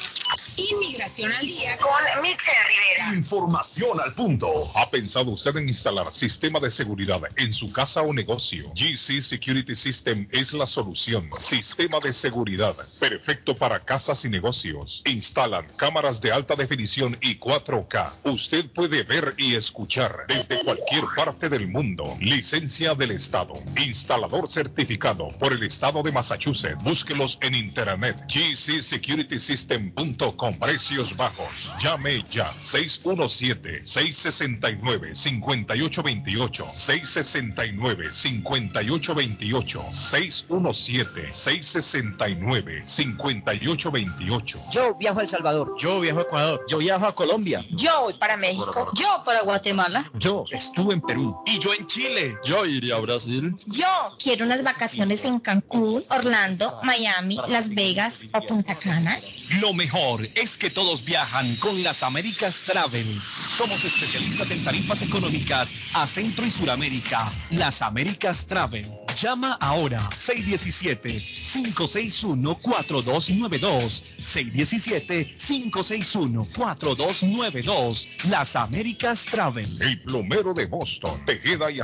Speaker 32: Inmigración al día con Michelle Rivera.
Speaker 12: Información al punto. ¿Ha pensado usted en instalar sistema de seguridad en su casa o negocio? GC Security System es la solución. Sistema de seguridad perfecto para casas y negocios. Instalan cámaras de alta definición y 4K. Usted puede ver y escuchar desde cualquier parte del mundo. Licencia del Estado. Instalador certificado por el Estado de Massachusetts. Búsquelos en internet. gcsecuritysystem.com. Precios bajos. Llame ya. 617-669-5828. 669-5828. 617-669-5828.
Speaker 33: Yo viajo a El Salvador.
Speaker 34: Yo viajo a Ecuador.
Speaker 33: Yo viajo a Colombia.
Speaker 15: Yo voy para México. Yo para Guatemala.
Speaker 33: Yo estuve en Perú.
Speaker 34: Y yo en Chile.
Speaker 33: Yo iría a Brasil.
Speaker 15: Yo quiero unas vacaciones en Cancún, Orlando, Miami, Las Vegas o Punta Cana.
Speaker 35: Lo mejor es que todos viajan con las Américas Travel. Somos especialistas en tarifas económicas a Centro y Suramérica. Las Américas Travel. Llama ahora 617-561-4292. 617-561-4292. Las Américas Travel.
Speaker 12: El plomero de Boston, Tejeda y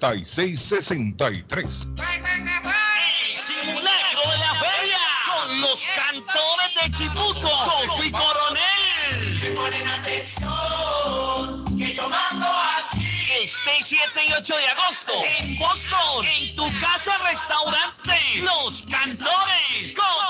Speaker 12: 857-991-3663.
Speaker 17: El simulacro de la feria con los cantores de Chipuco, Coco y Coronel.
Speaker 36: Ponen atención, que yo mando aquí.
Speaker 17: Este 7 y 8 de agosto en Boston, en tu casa restaurante, Los Cantores, Coco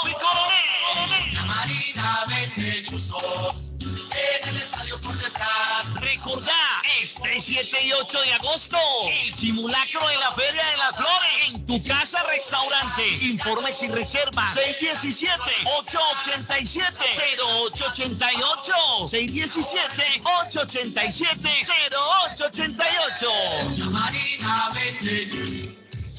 Speaker 17: 7 y 8 de agosto, el simulacro de la Feria de las Flores, en tu casa restaurante. Informes y reservas 617-887-0888. 617-887-0888.
Speaker 36: La Marina vende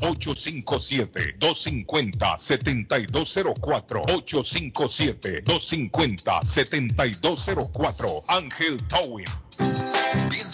Speaker 12: 857-250-7204. 857-250-7204. Ángel Towing.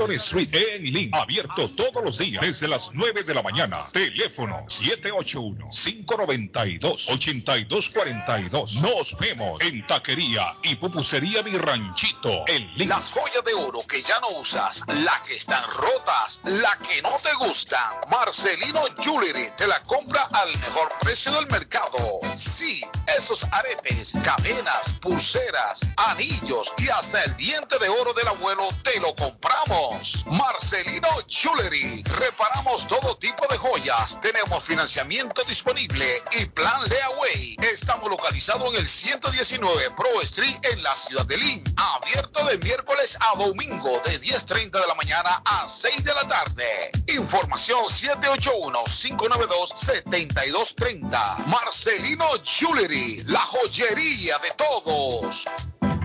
Speaker 12: Boston Street en Lynn. Abierto todos los días desde las 9 de la mañana. Teléfono 781-592-8242. Nos vemos en Taquería y Pupusería Mi Ranchito en.
Speaker 18: Las joyas de oro que ya no usas, las que están rotas, las que no te gustan. Marcelino Jewelry te la compra al mejor precio del mercado. Sí, esos aretes, cadenas, pulseras, anillos y hasta el diente de oro del abuelo te lo compramos. Marcelino Jewelry. Reparamos todo tipo de joyas. Tenemos financiamiento disponible y plan Leaway. Estamos localizados en el 119 Pro Street en la ciudad de Lynn. Abierto de miércoles a domingo de 10.30 de la mañana a 6 de la tarde. Información 781-592-7230. Marcelino Jewelry, la joyería de todos.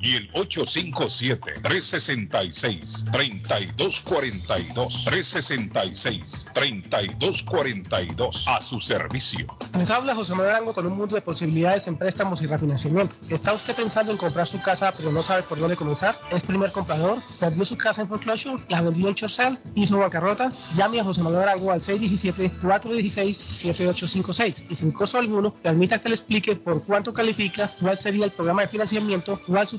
Speaker 12: y el 857-366-3242. 366-3242 a su servicio.
Speaker 37: Les habla José Manuel Arango con un mundo de posibilidades en préstamos y refinanciamiento. ¿Está usted pensando en comprar su casa pero no sabe por dónde comenzar? ¿Es primer comprador? ¿Perdió su casa en foreclosure? ¿La vendió en Chorcel? ¿Hizo bancarrota? Llame a José Manuel Arango al 617-416-7856 y sin costo alguno permita que le explique por cuánto califica, cuál sería el programa de financiamiento, cuál su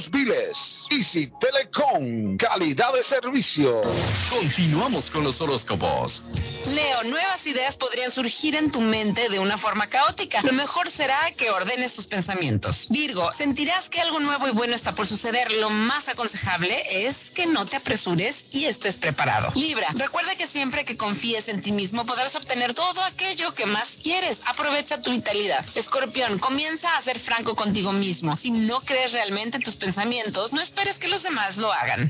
Speaker 18: biles. Easy Telecom, calidad de servicio.
Speaker 35: Continuamos con los horóscopos.
Speaker 32: Leo, nuevas ideas podrían surgir en tu mente de una forma caótica. Lo mejor será que ordenes tus pensamientos. Virgo, sentirás que algo nuevo y bueno está por suceder. Lo más aconsejable es que no te apresures y estés preparado. Libra, recuerda que siempre que confíes en ti mismo podrás obtener todo aquello que más quieres. Aprovecha tu vitalidad. Escorpión, comienza a ser franco contigo mismo. Si no crees realmente en tus pensamientos, no esperes que los demás lo hagan.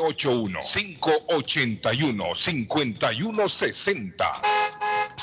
Speaker 12: 781-581-5160.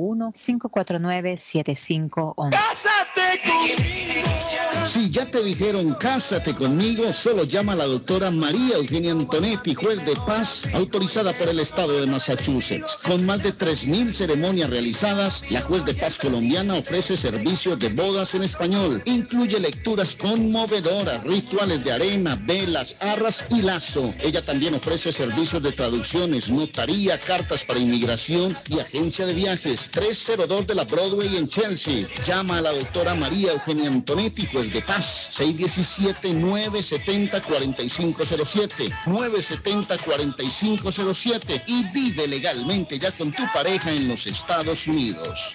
Speaker 38: 781-549-7511.
Speaker 39: ¡Cásate conmigo!
Speaker 20: Si ya te dijeron cásate conmigo, solo llama a la doctora María Eugenia Antonetti, juez de paz, autorizada por el estado de Massachusetts. Con más de 3.000 ceremonias realizadas, la juez de paz colombiana ofrece servicios de bodas en español. Incluye lecturas conmovedoras, rituales de arena, velas, arras y lazo. Ella también ofrece servicios de traducciones, notaría, cartas para inmigración y agencia de viajes. 302 de la Broadway en Chelsea. Llama a la doctora María Eugenia Antonetti, juez de paz. 617-970-4507. 970-4507. Y vive legalmente ya con tu pareja en los Estados Unidos.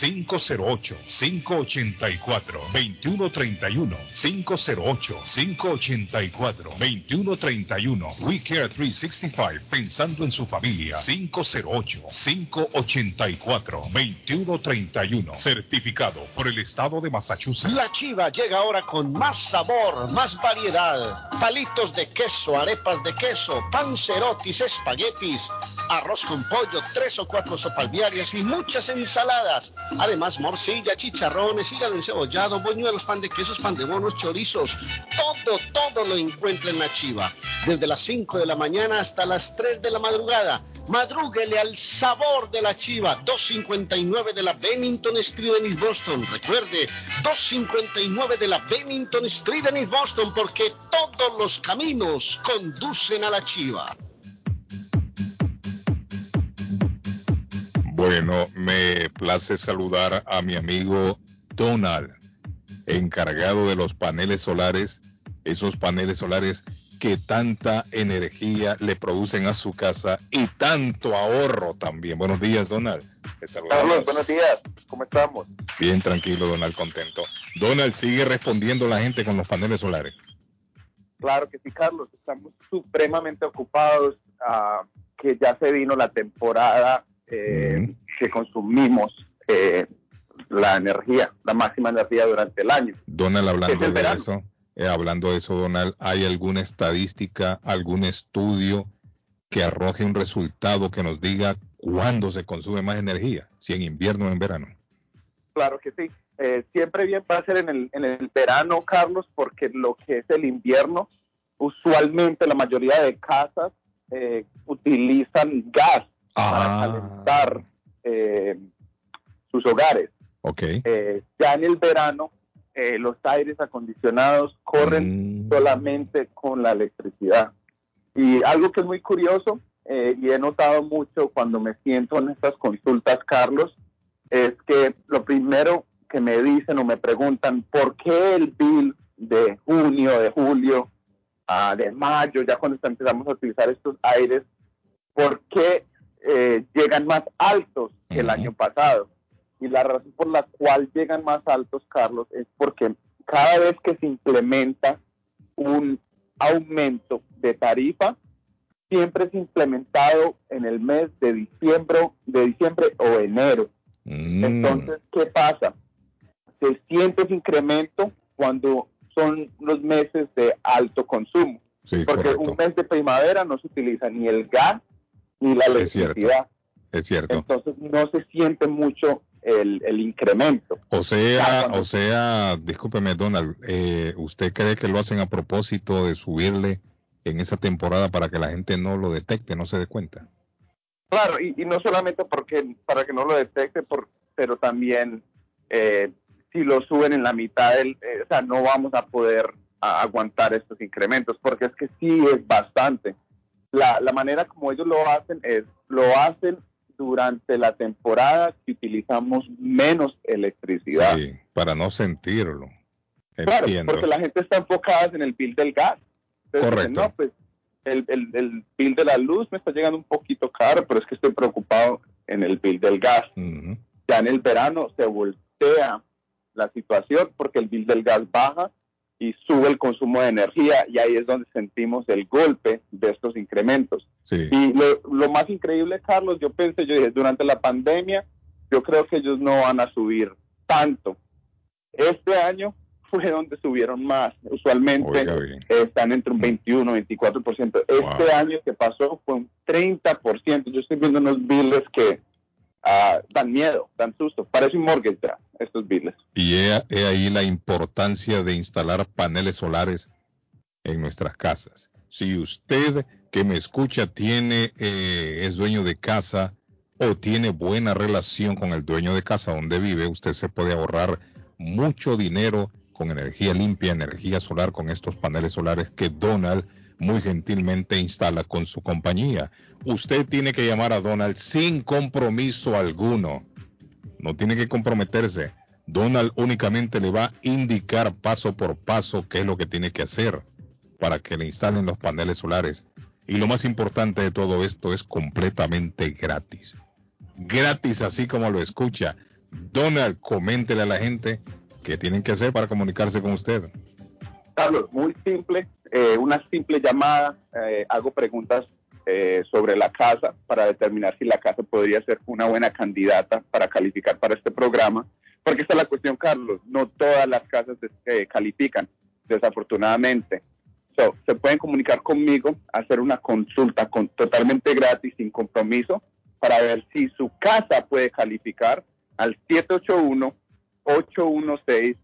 Speaker 12: 508-584-2131. 508-584-2131. We Care 365, pensando en su familia. 508-584-2131. Certificado por el Estado de Massachusetts.
Speaker 40: La chiva llega ahora con más sabor, más variedad. Palitos de queso, arepas de queso, pancerotis, espaguetis, arroz con pollo, tres o cuatro sopalviarias y muchas ensaladas. Además, morcilla, chicharrones, hígado encebollado, boñuelos, pan de quesos, pan de bonos, chorizos. Todo, todo lo encuentra en la chiva. Desde las 5 de la mañana hasta las 3 de la madrugada. Madrúguele al sabor de la chiva. 259 de la Bennington Street en East Boston. Recuerde, 259 de la Bennington Street en East Boston porque todos los caminos conducen a la chiva.
Speaker 1: Bueno, me place saludar a mi amigo Donald, encargado de los paneles solares, esos paneles solares que tanta energía le producen a su casa y tanto ahorro también. Buenos días, Donald.
Speaker 41: Carlos, buenos días. ¿Cómo estamos?
Speaker 1: Bien, tranquilo, Donald, contento. Donald, sigue respondiendo la gente con los paneles solares.
Speaker 41: Claro que sí, Carlos. Estamos supremamente ocupados, ah, que ya se vino la temporada eh, que consumimos eh, la energía, la máxima energía durante el año.
Speaker 1: Donald, hablando de eso, eh, hablando de eso, Donald, ¿hay alguna estadística, algún estudio que arroje un resultado que nos diga cuándo se consume más energía? Si en invierno o en verano.
Speaker 41: Claro que sí. Eh, siempre bien va a ser en el, en el verano, Carlos, porque lo que es el invierno, usualmente la mayoría de casas eh, utilizan gas para calentar eh, sus hogares.
Speaker 1: Ok.
Speaker 41: Eh, ya en el verano, eh, los aires acondicionados corren solamente con la electricidad. Y algo que es muy curioso, eh, y he notado mucho cuando me siento en estas consultas, Carlos, es que lo primero que que me dicen o me preguntan por qué el bill de junio, de julio, ah, de mayo, ya cuando empezamos a utilizar estos aires, por qué eh, llegan más altos que el año pasado. Y la razón por la cual llegan más altos, Carlos, es porque cada vez que se implementa un aumento de tarifa, siempre es implementado en el mes de diciembre, de diciembre o enero.
Speaker 1: Mm.
Speaker 41: Entonces, ¿qué pasa? Se siente ese incremento cuando son los meses de alto consumo.
Speaker 1: Sí,
Speaker 41: porque
Speaker 1: correcto.
Speaker 41: un mes de primavera no se utiliza ni el gas ni la electricidad.
Speaker 1: Es cierto.
Speaker 41: Entonces no se siente mucho el, el incremento.
Speaker 1: O sea, o sea, discúlpeme, Donald, eh, ¿usted cree que lo hacen a propósito de subirle en esa temporada para que la gente no lo detecte, no se dé cuenta?
Speaker 41: Claro, y, y no solamente porque para que no lo detecte, por, pero también eh, si lo suben en la mitad, del, eh, o sea, no vamos a poder a- aguantar estos incrementos, porque es que sí es bastante. La, la manera como ellos lo hacen es, lo hacen durante la temporada que utilizamos menos electricidad.
Speaker 1: Sí, para no sentirlo.
Speaker 41: Claro,
Speaker 1: Entiendo.
Speaker 41: porque la gente está enfocada en el bill del gas. Entonces,
Speaker 1: Correcto.
Speaker 41: no, pues el, el, el bill de la luz me está llegando un poquito caro, pero es que estoy preocupado en el bill del gas. Ya en el verano se voltea la situación porque el bill del gas baja y sube el consumo de energía y ahí es donde sentimos el golpe de estos incrementos.
Speaker 1: Sí.
Speaker 41: Y lo, lo más increíble, Carlos, yo pensé, yo dije, durante la pandemia, yo creo que ellos no van a subir tanto. Este año [LAUGHS] fue donde subieron más. Usualmente están entre un 21, 24%. Este
Speaker 1: Wow.
Speaker 41: año que pasó fue un 30%. Yo estoy viendo unos billes que ah, dan miedo, dan susto. Parece un mortgage ya, estos billes.
Speaker 1: Y he, he ahí la importancia de instalar paneles solares en nuestras casas. Si usted que me escucha tiene eh, es dueño de casa o tiene buena relación con el dueño de casa donde vive, usted se puede ahorrar mucho dinero con energía limpia, energía solar, con estos paneles solares que Donald muy gentilmente instala con su compañía. Usted tiene que llamar a Donald sin compromiso alguno. No tiene que comprometerse. Donald únicamente le va a indicar paso por paso qué es lo que tiene que hacer para que le instalen los paneles solares. Y lo más importante de todo esto es completamente gratis. Gratis así como lo escucha. Donald, coméntele a la gente qué tienen que hacer para comunicarse con usted.
Speaker 41: Carlos, muy simple, eh, una simple llamada, eh, hago preguntas eh, sobre la casa para determinar si la casa podría ser una buena candidata para calificar para este programa, porque esta es la cuestión, Carlos, no todas las casas eh, califican, desafortunadamente. So, se pueden comunicar conmigo, hacer una consulta con, totalmente gratis, sin compromiso, para ver si su casa puede calificar al 781 816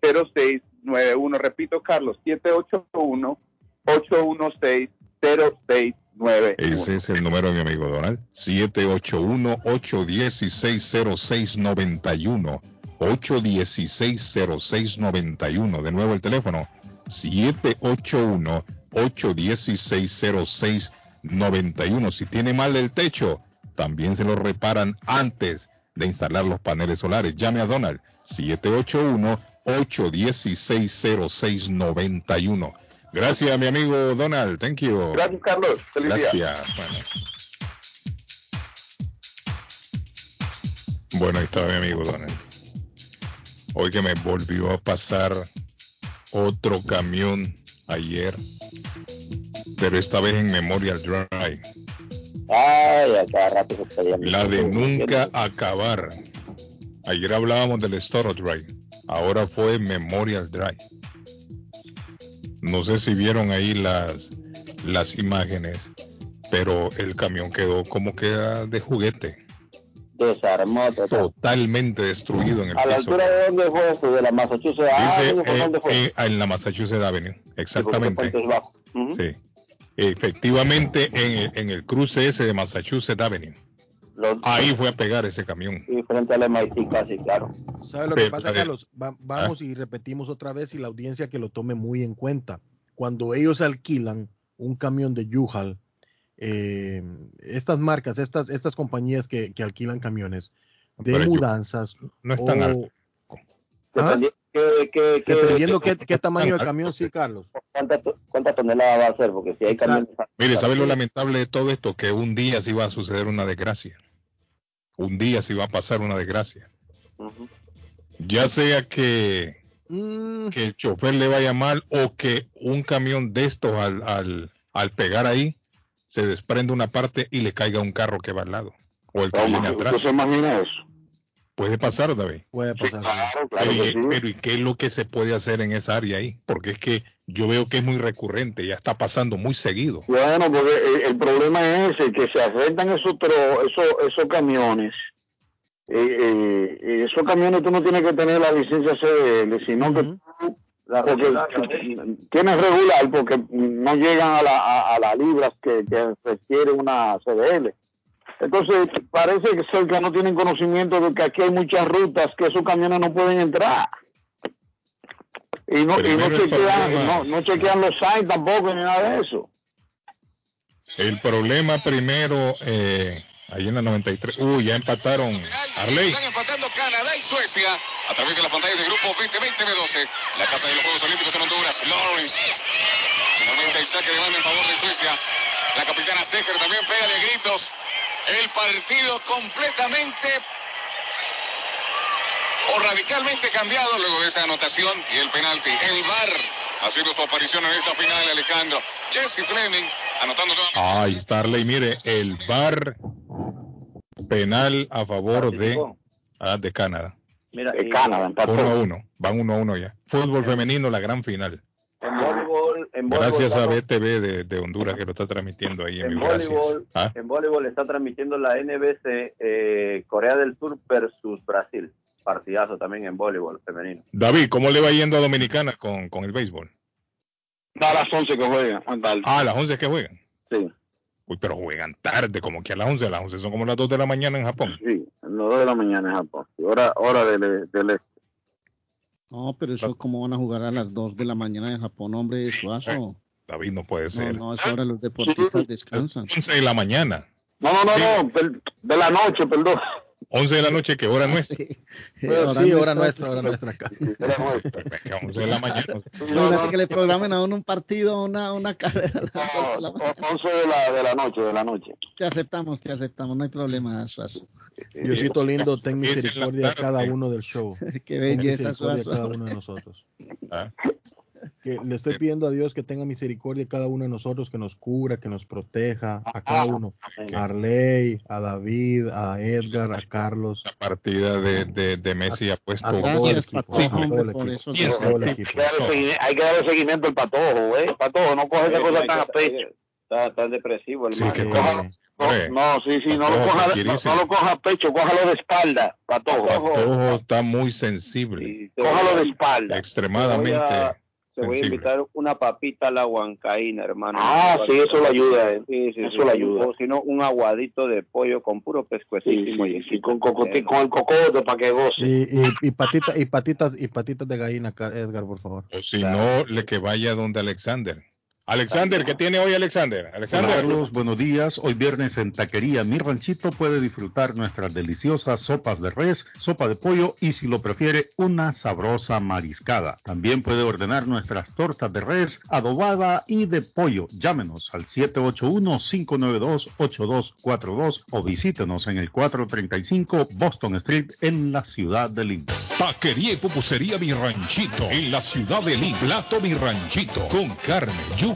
Speaker 41: 0691. Repito, Carlos, 781-816-0691.
Speaker 1: Ese es el número de mi amigo Donald. 781-816-0691. 816-0691. De nuevo el teléfono. 781-816-0691. Si tiene mal el techo, también se lo reparan antes de instalar los paneles solares. Llame a Donald. 781-816-0691. Gracias, mi amigo Donald. Thank you.
Speaker 41: Gracias, Carlos. Feliz día.
Speaker 1: Gracias. Bueno. Bueno, ahí está mi amigo Donald. Hoy que me volvió a pasar otro camión ayer, pero esta vez en Memorial Drive.
Speaker 42: Ay, a cada rato se.
Speaker 1: La de nunca acabar. Ayer hablábamos del Storage Drive, ahora fue Memorial Drive. No sé si vieron ahí las, las imágenes, pero el camión quedó como que era de juguete,
Speaker 42: Desarmó total.
Speaker 1: totalmente destruido en el
Speaker 42: ¿A la
Speaker 1: piso.
Speaker 42: altura de dónde fue eso? ¿De la Massachusetts
Speaker 1: Dice,
Speaker 42: Avenue? ¿Por
Speaker 1: eh,
Speaker 42: dónde fue?
Speaker 1: eh, en la Massachusetts Avenue, exactamente.
Speaker 42: Sí.
Speaker 1: Efectivamente, en, en el cruce ese de Massachusetts Avenue.
Speaker 42: Los-
Speaker 1: Ahí fue a pegar ese camión.
Speaker 42: Sí, frente al MIT casi, claro.
Speaker 2: ¿Sabe lo que pasa. Carlos? Va- vamos y repetimos otra vez y la audiencia que lo tome muy en cuenta. Cuando ellos alquilan un camión de U-Haul, eh, estas marcas, estas, estas compañías que, que alquilan camiones de
Speaker 1: Pero yo-
Speaker 2: mudanzas
Speaker 1: no es tan
Speaker 2: o. ¿Ah?
Speaker 7: ¿qué- qué- qué-
Speaker 2: Dependiendo qué, qué tamaño de camión, sí, Carlos.
Speaker 7: ¿Cuántas cuántas toneladas va a ser? Porque si hay camiones...
Speaker 1: Mire, ¿sabe lo lamentable de todo esto? Que un día sí va a suceder una desgracia. Un día sí va a pasar una desgracia. Ya sea que,
Speaker 2: Mm,
Speaker 1: que el chofer le vaya mal o que un camión de estos al, al, al pegar ahí se desprende una parte y le caiga un carro que va al lado. O el que viene atrás.
Speaker 7: ¿Tú se imagina eso?
Speaker 1: Puede pasar, David.
Speaker 2: puede pasar. sí.
Speaker 7: Claro, claro sí.
Speaker 1: pero ¿y qué es lo que se puede hacer en esa área ahí? Porque es que yo veo que es muy recurrente, ya está pasando muy seguido.
Speaker 7: Bueno, porque el, el problema es ese, que se afectan esos, tro- esos, esos camiones. Eh, eh, eh, esos camiones tú no tienes que tener la licencia CDL, sino que tú, porque tienes regular porque no llegan a, la, a, a las libras que, que requiere una CDL. Entonces, parece que no tienen conocimiento de que aquí hay muchas rutas que esos camiones no pueden entrar. Y no, y no, chequean,
Speaker 1: problema-
Speaker 7: no, no chequean los signs tampoco ni nada de eso.
Speaker 1: El problema primero, eh, ahí en la 93, uy, ya empataron. Arley,
Speaker 43: Están empatando Canadá y Suecia a través de las pantallas del grupo 2020 B12. La casa de los Juegos Olímpicos en Honduras, Lawrence. Finalmente el saque de banda en favor de Suecia. La capitana Seger también pega de gritos. El partido completamente o radicalmente cambiado luego de esa anotación y el penalti. El VAR haciendo su aparición en esta final, Alejandro. Jesse Fleming anotando nuevamente.
Speaker 1: ahí está Arley, mire, el bar penal a favor de, ah, de Canadá.
Speaker 3: Mira,
Speaker 7: De
Speaker 3: y
Speaker 7: Canadá.
Speaker 1: Uno a uno, van uno a uno ya. Fútbol femenino, la gran final.
Speaker 3: en voleibol, en voleibol
Speaker 1: Gracias a BTV de, de Honduras que lo está transmitiendo ahí en
Speaker 3: En voleibol,
Speaker 1: Ah,
Speaker 3: en voleibol está transmitiendo la NBC eh, Corea del Sur versus Brasil. Partidazo también en voleibol femenino.
Speaker 1: David, ¿cómo le va yendo a Dominicana con, con el béisbol?
Speaker 7: A las 11 que juegan, tarde.
Speaker 1: Ah, a las 11 que juegan.
Speaker 7: Sí,
Speaker 1: Uy, pero juegan tarde, como que a las 11. A las 11 son como las 2 de la mañana en Japón.
Speaker 7: sí, las 2 de la mañana en Japón. Hora, hora del, del este.
Speaker 20: No, pero eso, ¿cómo van a jugar a las 2 de la mañana en Japón, hombre? Suazo.
Speaker 1: David, no puede
Speaker 20: No,
Speaker 1: ser.
Speaker 20: no, a esa hora los deportistas descansan.
Speaker 1: 11 de la mañana.
Speaker 7: No, no, no, no, de la noche, perdón.
Speaker 1: 11 de la noche, ¿qué hora nuestra?
Speaker 20: Sí,
Speaker 2: Pero sí, hora nuestra, hora nuestra acá. [LAUGHS]
Speaker 7: La noche.
Speaker 1: Que 11 de la mañana.
Speaker 20: Imagínate [LAUGHS] que le programen a uno un partido, una, una carrera. a la mañana.
Speaker 7: 11 de la, de la noche, de la noche.
Speaker 20: Te aceptamos, te aceptamos, no hay problema, Suazo.
Speaker 2: Diosito lindo, ten
Speaker 1: Diez en la
Speaker 2: misericordia de cada uno del show. [LAUGHS]
Speaker 20: Qué
Speaker 2: Ten
Speaker 20: belleza,
Speaker 2: misericordia de cada
Speaker 20: Suazo.
Speaker 2: uno de nosotros. Que le estoy pidiendo a Dios que tenga misericordia de cada uno de nosotros, que nos cubra, que nos proteja, a cada uno. A Arley, a David, a Edgar, a Carlos.
Speaker 1: La partida de, de, de Messi ha puesto.
Speaker 2: a a a.
Speaker 7: Hay que darle seguimiento al patojo, ¿eh? Patojo, no coge esa cosa tan a pecho.
Speaker 3: Está, está depresivo el
Speaker 1: Sí, que tal.
Speaker 7: No, no, sí, sí, no lo, coja, no, lo coja a pecho, cójalo de espalda, patojo.
Speaker 1: Patojo está muy sensible,
Speaker 3: te
Speaker 7: Cójalo de
Speaker 3: a-
Speaker 7: espalda.
Speaker 1: extremadamente
Speaker 3: Te voy a- invitar una papita a la huancaína, hermano.
Speaker 7: Ah, sí, eso lo ayuda, eh.
Speaker 3: Sí, sí,
Speaker 7: Eso
Speaker 3: sí.
Speaker 7: le ayuda.
Speaker 3: O si no, un aguadito de pollo con puro pescuecito.
Speaker 7: sí, sí, con, cocote- con el cocote para que goce.
Speaker 2: Y, y, y, patita, y patitas y patitas de gallina, Edgar, por favor.
Speaker 1: O si no, le que vaya donde Alexander. Alexander, ¿qué tiene hoy Alexander?
Speaker 44: Hola
Speaker 1: Alexander.
Speaker 44: Carlos, buenos días. Hoy viernes en Taquería Mi Ranchito puede disfrutar nuestras deliciosas sopas de res, sopa de pollo y si lo prefiere una sabrosa mariscada. También puede ordenar nuestras tortas de res, adobada y de pollo. Llámenos al 781-592-8242 o visítenos en el 435 Boston Street en la ciudad de Lima.
Speaker 12: Taquería y pupusería Mi Ranchito en la ciudad de Lima. Plato Mi Ranchito con carne, yuca,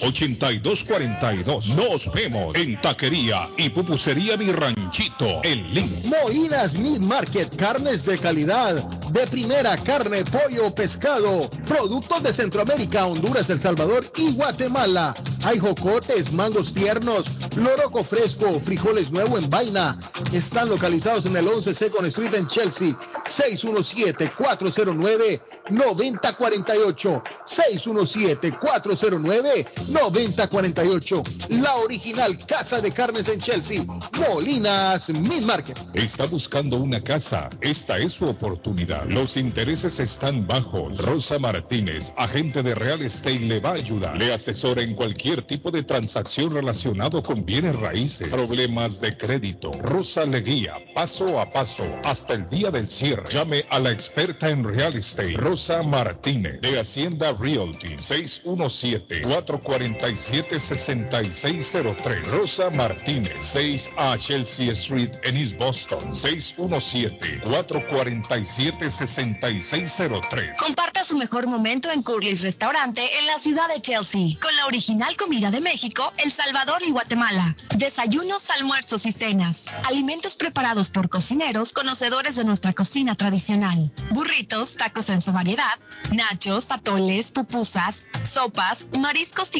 Speaker 12: 781-592-8242. Nos vemos en Taquería y Pupusería Mi Ranchito en Lynn.
Speaker 45: Moinas Meat Market, carnes de calidad, de primera carne, pollo, pescado, productos de Centroamérica, Honduras, El Salvador y Guatemala. Hay jocotes, mangos tiernos,
Speaker 2: Loroco fresco, frijoles nuevo en vaina. Están localizados en el 11 Second Street en Chelsea. 617-409-9048. 617-409-9048. La original Casa de Carnes en Chelsea. Molinas Meat Market.
Speaker 12: Está buscando una casa. Esta es su oportunidad. Los intereses están bajos. Rosa Martínez, agente de Real Estate, le va a ayudar. Le asesora en cualquier tipo de transacción relacionado con bienes raíces, problemas de crédito. Rosa le guía paso a paso hasta el día del cierre. Llame a la experta en Real Estate, Rosa Martínez, de Hacienda Realty, 617-447-6603. Rosa Martínez, 6 a Chelsea Street en East Boston, 617-447-6603.
Speaker 46: Comparta su mejor momento en Curly's Restaurante en la ciudad de Chelsea, con la original comida de México, El Salvador y Guatemala. Desayunos, almuerzos y cenas. Alimentos preparados por cocineros conocedores de nuestra cocina tradicional. Burritos, tacos en su variedad, nachos, atoles, pupusas, sopas, mariscos y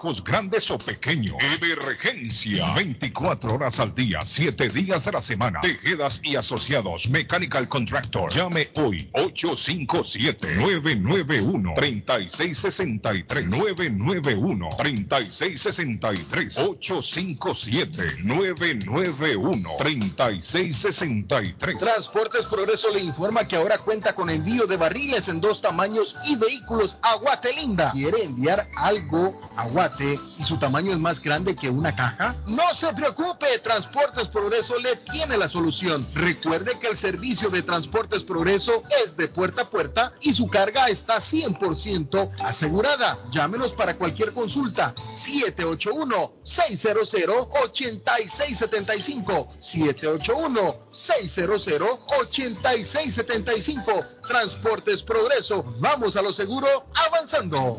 Speaker 12: Trabajos grandes o pequeños. Emergencia. 24 horas al día, 7 días a la semana. Tejedas y asociados. Mechanical Contractor. Llame hoy. 857-991-3663. 991-3663. 857-991-3663.
Speaker 2: Transportes Progreso le informa que ahora cuenta con envío de barriles en dos tamaños y vehículos a Guatelinda. ¿Quiere enviar algo a Y su tamaño es más grande que una caja? No se preocupe, Transportes Progreso le tiene la solución. Recuerde que el servicio de Transportes Progreso es de puerta a puerta y su carga está 100% asegurada. Llámenos para cualquier consulta. 781-600-8675. 781-600-8675. Transportes Progreso. Vamos a lo seguro avanzando.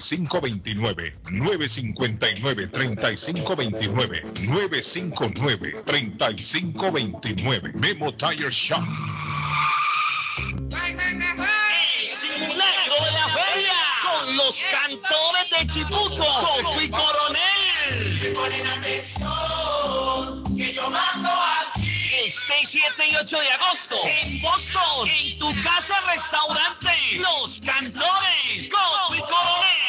Speaker 12: 3529 959 3529 959 3529 Memo Tire Shop.
Speaker 17: El simulacro de la feria con los cantores de Chipuco, Coco y Coronel.
Speaker 47: que yo mando aquí.
Speaker 17: Este 7 y 8 de agosto en Boston, en tu casa restaurante, Los Cantores, Coco y Coronel.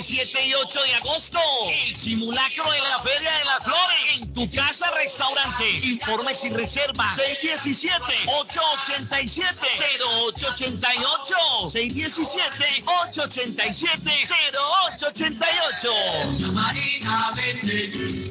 Speaker 17: 7 y 8 de agosto. El simulacro de la Feria de las Flores. En tu casa, restaurante. Informes y reservas. 617-887-0888. 617-887-0888.
Speaker 47: Marina vende.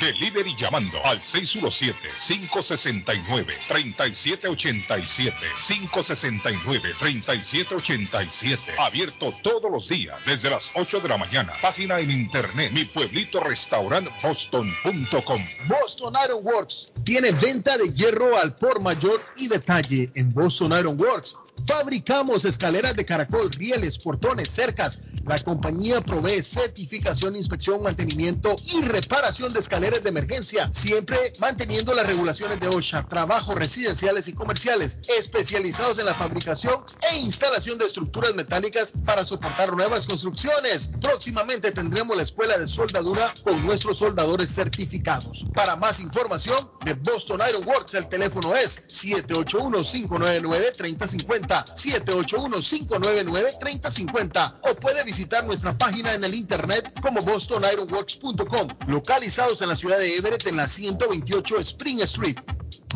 Speaker 12: Delivery llamando al 617-569-3787. 569-3787. Abierto todos los días desde las 8 de la mañana. Página en internet mi pueblito restaurant boston.com.
Speaker 2: Boston Iron Works tiene venta de hierro al por mayor y detalle en Boston Iron Works. Fabricamos escaleras de caracol, rieles, portones, cercas. La compañía provee certificación, inspección, mantenimiento y reparación de escaleras de emergencia, siempre manteniendo las regulaciones de OSHA. Trabajos residenciales y comerciales especializados en la fabricación e instalación de estructuras metálicas para soportar nuevas construcciones. Próximamente tendremos la escuela de soldadura con nuestros soldadores certificados. Para más información de Boston Iron Works, el teléfono es 781-599-3050. 781-599-3050 o puede visitar nuestra página en el internet como bostonironworks.com, localizados en la ciudad de Everett en la 128 Spring Street.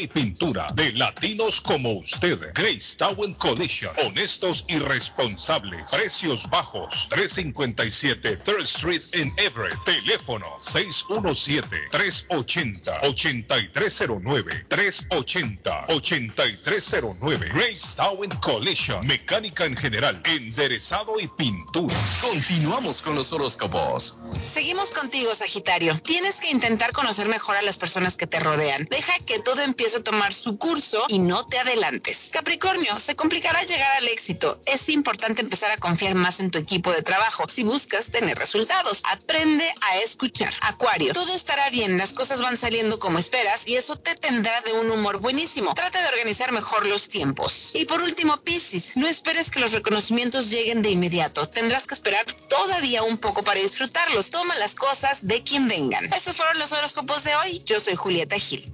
Speaker 12: y pintura de latinos como usted. Grace Town Collision. Honestos y responsables. Precios bajos. 357 3rd Street en Everett. Teléfono 617-380-8309. 380-8309. Grace Town Collision. Mecánica en general. Enderezado y pintura.
Speaker 48: Continuamos con los horóscopos.
Speaker 16: Seguimos contigo, Sagitario. Tienes que intentar conocer mejor a las personas que te rodean. Deja que todo empiece a tomar su curso y no te adelantes. Capricornio, se complicará llegar al éxito. Es importante empezar a confiar más en tu equipo de trabajo si buscas tener resultados. Aprende a escuchar. Acuario, todo estará bien, las cosas van saliendo como esperas y eso te tendrá de un humor buenísimo. Trata de organizar mejor los tiempos. Y por último, Piscis, no esperes que los reconocimientos lleguen de inmediato. Tendrás que esperar todavía un poco para disfrutarlos. Toma las cosas de quien vengan. Esos fueron los horóscopos de hoy. Yo soy Julieta Gil.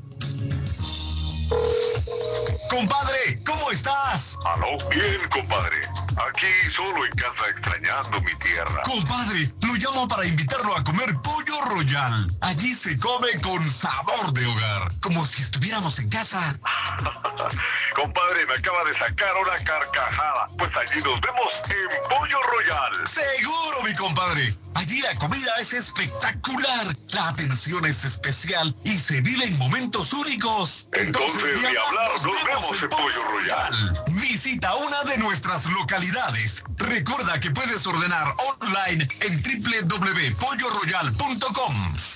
Speaker 11: Compadre, ¿cómo estás?
Speaker 49: Aló, bien, compadre. Aquí solo en casa extrañando mi tierra.
Speaker 11: Compadre, lo llamo para invitarlo a comer pollo royal. Allí se come con sabor de hogar, como si estuviéramos en casa. [LAUGHS]
Speaker 49: compadre, me acaba de sacar una carcajada. Pues allí nos vemos en Pollo Royal.
Speaker 11: Seguro, mi compadre. Allí la comida es espectacular, la atención es especial y se vive en momentos únicos.
Speaker 49: Entonces, ni hablar, nos vemos en Pollo Royal.
Speaker 11: Visita una de nuestras localidades. Recuerda que puedes ordenar online en www.polloroyal.com.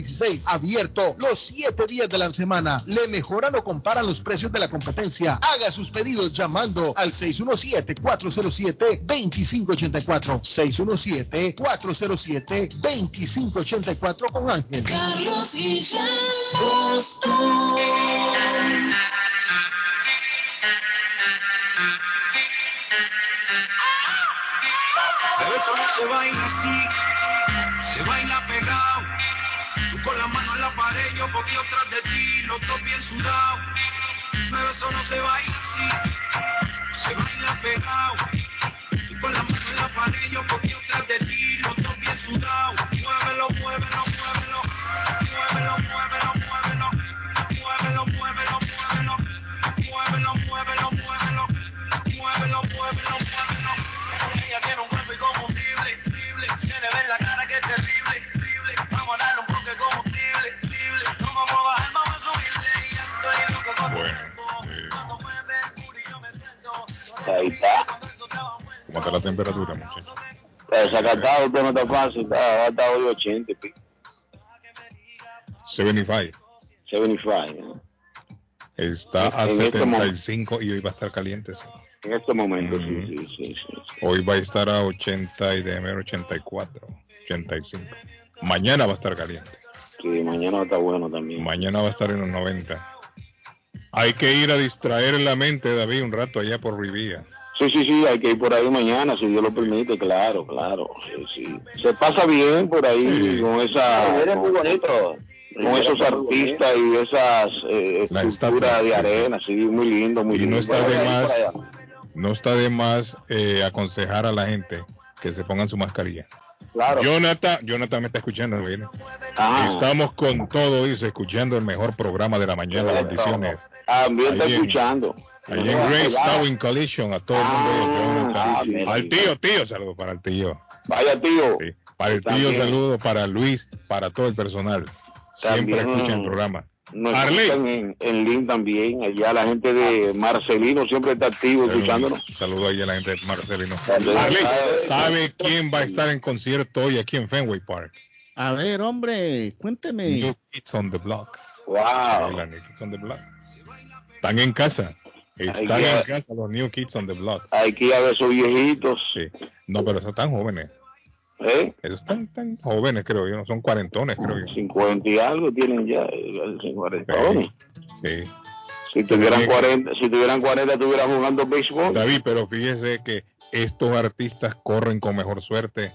Speaker 2: 16, abierto los 7 días de la semana. Le mejoran o comparan los precios de la competencia. Haga sus pedidos llamando al 617-407-2584. 617-407-2584 con Ángel.
Speaker 50: Carlos Guillén Boston.
Speaker 18: Pero eso no se baila así, aparello, podía atrás de ti, los dos bien sudados. Pero eso no se baila así, se baila pegado. Y con la mano en el
Speaker 1: aparello, podía la temperatura, muchachos?
Speaker 7: Desacatado, usted no está fácil, está, está hoy 80 y pico.
Speaker 1: 75.
Speaker 7: 75, ¿no?
Speaker 1: Está a
Speaker 7: En este
Speaker 1: 75 y hoy va a estar caliente. sí.
Speaker 7: En este momento, sí, sí, sí, sí, sí.
Speaker 1: Hoy va a estar a 80 y déjeme ver 84, 85. Mañana va a estar caliente.
Speaker 7: Sí, mañana está bueno también.
Speaker 1: Mañana va a estar en los 90. Hay que ir a distraer la mente, David, un rato allá por Rivía.
Speaker 7: Sí, sí, sí, hay que ir por ahí mañana, si Dios lo permite, claro, claro. Sí, sí. Se pasa bien por ahí con esa...
Speaker 3: Rivera es muy bonito.
Speaker 7: Con esos artistas y esas eh,
Speaker 1: La
Speaker 7: estructuras de arena, sí, muy lindo, muy
Speaker 1: Y
Speaker 7: lindo.
Speaker 1: no está de más, no está de más eh, aconsejar a la gente que se pongan su mascarilla.
Speaker 7: Claro.
Speaker 1: Jonathan, Jonathan me está escuchando, ¿verdad?
Speaker 7: Ah.
Speaker 1: Estamos con todo, dice, escuchando el mejor programa de la mañana. Bendiciones.
Speaker 7: También está escuchando.
Speaker 1: Allí en Grace Town Collision, a todo el mundo.
Speaker 7: Ah,
Speaker 1: Jonathan. Al tío, tío, saludo para el tío.
Speaker 7: Vaya tío.
Speaker 1: Sí, Para el tío, saludo para Luis, para todo el personal. Siempre
Speaker 7: También.
Speaker 1: escuchan el programa.
Speaker 7: Nos
Speaker 1: Arley.
Speaker 7: escuchan en, en link también. Allá la gente de Marcelino siempre está activo escuchándonos.
Speaker 1: Saludo ahí a la gente de Marcelino. Arley, ¿sabe quién va a estar en concierto hoy aquí en Fenway Park?
Speaker 20: A ver, hombre, cuénteme.
Speaker 1: New Kids on the Block.
Speaker 7: Wow.
Speaker 1: Sí, New Kids on the Block. Están en casa. Están en casa los New Kids on the Block.
Speaker 7: Hay que ir a ver esos viejitos.
Speaker 1: Sí. No, pero esos están jóvenes.
Speaker 7: ¿Eh?
Speaker 1: Esos están tan jóvenes, creo yo. No son cuarentones, creo yo.
Speaker 7: 50 y algo tienen ya. eh, 50.
Speaker 1: Sí.
Speaker 7: Si tuvieran 40, si tuvieran 40 estuvieran jugando béisbol.
Speaker 1: David, pero fíjese que estos artistas corren con mejor suerte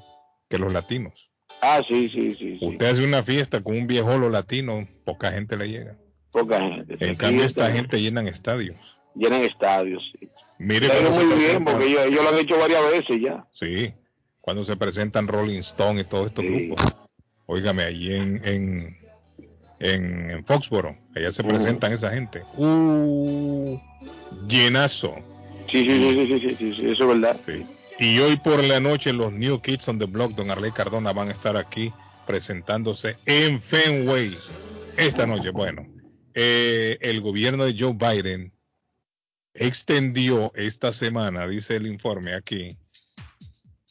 Speaker 1: que los latinos.
Speaker 7: Ah, sí, sí, sí, sí.
Speaker 1: Usted hace una fiesta con un viejolo latino, poca gente le llega.
Speaker 7: Poca gente.
Speaker 1: En
Speaker 7: Sí,
Speaker 1: cambio, esta gente llenan estadios.
Speaker 7: Llenan estadios. Sí.
Speaker 1: Mire
Speaker 7: muy bien porque ellos, ellos lo han hecho varias veces ya.
Speaker 1: Sí, cuando se presentan Rolling Stone y todos estos grupos. Óigame, allí en, en, en, en Foxboro, allá se presentan esa gente. Uh, llenazo.
Speaker 7: Sí, sí, sí, sí, sí, sí, sí, eso es verdad.
Speaker 1: Sí. Y hoy por la noche los New Kids on the Block, Don Arley Cardona, van a estar aquí presentándose en Fenway esta noche. Bueno, eh, el gobierno de Joe Biden extendió esta semana, dice el informe aquí,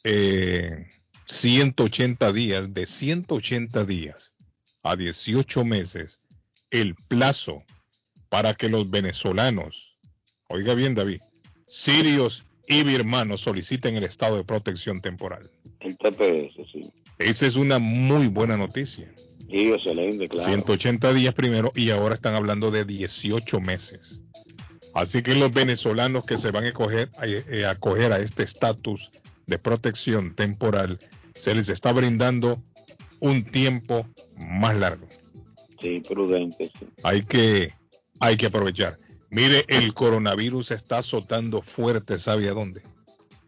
Speaker 1: eh, 180 días, de 180 días a 18 meses, el plazo para que los venezolanos, oiga bien David, sirios y mi hermano soliciten el estado de protección temporal.
Speaker 42: El TPS, sí.
Speaker 1: Esa es una muy buena noticia.
Speaker 42: Sí, excelente, claro.
Speaker 1: 180 días primero y ahora están hablando de 18 meses. Así que los venezolanos que se van a acoger, a, eh, acoger a este estatus de protección temporal, se les está brindando un tiempo más largo.
Speaker 42: Sí, prudente. Sí.
Speaker 1: Hay que, hay que aprovechar. Mire, el coronavirus está azotando fuerte, ¿sabe a dónde?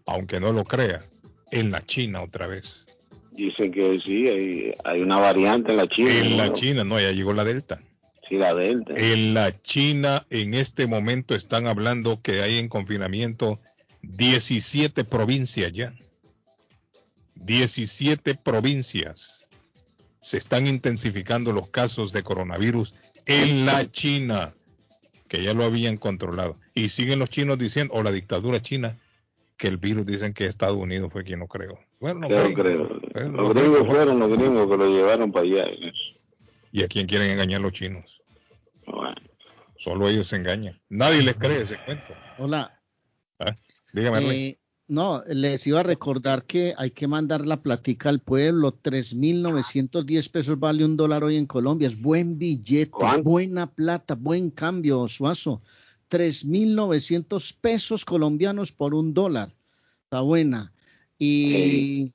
Speaker 1: Aunque no lo crea, en la China otra vez.
Speaker 42: Dicen que sí, hay, hay una variante en la China.
Speaker 1: En
Speaker 42: ¿no?
Speaker 1: la China, no, ya llegó la Delta. En la China, en este momento están hablando que hay en confinamiento 17 provincias ya. 17 provincias. Se están intensificando los casos de coronavirus en la China, que ya lo habían controlado. Y siguen los chinos diciendo, o la dictadura china, que el virus dicen que Estados Unidos fue quien lo creó. Bueno, no
Speaker 42: Yo creo. Los gringos fueron los gringos que lo llevaron para allá.
Speaker 1: ¿Y a quién quieren engañar los chinos?
Speaker 42: Bueno.
Speaker 1: Solo ellos se engañan. Nadie les cree ese cuento.
Speaker 20: Hola.
Speaker 1: ¿Ah? Dígame.
Speaker 20: Eh, no, les iba a recordar que hay que mandar la platica al pueblo. 3.910 pesos vale un dólar hoy en Colombia. Es buen billete, buena plata, buen cambio, Suazo. 3.900 pesos colombianos por un dólar. Está buena. Y,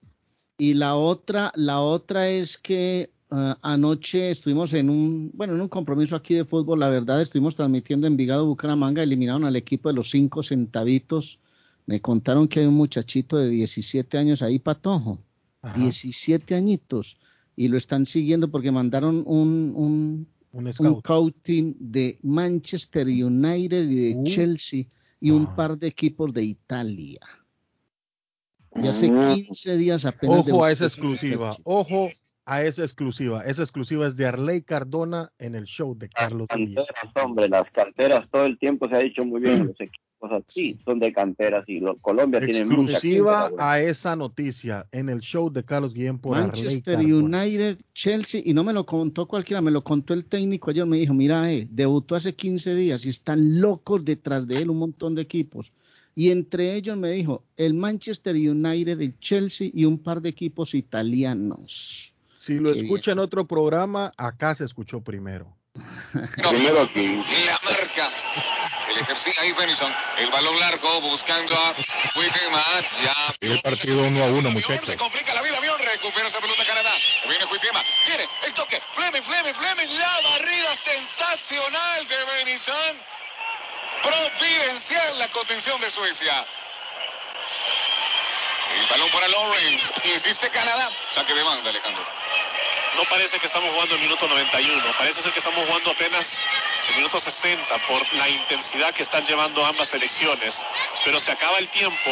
Speaker 20: y la otra, la otra es que uh, anoche estuvimos en un, bueno, en un compromiso aquí de fútbol. La verdad, estuvimos transmitiendo en Vigado Bucaramanga. Eliminaron al equipo de los cinco centavitos. Me contaron que hay un muchachito de 17 años ahí, Patojo. Ajá. 17 añitos. Y lo están siguiendo porque mandaron un, un,
Speaker 2: un,
Speaker 20: un scouting de Manchester United y de uh. Chelsea y un ah. par de equipos de Italia. Y hace 15 días apenas.
Speaker 2: Ojo a esa exclusiva. Ojo a esa exclusiva. Esa exclusiva es de Arley Cardona en el show de Carlos
Speaker 42: Las canteras, hombre, las carteras todo el tiempo se ha dicho muy bien. Los equipos así son de canteras y los, Colombia tiene mucha
Speaker 2: exclusiva a esa noticia en el show de Carlos Guillén por
Speaker 20: Manchester
Speaker 2: Arley
Speaker 20: United, Chelsea y no me lo contó cualquiera, me lo contó el técnico ayer, me dijo, mira, eh, debutó hace 15 días y están locos detrás de él un montón de equipos. Y entre ellos me dijo el Manchester United, el Chelsea y un par de equipos italianos.
Speaker 2: Si lo Qué escucha bien. en otro programa, acá se escuchó primero.
Speaker 42: primero aquí.
Speaker 43: La marca. El ejercicio ahí Benison. El balón largo buscando a Huitema. Ya.
Speaker 1: El partido 1 a 1, muchachos.
Speaker 43: Se complica la vida. Avión recupera esa pelota Canadá. Viene Huitema. Tiene el toque. Fleming, Fleming, Fleming. La barrida sensacional de Benison. Providencial la contención de Suecia. El balón para Lawrence. Insiste Canadá. Saque de banda, Alejandro.
Speaker 51: No parece que estamos jugando el minuto 91. Parece ser que estamos jugando apenas el minuto 60 por la intensidad que están llevando ambas selecciones. Pero se acaba el tiempo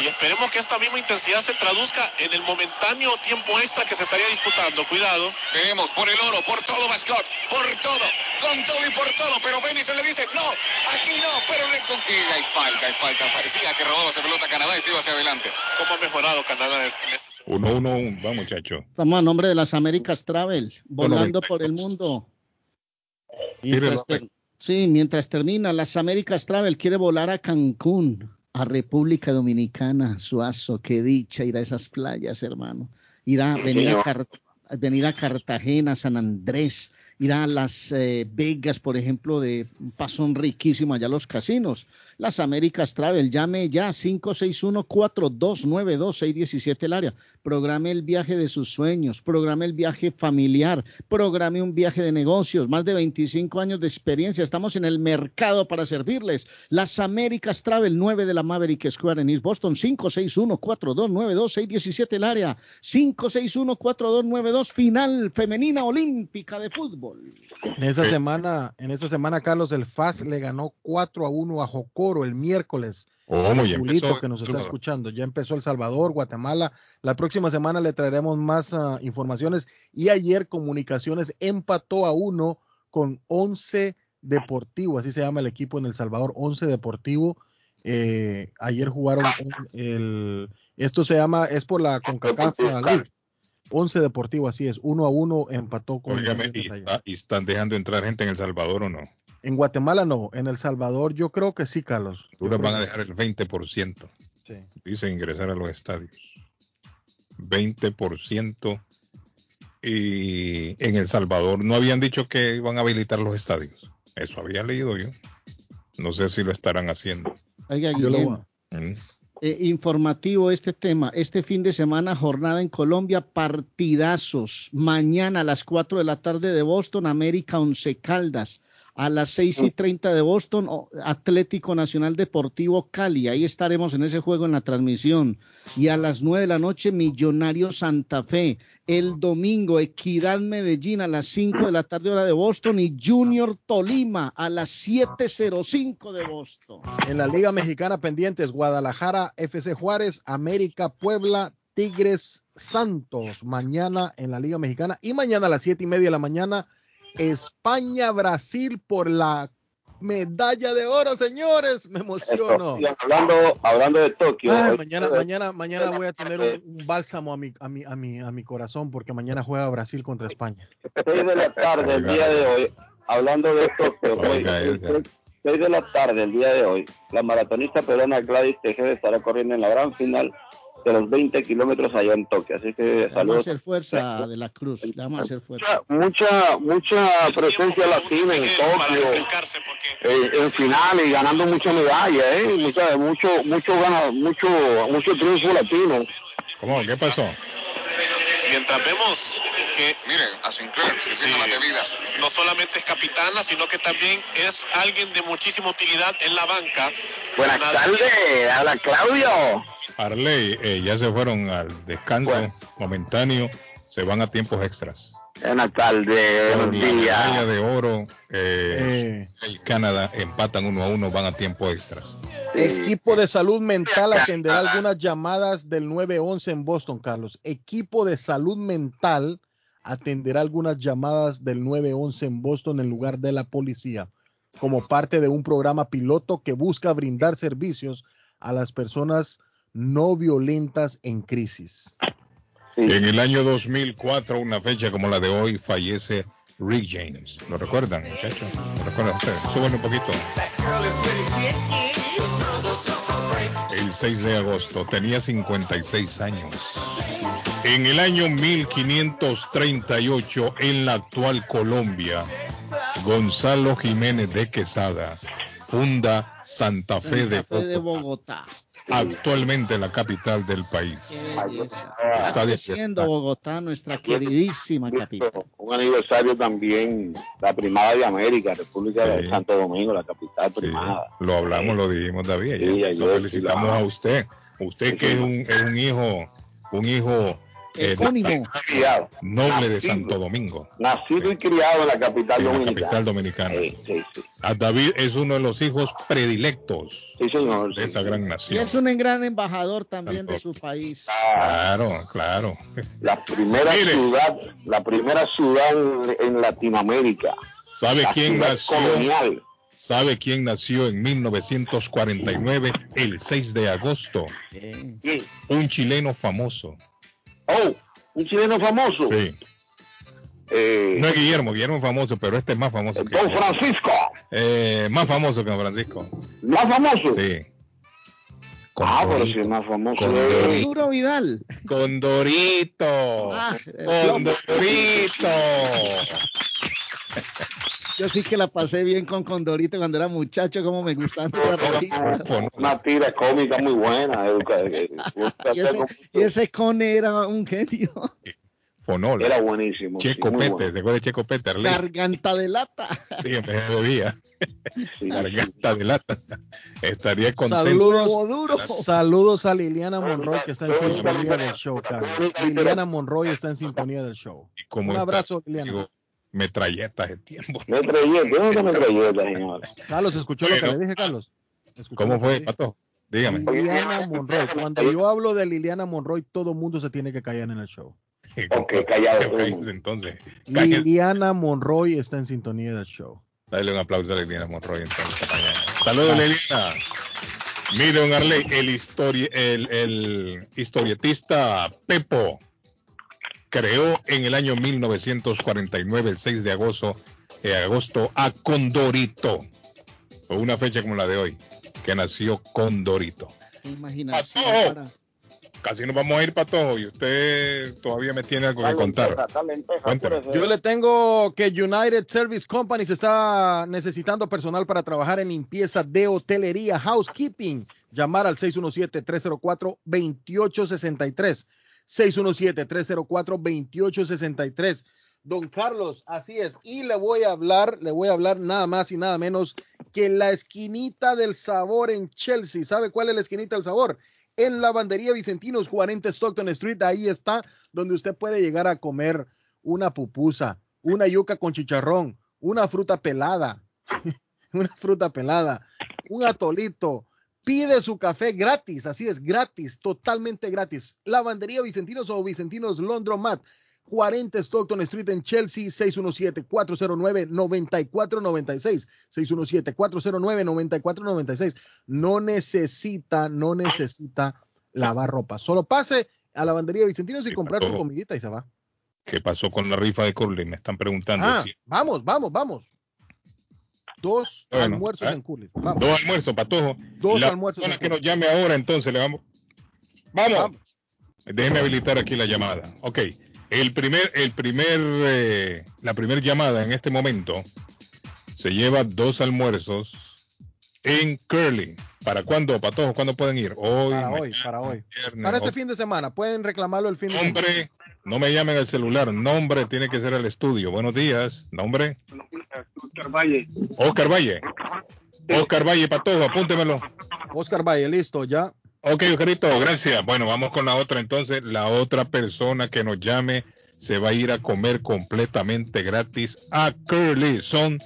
Speaker 51: y esperemos que esta misma intensidad se traduzca en el momentáneo tiempo extra que se estaría disputando. Cuidado.
Speaker 43: Tenemos por el oro, por todo, Mascot, por todo, con todo y por todo. Pero Benny se le dice, no, aquí no, pero le con... Y hay falta, hay falta. Parecía que robaba esa pelota a Canadá y se iba hacia adelante.
Speaker 51: ¿Cómo ha mejorado Canadá en este
Speaker 1: segundo? 1 1 va muchacho.
Speaker 20: Estamos a nombre de las Américas Travel, volando por el mundo. Mientras ter... Sí, mientras termina, las Américas Travel quiere volar a Cancún a República Dominicana, Suazo, qué dicha ir a esas playas, hermano. Ir a venir a, venir a Cartagena, San Andrés, ir a Las eh, Vegas, por ejemplo, de un pasón riquísimo allá los casinos. Las Américas Travel, llame ya 561-4292-617 el área. Programe el viaje de sus sueños, programe el viaje familiar, programe un viaje de negocios, más de 25 años de experiencia. Estamos en el mercado para servirles. Las Américas Travel, 9 de la Maverick Square en East Boston, 561-4292-617 el área. 561-4292, final femenina olímpica de fútbol.
Speaker 2: En esta semana, en esta semana, Carlos, el FAS le ganó 4 a 1 a Jocoro el miércoles.
Speaker 1: Oh, ya empezó,
Speaker 2: que nos está escuchando. Ya empezó El Salvador, Guatemala. La próxima semana le traeremos más uh, informaciones. Y ayer Comunicaciones empató a uno con 11 Deportivo, así se llama el equipo en El Salvador, 11 Deportivo. Eh, ayer jugaron el, esto se llama, es por la CONCACAF League. 11 Deportivo, así es, uno a uno empató con
Speaker 1: Óigame, y, está, ¿y, están dejando entrar gente en El Salvador o no?
Speaker 2: En Guatemala no, en El Salvador yo creo que sí, Carlos.
Speaker 1: Honduras van a dejar el 20%.
Speaker 2: Sí.
Speaker 1: Dice ingresar a los estadios. 20%. Y en El Salvador no habían dicho que iban a habilitar los estadios. Eso había leído yo. No sé si lo estarán haciendo.
Speaker 20: Oiga,
Speaker 2: voy
Speaker 1: Mm.
Speaker 20: Eh, informativo este tema. Este fin de semana, jornada en Colombia, partidazos. Mañana a las 4 de la tarde de Boston, América Once Caldas. A las 6 y 30 de Boston, o- Atlético Nacional Deportivo Cali. Ahí estaremos en ese juego en la transmisión. Y a las 9 de la noche, Millonario Santa Fe. El domingo, Equidad Medellín a las 5 de la tarde, hora de Boston. Y Junior Tolima a las 7.05 de Boston.
Speaker 2: En la Liga Mexicana pendientes, Guadalajara, FC Juárez, América, Puebla, Tigres, Santos. Mañana en la Liga Mexicana y mañana a las siete y media de la mañana, España, Brasil por la medalla de oro, señores. Me emociono.
Speaker 42: Eso. Hablando, hablando de Tokio,
Speaker 2: Ay,
Speaker 42: hoy-
Speaker 2: mañana, mañana, mañana voy a tener un, un [LAUGHS] bálsamo a mi, a mi, a mi, a mi corazón porque mañana juega Brasil contra España.
Speaker 42: 6 de la tarde el día de hoy, hablando de Tokio, hoy,
Speaker 1: Edgar.
Speaker 42: 6 de la tarde el día de hoy, la maratonista peruana Gladys Tejeda estará corriendo en la gran final de los 20 kilómetros allá en Tokio. Así que
Speaker 20: vamos
Speaker 42: saludos.
Speaker 20: hacer fuerza de la cruz. Vamos a hacer fuerza.
Speaker 42: Mucha, mucha presencia latina en Tokio, eh, en final y ganando mucha medalla, ¿eh? Mucha, mucho, mucho, gana, mucho, mucho triunfo latino.
Speaker 1: ¿Cómo? ¿Qué pasó?
Speaker 51: Mientras vemos que
Speaker 43: Miren, a Sinclair,
Speaker 51: Sí.
Speaker 43: sirviendo las bebidas.
Speaker 51: no solamente es capitana, sino que también es alguien de muchísima utilidad en la banca.
Speaker 42: Buenas
Speaker 51: Una-
Speaker 42: tardes, habla Claudio.
Speaker 1: Arley, eh, ya se fueron al descanso momentáneo, se van a tiempos extras.
Speaker 42: Buenas tardes, buenos
Speaker 1: la medalla
Speaker 42: días.
Speaker 1: de oro, eh,
Speaker 2: Eh,
Speaker 1: el Canadá empatan uno a uno, van a tiempos extras.
Speaker 2: Equipo de salud mental atenderá algunas llamadas del 911 en Boston, Carlos. Equipo de salud mental atenderá algunas llamadas del 911 en Boston en lugar de la policía, como parte de un programa piloto que busca brindar servicios a las personas no violentas en crisis.
Speaker 1: En el año 2004, una fecha como la de hoy, fallece Rick James. ¿Lo recuerdan, muchachos? ¿Lo recuerdan ustedes? Súbanle un poquito. El 6 de agosto, tenía 56 años. En el año 1538, en la actual Colombia, Gonzalo Jiménez de Quesada funda Santa Fe de
Speaker 20: Fe
Speaker 1: Bogotá. Actualmente la capital del país.
Speaker 20: Está creciendo Bogotá, nuestra queridísima capital.
Speaker 42: Un aniversario también, la primada de América, República
Speaker 1: Sí.
Speaker 42: de Santo Domingo, la capital
Speaker 1: Sí,
Speaker 42: primada.
Speaker 1: lo hablamos, lo dijimos David.
Speaker 42: Sí,
Speaker 1: lo felicitamos a usted. Usted que es un, es un hijo, un hijo
Speaker 20: Epónimo.
Speaker 42: Criado,
Speaker 1: noble de. Santo Domingo,
Speaker 42: nacido y criado en la capital
Speaker 1: en la
Speaker 42: dominicana.
Speaker 1: capital dominicana.
Speaker 42: Sí, sí, sí.
Speaker 1: A David es uno de los hijos predilectos
Speaker 42: Sí, señor.
Speaker 1: de
Speaker 42: sí,
Speaker 1: esa
Speaker 42: sí.
Speaker 1: gran
Speaker 20: Y
Speaker 1: nación.
Speaker 20: es un gran embajador también de su país.
Speaker 1: Claro, claro.
Speaker 42: La primera
Speaker 1: Mire.
Speaker 42: ciudad, la primera ciudad en, Latinoamérica.
Speaker 1: ¿Sabe
Speaker 42: la
Speaker 1: quién nació?
Speaker 42: colonial.
Speaker 1: ¿Sabe quién nació en 1949, el 6 de agosto? Un chileno famoso.
Speaker 42: Oh, un chileno famoso.
Speaker 1: Sí.
Speaker 42: Eh,
Speaker 1: No es Guillermo, Guillermo es famoso, pero este es más famoso que
Speaker 42: Don Francisco.
Speaker 1: Eh, más famoso que Don Francisco.
Speaker 42: Más famoso.
Speaker 1: Sí.
Speaker 42: Ah, pero si es más famoso. Es-
Speaker 20: Duro Vidal.
Speaker 1: Condorito.
Speaker 20: Ah, eh,
Speaker 1: Condorito. [LAUGHS]
Speaker 20: Yo sí que la pasé bien con Condorito cuando era muchacho, como me gustan esas revistas.
Speaker 42: Una tira cómica muy buena. educa- eh, [LAUGHS]
Speaker 20: Y ese, y ese Cone era un genio.
Speaker 1: Fonol.
Speaker 42: Era buenísimo. sí,
Speaker 1: Checo
Speaker 42: muy
Speaker 1: Pete,
Speaker 42: bueno.
Speaker 1: ¿se acuerda de Checo Pete? Arley?
Speaker 20: Garganta de lata.
Speaker 1: Sí, de bebía.
Speaker 42: Sí,
Speaker 1: Garganta de lata. Estaría contento.
Speaker 2: Saludos,
Speaker 20: duro.
Speaker 2: saludos a Liliana Monroy que está en sintonía del show, Carlos. Liliana Monroy está en sintonía del show. Un abrazo, Liliana.
Speaker 1: digo, metralletas de tiempo.
Speaker 42: Metralleta, ¿dónde está metralleta, señor?
Speaker 2: Carlos, ¿escuchó lo que le dije, Carlos? ¿Escuchó
Speaker 1: ¿Cómo fue? Pato? Dígame.
Speaker 2: Liliana Monroy. Cuando yo hablo de Liliana Monroy, todo el mundo se tiene que callar en el show. [LAUGHS]
Speaker 42: Ok, callado
Speaker 1: entonces.
Speaker 2: Liliana Monroy está en sintonía del show.
Speaker 1: Dale un aplauso a Liliana Monroy entonces. Saludos, Liliana. Mire, don Arley, el, histori- el, el historietista Pepo creó en el año 1949, el 6 de agosto, de agosto a Condorito. O una fecha como la de hoy, que nació Condorito.
Speaker 20: Imaginación
Speaker 1: Patojo.
Speaker 20: para-
Speaker 1: Casi nos vamos a ir, Patojo, y usted todavía me tiene algo que contar.
Speaker 2: Yo le tengo que United Service Company se está necesitando personal para trabajar en limpieza de hotelería, housekeeping. Llamar al 617-304-2863. 617-304-2863. Don Carlos, así es. Y le voy a hablar, le voy a hablar nada más y nada menos que la esquinita del sabor en Chelsea. ¿Sabe cuál es la esquinita del sabor? En Lavandería Vicentinos, 40 Stockton Street. Ahí está donde usted puede llegar a comer una pupusa, una yuca con chicharrón, una fruta pelada, [LAUGHS] una fruta pelada, un atolito. Pide su café gratis, así es, gratis, totalmente gratis. Lavandería Vicentinos o Vicentinos Laundromat, 40 Stockton Street en Chelsea, 617-409-9496. 617-409-9496. No necesita, no necesita lavar ropa. Solo pase a Lavandería Vicentinos y comprar su comidita y se va.
Speaker 1: ¿Qué pasó con la rifa de Curly? Me están preguntando.
Speaker 2: Ah,
Speaker 1: si-
Speaker 2: vamos, vamos, vamos. Dos
Speaker 1: Bueno,
Speaker 2: almuerzos
Speaker 1: ah,
Speaker 2: en Curly. Vamos.
Speaker 1: Dos almuerzos, Patojo.
Speaker 2: Dos
Speaker 1: la
Speaker 2: almuerzos
Speaker 1: persona
Speaker 2: en
Speaker 1: que nos llame ahora, entonces le vamos. Vamos. Déjeme habilitar aquí la llamada. Ok. El primer, el primer, eh, la primera llamada en este momento se lleva dos almuerzos en Curly. ¿Para cuándo, Patojo? ¿Cuándo pueden ir? Hoy,
Speaker 2: Para hoy, para hoy.
Speaker 1: viernes,
Speaker 2: Para este fin de semana. Pueden reclamarlo el fin de semana.
Speaker 1: Nombre, no me llamen al celular. Nombre tiene que ser al estudio. Buenos días. Nombre.
Speaker 52: Oscar Valle.
Speaker 1: Oscar Valle. Oscar Valle, Patojo, apúntemelo.
Speaker 2: Oscar Valle, listo, ya.
Speaker 1: Ok, Oscarito, gracias. Bueno, vamos con la otra entonces. La otra persona que nos llame se va a ir a comer completamente gratis a Curly. Son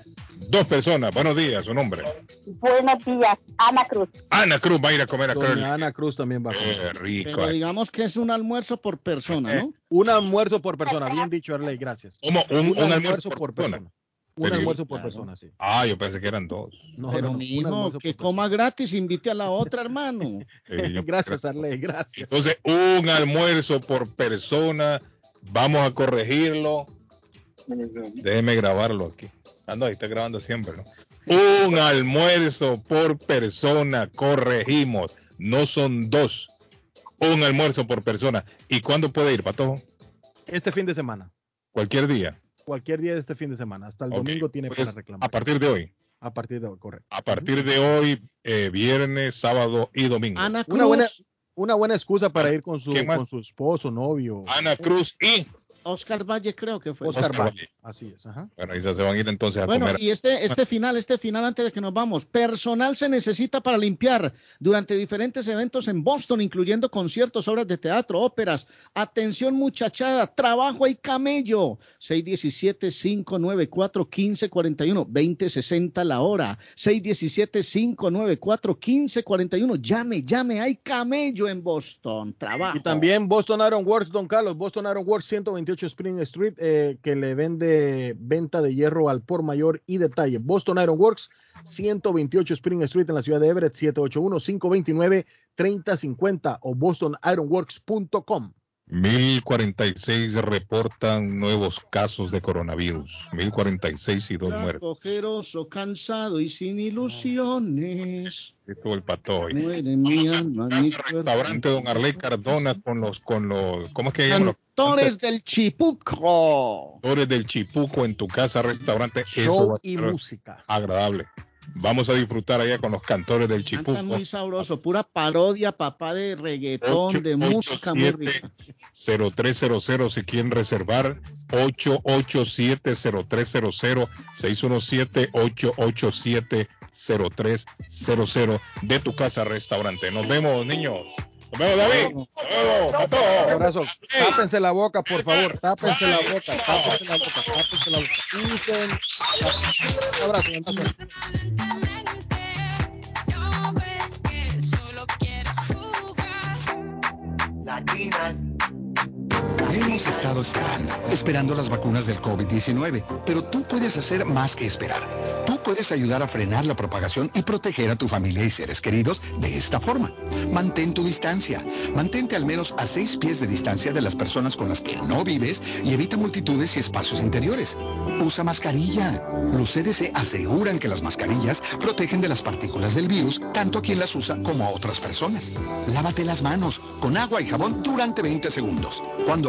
Speaker 1: dos personas. Buenos días, su nombre.
Speaker 53: Buenos días, Ana Cruz.
Speaker 1: Ana Cruz va a ir a comer a Curly.
Speaker 2: Doña Ana Cruz también va a comer.
Speaker 1: Qué rico.
Speaker 20: Pero digamos que es un almuerzo por persona, ¿no?
Speaker 2: Un almuerzo por persona, bien dicho, Arley, gracias.
Speaker 1: ¿Cómo? Un, un almuerzo por persona.
Speaker 2: Un
Speaker 1: Pero-
Speaker 2: almuerzo por persona, sí.
Speaker 1: Ah, yo pensé que eran dos.
Speaker 2: No,
Speaker 20: Pero
Speaker 2: no,
Speaker 20: que coma gratis, invite a la otra, hermano. [LAUGHS]
Speaker 1: Eh, yo- [LAUGHS]
Speaker 2: Gracias, Arley, gracias.
Speaker 1: Entonces, un almuerzo por persona. Vamos a corregirlo. Déjeme grabarlo aquí. Ah, no, ahí está grabando siempre, ¿no? Un almuerzo por persona, corregimos. No son dos. Un almuerzo por persona. ¿Y cuándo puede ir, Patojo?
Speaker 2: Este fin de semana.
Speaker 1: Cualquier día.
Speaker 2: Cualquier día de este fin de semana. Hasta el domingo tiene
Speaker 1: pues,
Speaker 2: para reclamar.
Speaker 1: A partir de hoy.
Speaker 2: A partir de hoy, correcto.
Speaker 1: A partir de hoy, eh, viernes, sábado y domingo.
Speaker 20: Ana Cruz.
Speaker 2: Una buena, una buena excusa para ir con su, con su esposo, novio.
Speaker 1: Ana Cruz y
Speaker 20: Oscar Valle creo que fue.
Speaker 2: Oscar
Speaker 1: Oscar
Speaker 2: Valle. Así es, ajá.
Speaker 1: Bueno, ahí se van a ir entonces a
Speaker 20: Bueno,
Speaker 1: comer.
Speaker 20: y este, este final, este final antes de que nos vamos, personal se necesita para limpiar durante diferentes eventos en Boston, incluyendo conciertos, obras de teatro, óperas. Atención muchachada, trabajo y camello. 617-594-1541, 2060 la hora. 617-594-1541. Llame, llame, hay camello en Boston. Trabajo.
Speaker 2: Y también Boston Iron Works, Don Carlos, Boston Iron Works 128 Spring Street, eh, que le vende venta de hierro al por mayor y detalle. Boston Iron Works 128 Spring Street en la ciudad de Everett, 781-529-3050 o bostonironworks.com.
Speaker 1: 1046 reportan nuevos casos de coronavirus. 1046 y dos muertos.
Speaker 20: Ojeroso, cansado y sin ilusiones.
Speaker 1: Esto el pato hoy.
Speaker 20: Muere mi alma, mi.
Speaker 1: Restaurante Don Arley Cardona con los, con los, ¿cómo es que llaman? Los
Speaker 20: Cantores del Chipuco.
Speaker 1: cantores del Chipuco en tu casa, restaurante. Eso
Speaker 2: Show
Speaker 1: a
Speaker 2: y música.
Speaker 1: agradable. Vamos a disfrutar allá con los cantores del
Speaker 20: Canta
Speaker 1: Chipuco.
Speaker 20: muy sabroso, pura parodia, papá de reggaetón, de música muy rica.
Speaker 1: 0300 si quieren reservar 887-0300 617-887-0300 de tu casa restaurante. Nos vemos, niños. Nos vemos, David. Nos vemos, Pato.
Speaker 2: Un abrazo. Tápense la boca, por favor. Tápense la boca. Tápense la boca. Tápense la boca. Un abrazo. un abrazo.
Speaker 39: Latinas.
Speaker 54: Hemos estado esperando,
Speaker 55: esperando las vacunas del COVID-19, pero tú puedes hacer más que esperar. Tú puedes ayudar a frenar la propagación y proteger a tu familia y seres queridos de esta forma. Mantén tu distancia. Mantente al menos a seis pies de distancia de las personas con las que no vives y evita multitudes y espacios interiores. Usa mascarilla. Los CDC aseguran que las mascarillas protegen de las partículas del virus tanto a quien las usa como a otras personas. Lávate las manos con agua y jabón durante 20 segundos. Cuando